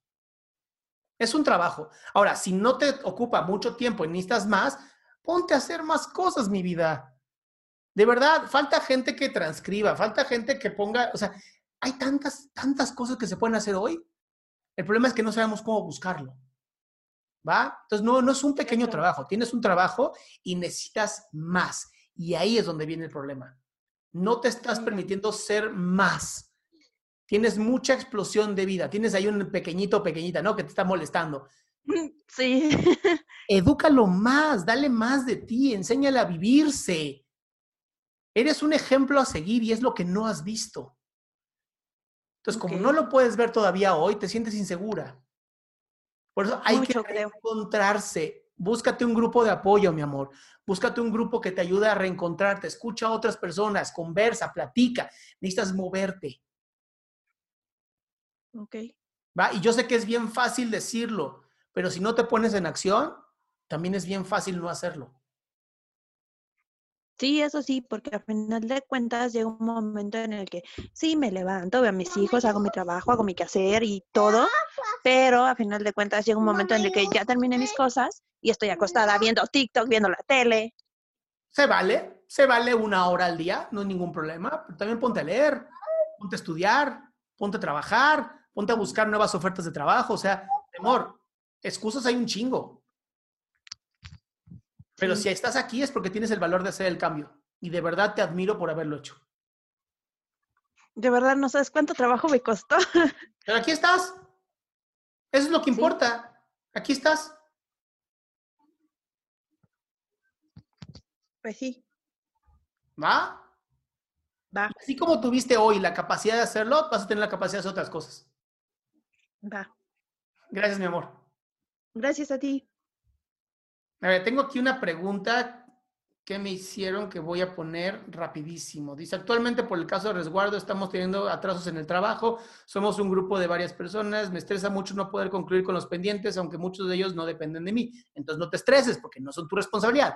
Es un trabajo. Ahora, si no te ocupa mucho tiempo y necesitas más, ponte a hacer más cosas, mi vida. De verdad, falta gente que transcriba, falta gente que ponga, o sea, hay tantas, tantas cosas que se pueden hacer hoy. El problema es que no sabemos cómo buscarlo. ¿Va? Entonces, no, no es un pequeño trabajo. Tienes un trabajo y necesitas más. Y ahí es donde viene el problema. No te estás permitiendo ser más. Tienes mucha explosión de vida. Tienes ahí un pequeñito, pequeñita, ¿no? Que te está molestando. Sí. Edúcalo más, dale más de ti, enséñale a vivirse. Eres un ejemplo a seguir y es lo que no has visto. Entonces, como no lo puedes ver todavía hoy, te sientes insegura. Por eso hay Mucho, que creo. encontrarse. Búscate un grupo de apoyo, mi amor. Búscate un grupo que te ayude a reencontrarte. Escucha a otras personas, conversa, platica. Necesitas moverte. Ok. ¿va? Y yo sé que es bien fácil decirlo, pero si no te pones en acción, también es bien fácil no hacerlo. Sí, eso sí, porque al final de cuentas llega un momento en el que sí, me levanto, veo a mis hijos, hago mi trabajo, hago mi quehacer y todo, pero al final de cuentas llega un momento en el que ya terminé mis cosas y estoy acostada viendo TikTok, viendo la tele. Se vale, se vale una hora al día, no hay ningún problema, pero también ponte a leer, ponte a estudiar, ponte a trabajar, ponte a buscar nuevas ofertas de trabajo, o sea, amor, excusas hay un chingo. Pero si estás aquí es porque tienes el valor de hacer el cambio y de verdad te admiro por haberlo hecho. De verdad, no sabes cuánto trabajo me costó. Pero aquí estás. Eso es lo que importa. Aquí estás. Pues sí. ¿Va? Va. Así como tuviste hoy la capacidad de hacerlo, vas a tener la capacidad de hacer otras cosas. Va. Gracias, mi amor. Gracias a ti. A ver, tengo aquí una pregunta que me hicieron que voy a poner rapidísimo. Dice, actualmente por el caso de resguardo estamos teniendo atrasos en el trabajo, somos un grupo de varias personas, me estresa mucho no poder concluir con los pendientes, aunque muchos de ellos no dependen de mí. Entonces no te estreses porque no son tu responsabilidad.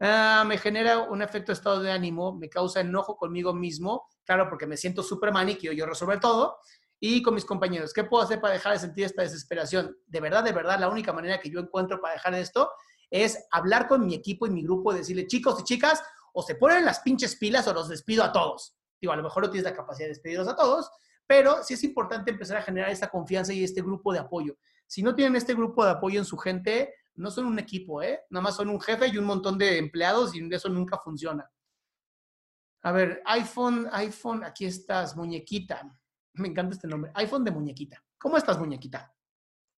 Ah, me genera un efecto de estado de ánimo, me causa enojo conmigo mismo, claro, porque me siento súper y quiero yo resolver todo, y con mis compañeros. ¿Qué puedo hacer para dejar de sentir esta desesperación? De verdad, de verdad, la única manera que yo encuentro para dejar esto es hablar con mi equipo y mi grupo y decirle, chicos y chicas, o se ponen las pinches pilas o los despido a todos. Digo, a lo mejor no tienes la capacidad de despedirlos a todos, pero sí es importante empezar a generar esta confianza y este grupo de apoyo. Si no tienen este grupo de apoyo en su gente, no son un equipo, ¿eh? Nada más son un jefe y un montón de empleados y eso nunca funciona. A ver, iPhone, iPhone, aquí estás, muñequita. Me encanta este nombre. iPhone de muñequita. ¿Cómo estás, muñequita?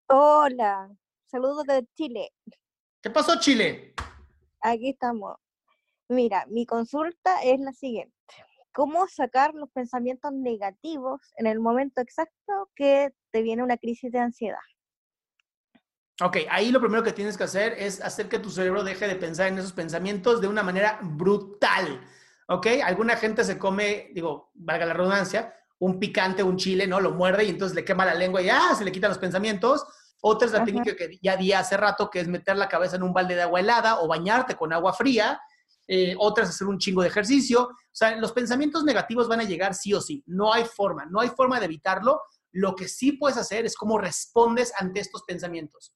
Hola, saludos de Chile. ¿Qué pasó, Chile? Aquí estamos. Mira, mi consulta es la siguiente. ¿Cómo sacar los pensamientos negativos en el momento exacto que te viene una crisis de ansiedad? Ok, ahí lo primero que tienes que hacer es hacer que tu cerebro deje de pensar en esos pensamientos de una manera brutal. ¿Ok? Alguna gente se come, digo, valga la redundancia, un picante, un chile, ¿no? Lo muerde y entonces le quema la lengua y ya se le quitan los pensamientos. Otra es la Ajá. técnica que ya di hace rato, que es meter la cabeza en un balde de agua helada o bañarte con agua fría. Eh, otra es hacer un chingo de ejercicio. O sea, los pensamientos negativos van a llegar sí o sí. No hay forma, no hay forma de evitarlo. Lo que sí puedes hacer es cómo respondes ante estos pensamientos.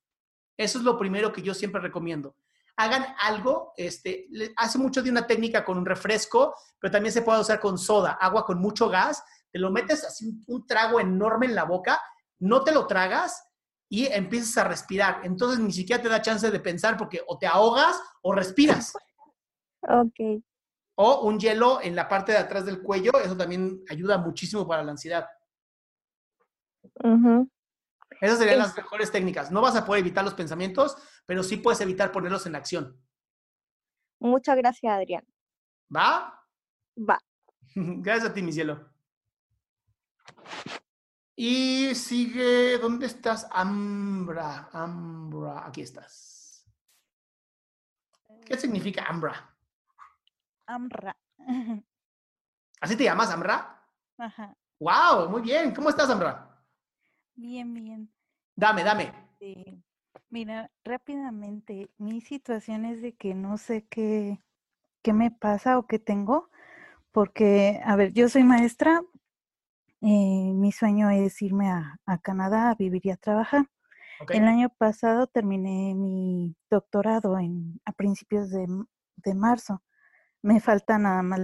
Eso es lo primero que yo siempre recomiendo. Hagan algo, este, hace mucho de una técnica con un refresco, pero también se puede usar con soda, agua con mucho gas, te lo metes así un, un trago enorme en la boca, no te lo tragas y empiezas a respirar. Entonces ni siquiera te da chance de pensar porque o te ahogas o respiras. Ok. O un hielo en la parte de atrás del cuello, eso también ayuda muchísimo para la ansiedad. Ujú. Esas serían las mejores técnicas. No vas a poder evitar los pensamientos, pero sí puedes evitar ponerlos en acción. Muchas gracias, Adrián. ¿Va? Va. Gracias a ti, mi cielo. Y sigue, ¿dónde estás? Ambra, Ambra, aquí estás. ¿Qué significa Ambra? Amra. ¿Así te llamas, Ambra? Ajá. ¡Wow! Muy bien. ¿Cómo estás, Ambra? Bien, bien. Dame, dame. Este, mira, rápidamente, mi situación es de que no sé qué, qué me pasa o qué tengo, porque, a ver, yo soy maestra, eh, mi sueño es irme a, a Canadá a vivir y a trabajar. El año pasado terminé mi doctorado en, a principios de, de marzo. Me falta nada más,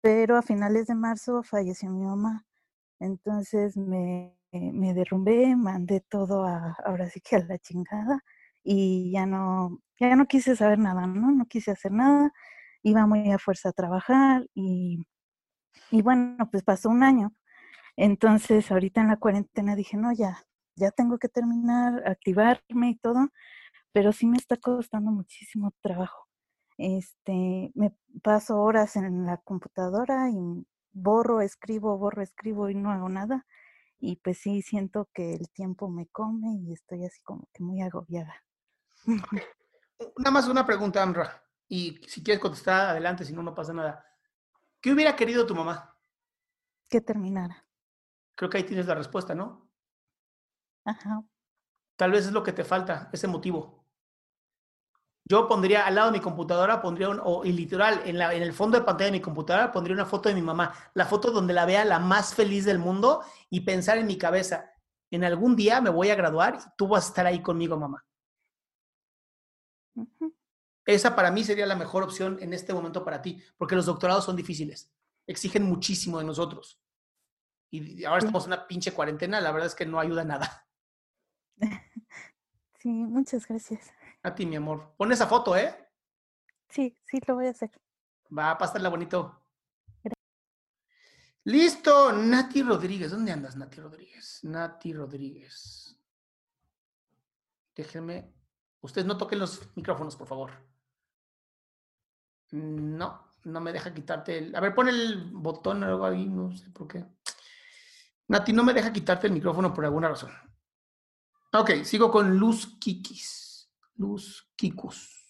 pero a finales de marzo falleció mi mamá. Entonces me, me derrumbé, mandé todo a, ahora sí que a la chingada y ya no, ya no quise saber nada, ¿no? No quise hacer nada, iba muy a fuerza a trabajar y, y bueno, pues pasó un año. Entonces ahorita en la cuarentena dije, no, ya, ya tengo que terminar, activarme y todo, pero sí me está costando muchísimo trabajo. Este, me paso horas en la computadora y borro, escribo, borro, escribo y no hago nada. Y pues sí, siento que el tiempo me come y estoy así como que muy agobiada. Nada más una pregunta, Ambra. Y si quieres contestar, adelante, si no, no pasa nada. ¿Qué hubiera querido tu mamá? Que terminara. Creo que ahí tienes la respuesta, ¿no? Ajá. Tal vez es lo que te falta, ese motivo. Yo pondría al lado de mi computadora, pondría un, o y literal, en, la, en el fondo de pantalla de mi computadora, pondría una foto de mi mamá, la foto donde la vea la más feliz del mundo y pensar en mi cabeza, en algún día me voy a graduar y tú vas a estar ahí conmigo, mamá. Esa para mí sería la mejor opción en este momento para ti, porque los doctorados son difíciles, exigen muchísimo de nosotros. Y ahora estamos en una pinche cuarentena, la verdad es que no ayuda nada. Sí, muchas gracias. A ti, mi amor. Pon esa foto, ¿eh? Sí, sí, lo voy a hacer. Va a pasarla bonito. Listo, Nati Rodríguez. ¿Dónde andas, Nati Rodríguez? Nati Rodríguez. Déjenme. Ustedes no toquen los micrófonos, por favor. No, no me deja quitarte el. A ver, pon el botón o algo ahí, no sé por qué. Nati, no me deja quitarte el micrófono por alguna razón. Ok, sigo con Luz Kikis. Luz Kikus.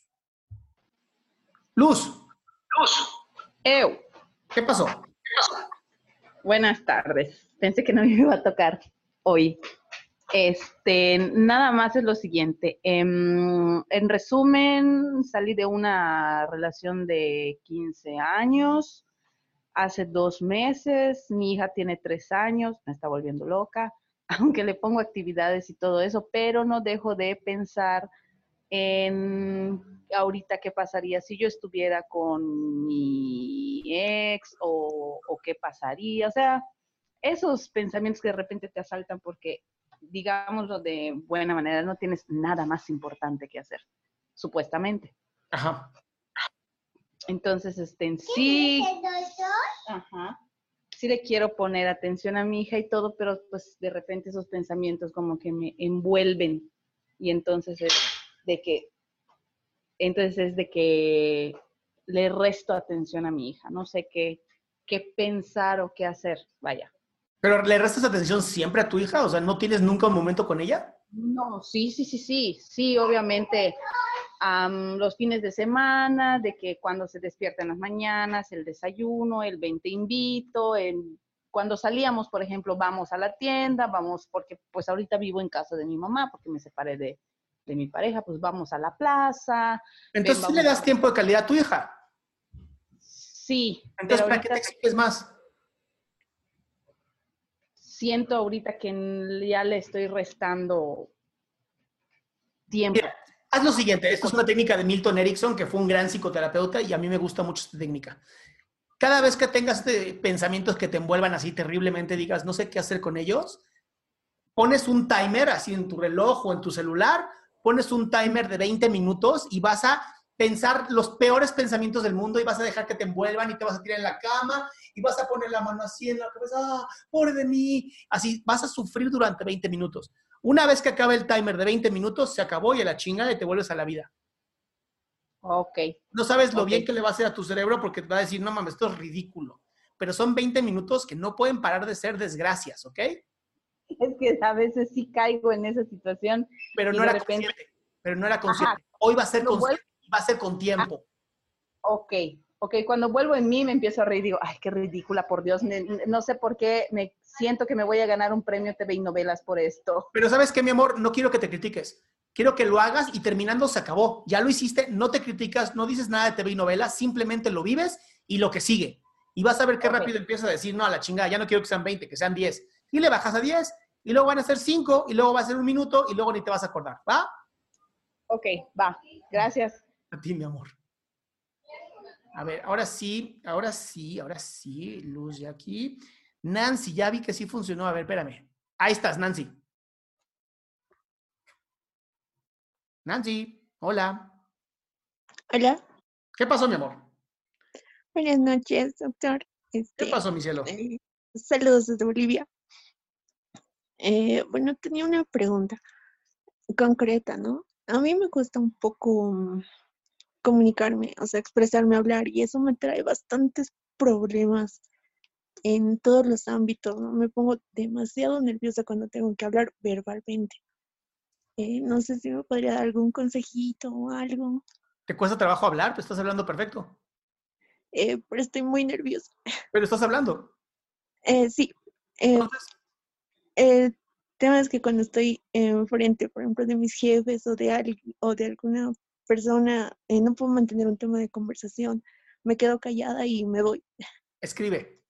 Luz. Luz. Eu. ¿Qué pasó? Buenas tardes. Pensé que no me iba a tocar hoy. Este, nada más es lo siguiente. Em, en resumen, salí de una relación de 15 años hace dos meses. Mi hija tiene tres años, me está volviendo loca, aunque le pongo actividades y todo eso, pero no dejo de pensar en ahorita qué pasaría si yo estuviera con mi ex o, o qué pasaría. O sea, esos pensamientos que de repente te asaltan porque, digámoslo de buena manera, no tienes nada más importante que hacer, supuestamente. Ajá. Entonces, este, en sí, ajá, sí le quiero poner atención a mi hija y todo, pero pues de repente esos pensamientos como que me envuelven y entonces es de que, entonces es de que le resto atención a mi hija, no sé qué, qué pensar o qué hacer, vaya. ¿Pero le restas atención siempre a tu hija? O sea, ¿no tienes nunca un momento con ella? No, sí, sí, sí, sí, sí, obviamente. am, los fines de semana, de que cuando se despierta en las mañanas, el desayuno, el 20 invito, el, cuando salíamos, por ejemplo, vamos a la tienda, vamos, porque pues ahorita vivo en casa de mi mamá, porque me separé de, de mi pareja, pues vamos a la plaza. ven, Entonces, ¿sí le das a- tiempo de calidad a tu hija? Sí. Entonces, ¿para qué te exiges más? Siento ahorita que ya le estoy restando tiempo. Haz lo siguiente, esta es una técnica de Milton Erickson, que fue un gran psicoterapeuta y a mí me gusta mucho esta técnica. Cada vez que tengas este, pensamientos que te envuelvan así terriblemente, digas, no sé qué hacer con ellos, pones un timer así en tu reloj o en tu celular, pones un timer de 20 minutos y vas a pensar los peores pensamientos del mundo y vas a dejar que te envuelvan y te vas a tirar en la cama y vas a poner la mano así en la cabeza, ¡ah, pobre de mí! Así, vas a sufrir durante 20 minutos. Una vez que acabe el timer de 20 minutos, se acabó y a la chingada y te vuelves a la vida. Ok. No sabes lo bien que le va a hacer a tu cerebro porque te va a decir, no mames, esto es ridículo. Pero son 20 minutos que no pueden parar de ser desgracias, ¿ok? Es que a veces sí caigo en esa situación. Pero no era repente- consciente. Pero no era consciente. Ajá. Hoy va a ser consciente va a ser con tiempo. Ok, ok, cuando vuelvo en mí me empiezo a reír, digo, ay, qué ridícula, por Dios, no sé por qué me siento que me voy a ganar un premio TV y novelas por esto. Pero sabes qué, mi amor, no quiero que te critiques. Quiero que lo hagas y terminando se acabó. Ya lo hiciste, no te criticas, no dices nada de TV y novelas, simplemente lo vives y lo que sigue. Y vas a ver qué rápido empiezas a decir, no, a la chingada, ya no quiero que sean 20, que sean 10. Y le bajas a 10 y luego van a ser 5 y luego va a ser un minuto y luego ni te vas a acordar, ¿va? Ok, va, gracias. A ti, mi amor. A ver, ahora sí, ahora sí, ahora sí, luz ya aquí. Nancy, ya vi que sí funcionó. A ver, espérame. Ahí estás, Nancy. Nancy, hola. Hola, ¿Qué pasó, mi amor? buenas noches, doctor. ¿Qué Este, pasó, mi cielo? eh, saludos desde Bolivia. Eh, bueno, tenía una pregunta concreta, ¿no? A mí me cuesta un poco mm, comunicarme, o sea, expresarme, hablar, y eso me trae bastantes problemas en todos los ámbitos, ¿no? Me pongo demasiado nerviosa cuando tengo que hablar verbalmente. Eh, no sé si me podría dar algún consejito o algo, ¿Te cuesta trabajo hablar? Pues estás hablando perfecto. eh, pero estoy muy nerviosa. Pero estás hablando. Eh, sí. eh, el tema es que cuando estoy enfrente, por ejemplo, de mis jefes o de alguien o de alguna persona, eh, no puedo mantener un tema de conversación. Me quedo callada y me voy. Escribe.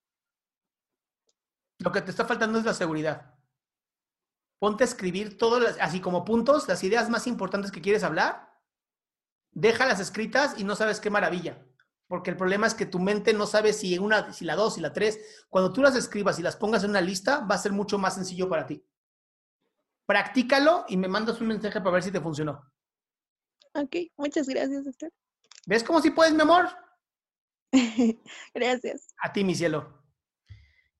Lo que te está faltando es la seguridad. Ponte a escribir todas las, así como puntos, las ideas más importantes que quieres hablar. Déjalas escritas y no sabes qué maravilla. Porque el problema es que tu mente no sabe si una, si la dos, si la tres. Cuando tú las escribas y las pongas en una lista, va a ser mucho más sencillo para ti. Practícalo y me mandas un mensaje para ver si te funcionó. Ok, muchas gracias, doctor. ¿Ves cómo si puedes, mi amor? Gracias. A ti, mi cielo.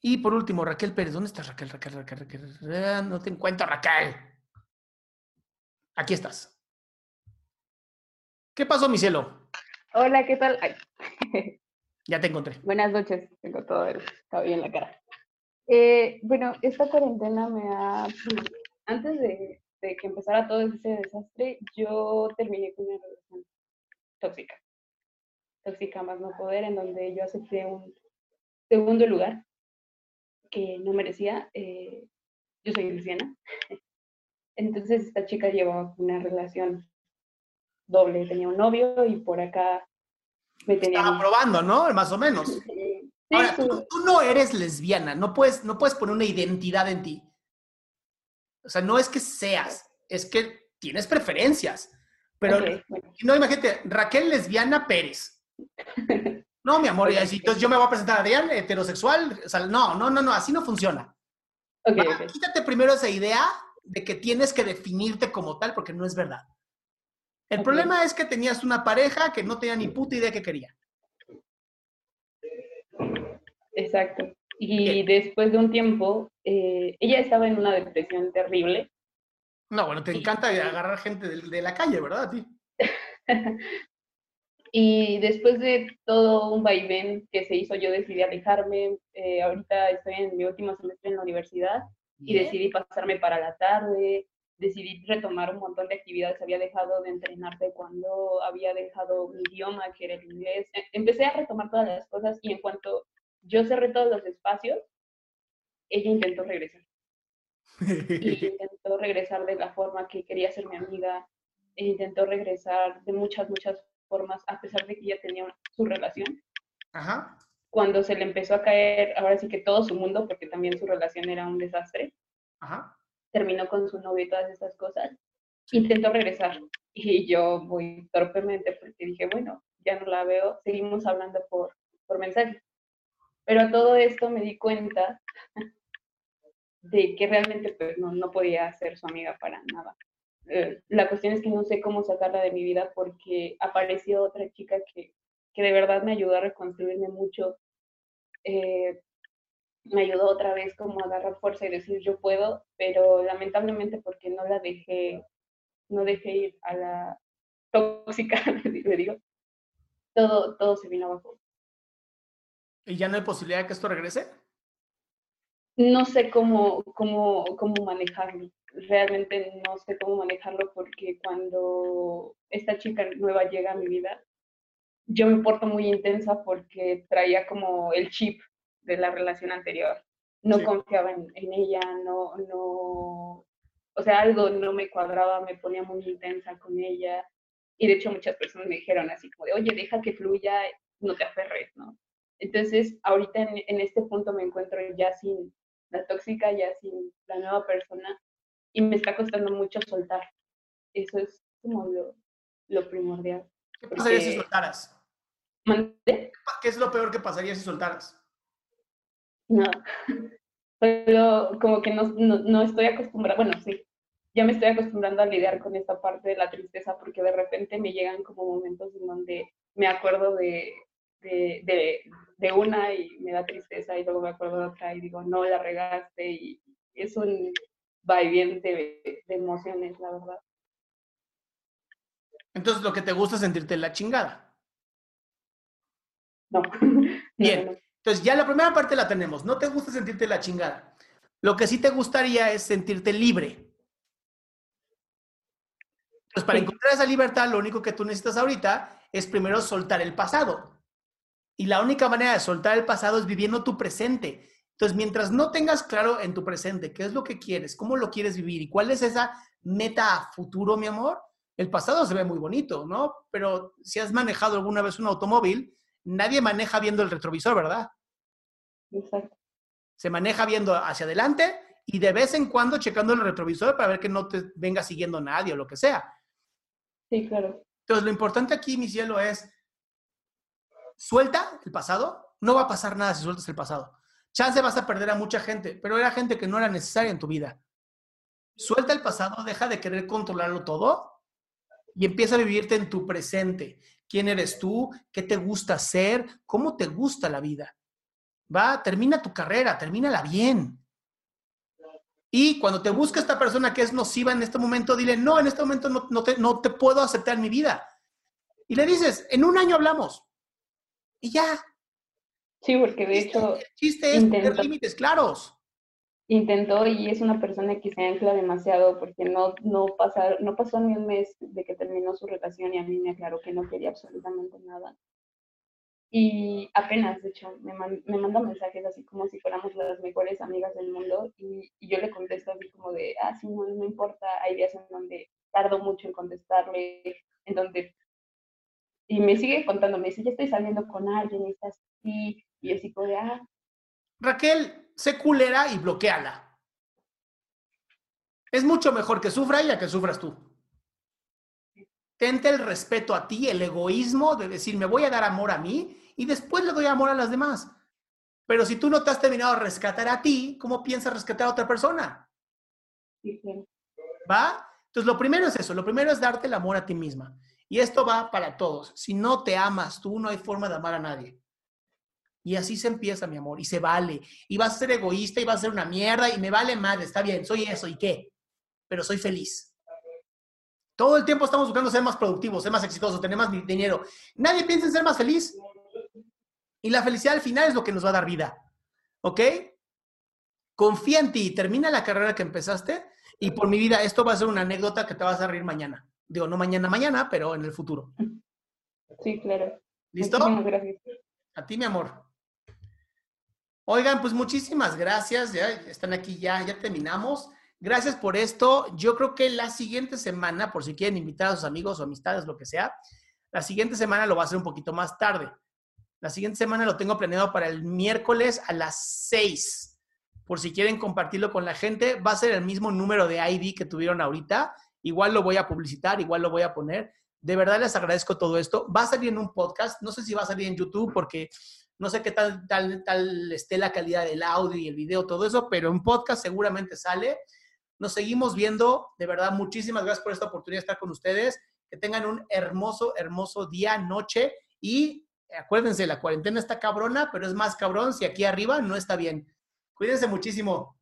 Y por último, Raquel Pérez. ¿Dónde estás, Raquel? Raquel, Raquel, Raquel. Raquel? No te encuentro, Raquel. Aquí estás. ¿Qué pasó, mi cielo? Hola, ¿qué tal? Ay. Ya te encontré. Buenas noches, tengo todo el cabello en la cara. Eh, bueno, esta cuarentena me ha... Antes de, de que empezara todo ese desastre, yo terminé con una relación tóxica. Tóxica más no poder, en donde yo acepté un segundo lugar que no merecía. eh, yo soy lesbiana. Entonces esta chica llevaba una relación doble, tenía un novio y por acá me tenía... Estaba probando, ¿no? Más o menos. Ahora, tú, tú no eres lesbiana, no puedes, no puedes poner una identidad en ti. O sea, no es que seas, es que tienes preferencias. Pero no, imagínate, Raquel lesbiana Pérez. No, mi amor, y así, entonces yo me voy a presentar a Adrián, heterosexual. O sea, no, no, no, no, así no funciona. Va, Quítate primero esa idea de que tienes que definirte como tal, porque no es verdad. El problema es que tenías una pareja que no tenía ni puta idea que quería. Exacto. Y después de un tiempo, eh, ella estaba en una depresión terrible. No, bueno, te encanta agarrar gente de, de la calle, ¿verdad? A ti. Y después de todo un vaivén que se hizo, yo decidí alejarme. Eh, ahorita estoy en mi último semestre en la universidad y decidí pasarme para la tarde, decidí retomar un montón de actividades. Había dejado de entrenar cuando había dejado mi idioma, que era el inglés. E- Empecé a retomar todas las cosas y en cuanto yo cerré todos los espacios, ella intentó regresar. Y intentó regresar de la forma que quería ser mi amiga. E intentó regresar de muchas, muchas formas, a pesar de que ella tenía una- su relación. Ajá. Cuando se le empezó a caer, ahora sí que todo su mundo, porque también su relación era un desastre, Ajá. terminó con su novio y todas estas cosas, intentó regresar. Y yo muy torpemente, porque dije, bueno, ya no la veo, seguimos hablando por, por mensaje. Pero a todo esto me di cuenta de que realmente pues, no, no podía ser su amiga para nada. Eh, la cuestión es que no sé cómo sacarla de mi vida porque apareció otra chica que, que de verdad me ayudó a reconstruirme mucho. Eh, me ayudó otra vez como a agarrar fuerza y decir yo puedo, pero lamentablemente porque no la dejé, no dejé ir a la tóxica, le digo, todo, todo se vino abajo. ¿Y ya no hay posibilidad de que esto regrese? no sé cómo, cómo, cómo manejarlo. Realmente no sé cómo manejarlo porque cuando esta chica nueva llega a mi vida, yo me porto muy intensa porque traía como el chip de la relación anterior. No Sí. confiaba en, en ella, no, no, o sea, algo no me cuadraba, me ponía muy intensa con ella. Y de hecho muchas personas me dijeron así como de, oye, deja que fluya, no te aferres, ¿no? Entonces, ahorita en, en este punto me encuentro ya sin la tóxica, ya sin la nueva persona, y me está costando mucho soltar. Eso es como lo, lo primordial. ¿Qué pasaría si porque- soltaras? ¿Mandé? ¿Qué es lo peor que pasaría si soltaras? No, pero como que no, no, no estoy acostumbrada, bueno, sí, ya me estoy acostumbrando a lidiar con esta parte de la tristeza porque de repente me llegan como momentos en donde me acuerdo de, de, de, de una y me da tristeza y luego me acuerdo de otra y digo, no, la regaste y es un vaivén de, de emociones, la verdad. Entonces lo que te gusta es sentirte la chingada. No. Bien. Entonces ya la primera parte la tenemos. No te gusta sentirte la chingada. Lo que sí te gustaría es sentirte libre. Pues para encontrar esa libertad, lo único que tú necesitas ahorita es primero soltar el pasado. Y la única manera de soltar el pasado es viviendo tu presente. Entonces, mientras no tengas claro en tu presente qué es lo que quieres, cómo lo quieres vivir y cuál es esa meta a futuro, mi amor, el pasado se ve muy bonito, ¿no? Pero si has manejado alguna vez un automóvil, nadie maneja viendo el retrovisor, ¿verdad? Exacto. Se maneja viendo hacia adelante y de vez en cuando checando el retrovisor para ver que no te venga siguiendo nadie o lo que sea. Sí, claro. Entonces, lo importante aquí, mi cielo, es suelta el pasado. No va a pasar nada si sueltas el pasado. Chance vas a perder a mucha gente, pero era gente que no era necesaria en tu vida. Suelta el pasado, deja de querer controlarlo todo y empieza a vivirte en tu presente. ¿Quién eres tú? ¿Qué te gusta hacer? ¿Cómo te gusta la vida? Va, termina tu carrera, termínala bien. Y cuando te busca esta persona que es nociva en este momento, dile, no, en este momento no, te, no te puedo aceptar mi vida. Y le dices, en un año hablamos. Y ya. Sí, porque de hecho... El chiste es poner límites claros. Intentó y es una persona que se ancla demasiado porque no, no, pasa, no pasó ni un mes de que terminó su relación y a mí me aclaró que no quería absolutamente nada. Y apenas, de hecho, me, man- me manda mensajes así como si fuéramos las mejores amigas del mundo y, y yo le contesto así como de, ah, sí, no, no importa, hay días en donde tardo mucho en contestarle, en donde... Y me sigue contando, me dice, ya estoy saliendo con alguien y estás así, y así como de, ah, Raquel, sé culera y bloqueala. Es mucho mejor que sufra ella que sufras tú. Tente el respeto a ti, el egoísmo de decir, me voy a dar amor a mí y después le doy amor a las demás. Pero si tú no te has terminado de rescatar a ti, ¿cómo piensas rescatar a otra persona? ¿Va? Entonces, lo primero es eso. Lo primero es darte el amor a ti misma. Y esto va para todos. Si no te amas tú, no hay forma de amar a nadie. Y así se empieza, mi amor, y se vale. Y vas a ser egoísta y vas a ser una mierda y me vale madre, está bien, soy eso, ¿y qué? Pero soy feliz. Todo el tiempo estamos buscando ser más productivos, ser más exitosos, tener más di- dinero. Nadie piensa en ser más feliz. Y la felicidad al final es lo que nos va a dar vida. ¿Ok? Confía en ti, termina la carrera que empezaste Y por mi vida, esto va a ser una anécdota que te vas a reír mañana. Digo, no mañana, mañana, pero en el futuro. Sí, claro. ¿Listo? Muchísimas gracias. A ti, mi amor. Oigan, pues muchísimas gracias. Ya están aquí, ya, ya terminamos. Gracias por esto. Yo creo que la siguiente semana, por si quieren invitar a sus amigos o amistades, lo que sea, la siguiente semana lo va a hacer un poquito más tarde. La siguiente semana lo tengo planeado para el miércoles a las 6. Por si quieren compartirlo con la gente, va a ser el mismo número de ID que tuvieron ahorita. Igual lo voy a publicitar, igual lo voy a poner. De verdad les agradezco todo esto. Va a salir en un podcast. No sé si va a salir en YouTube porque no sé qué tal, tal, tal esté la calidad del audio y el video, todo eso, pero en podcast seguramente sale. Nos seguimos viendo. De verdad, muchísimas gracias por esta oportunidad de estar con ustedes. Que tengan un hermoso, hermoso día, noche. Y acuérdense, la cuarentena está cabrona, pero es más cabrón si aquí arriba no está bien. Cuídense muchísimo.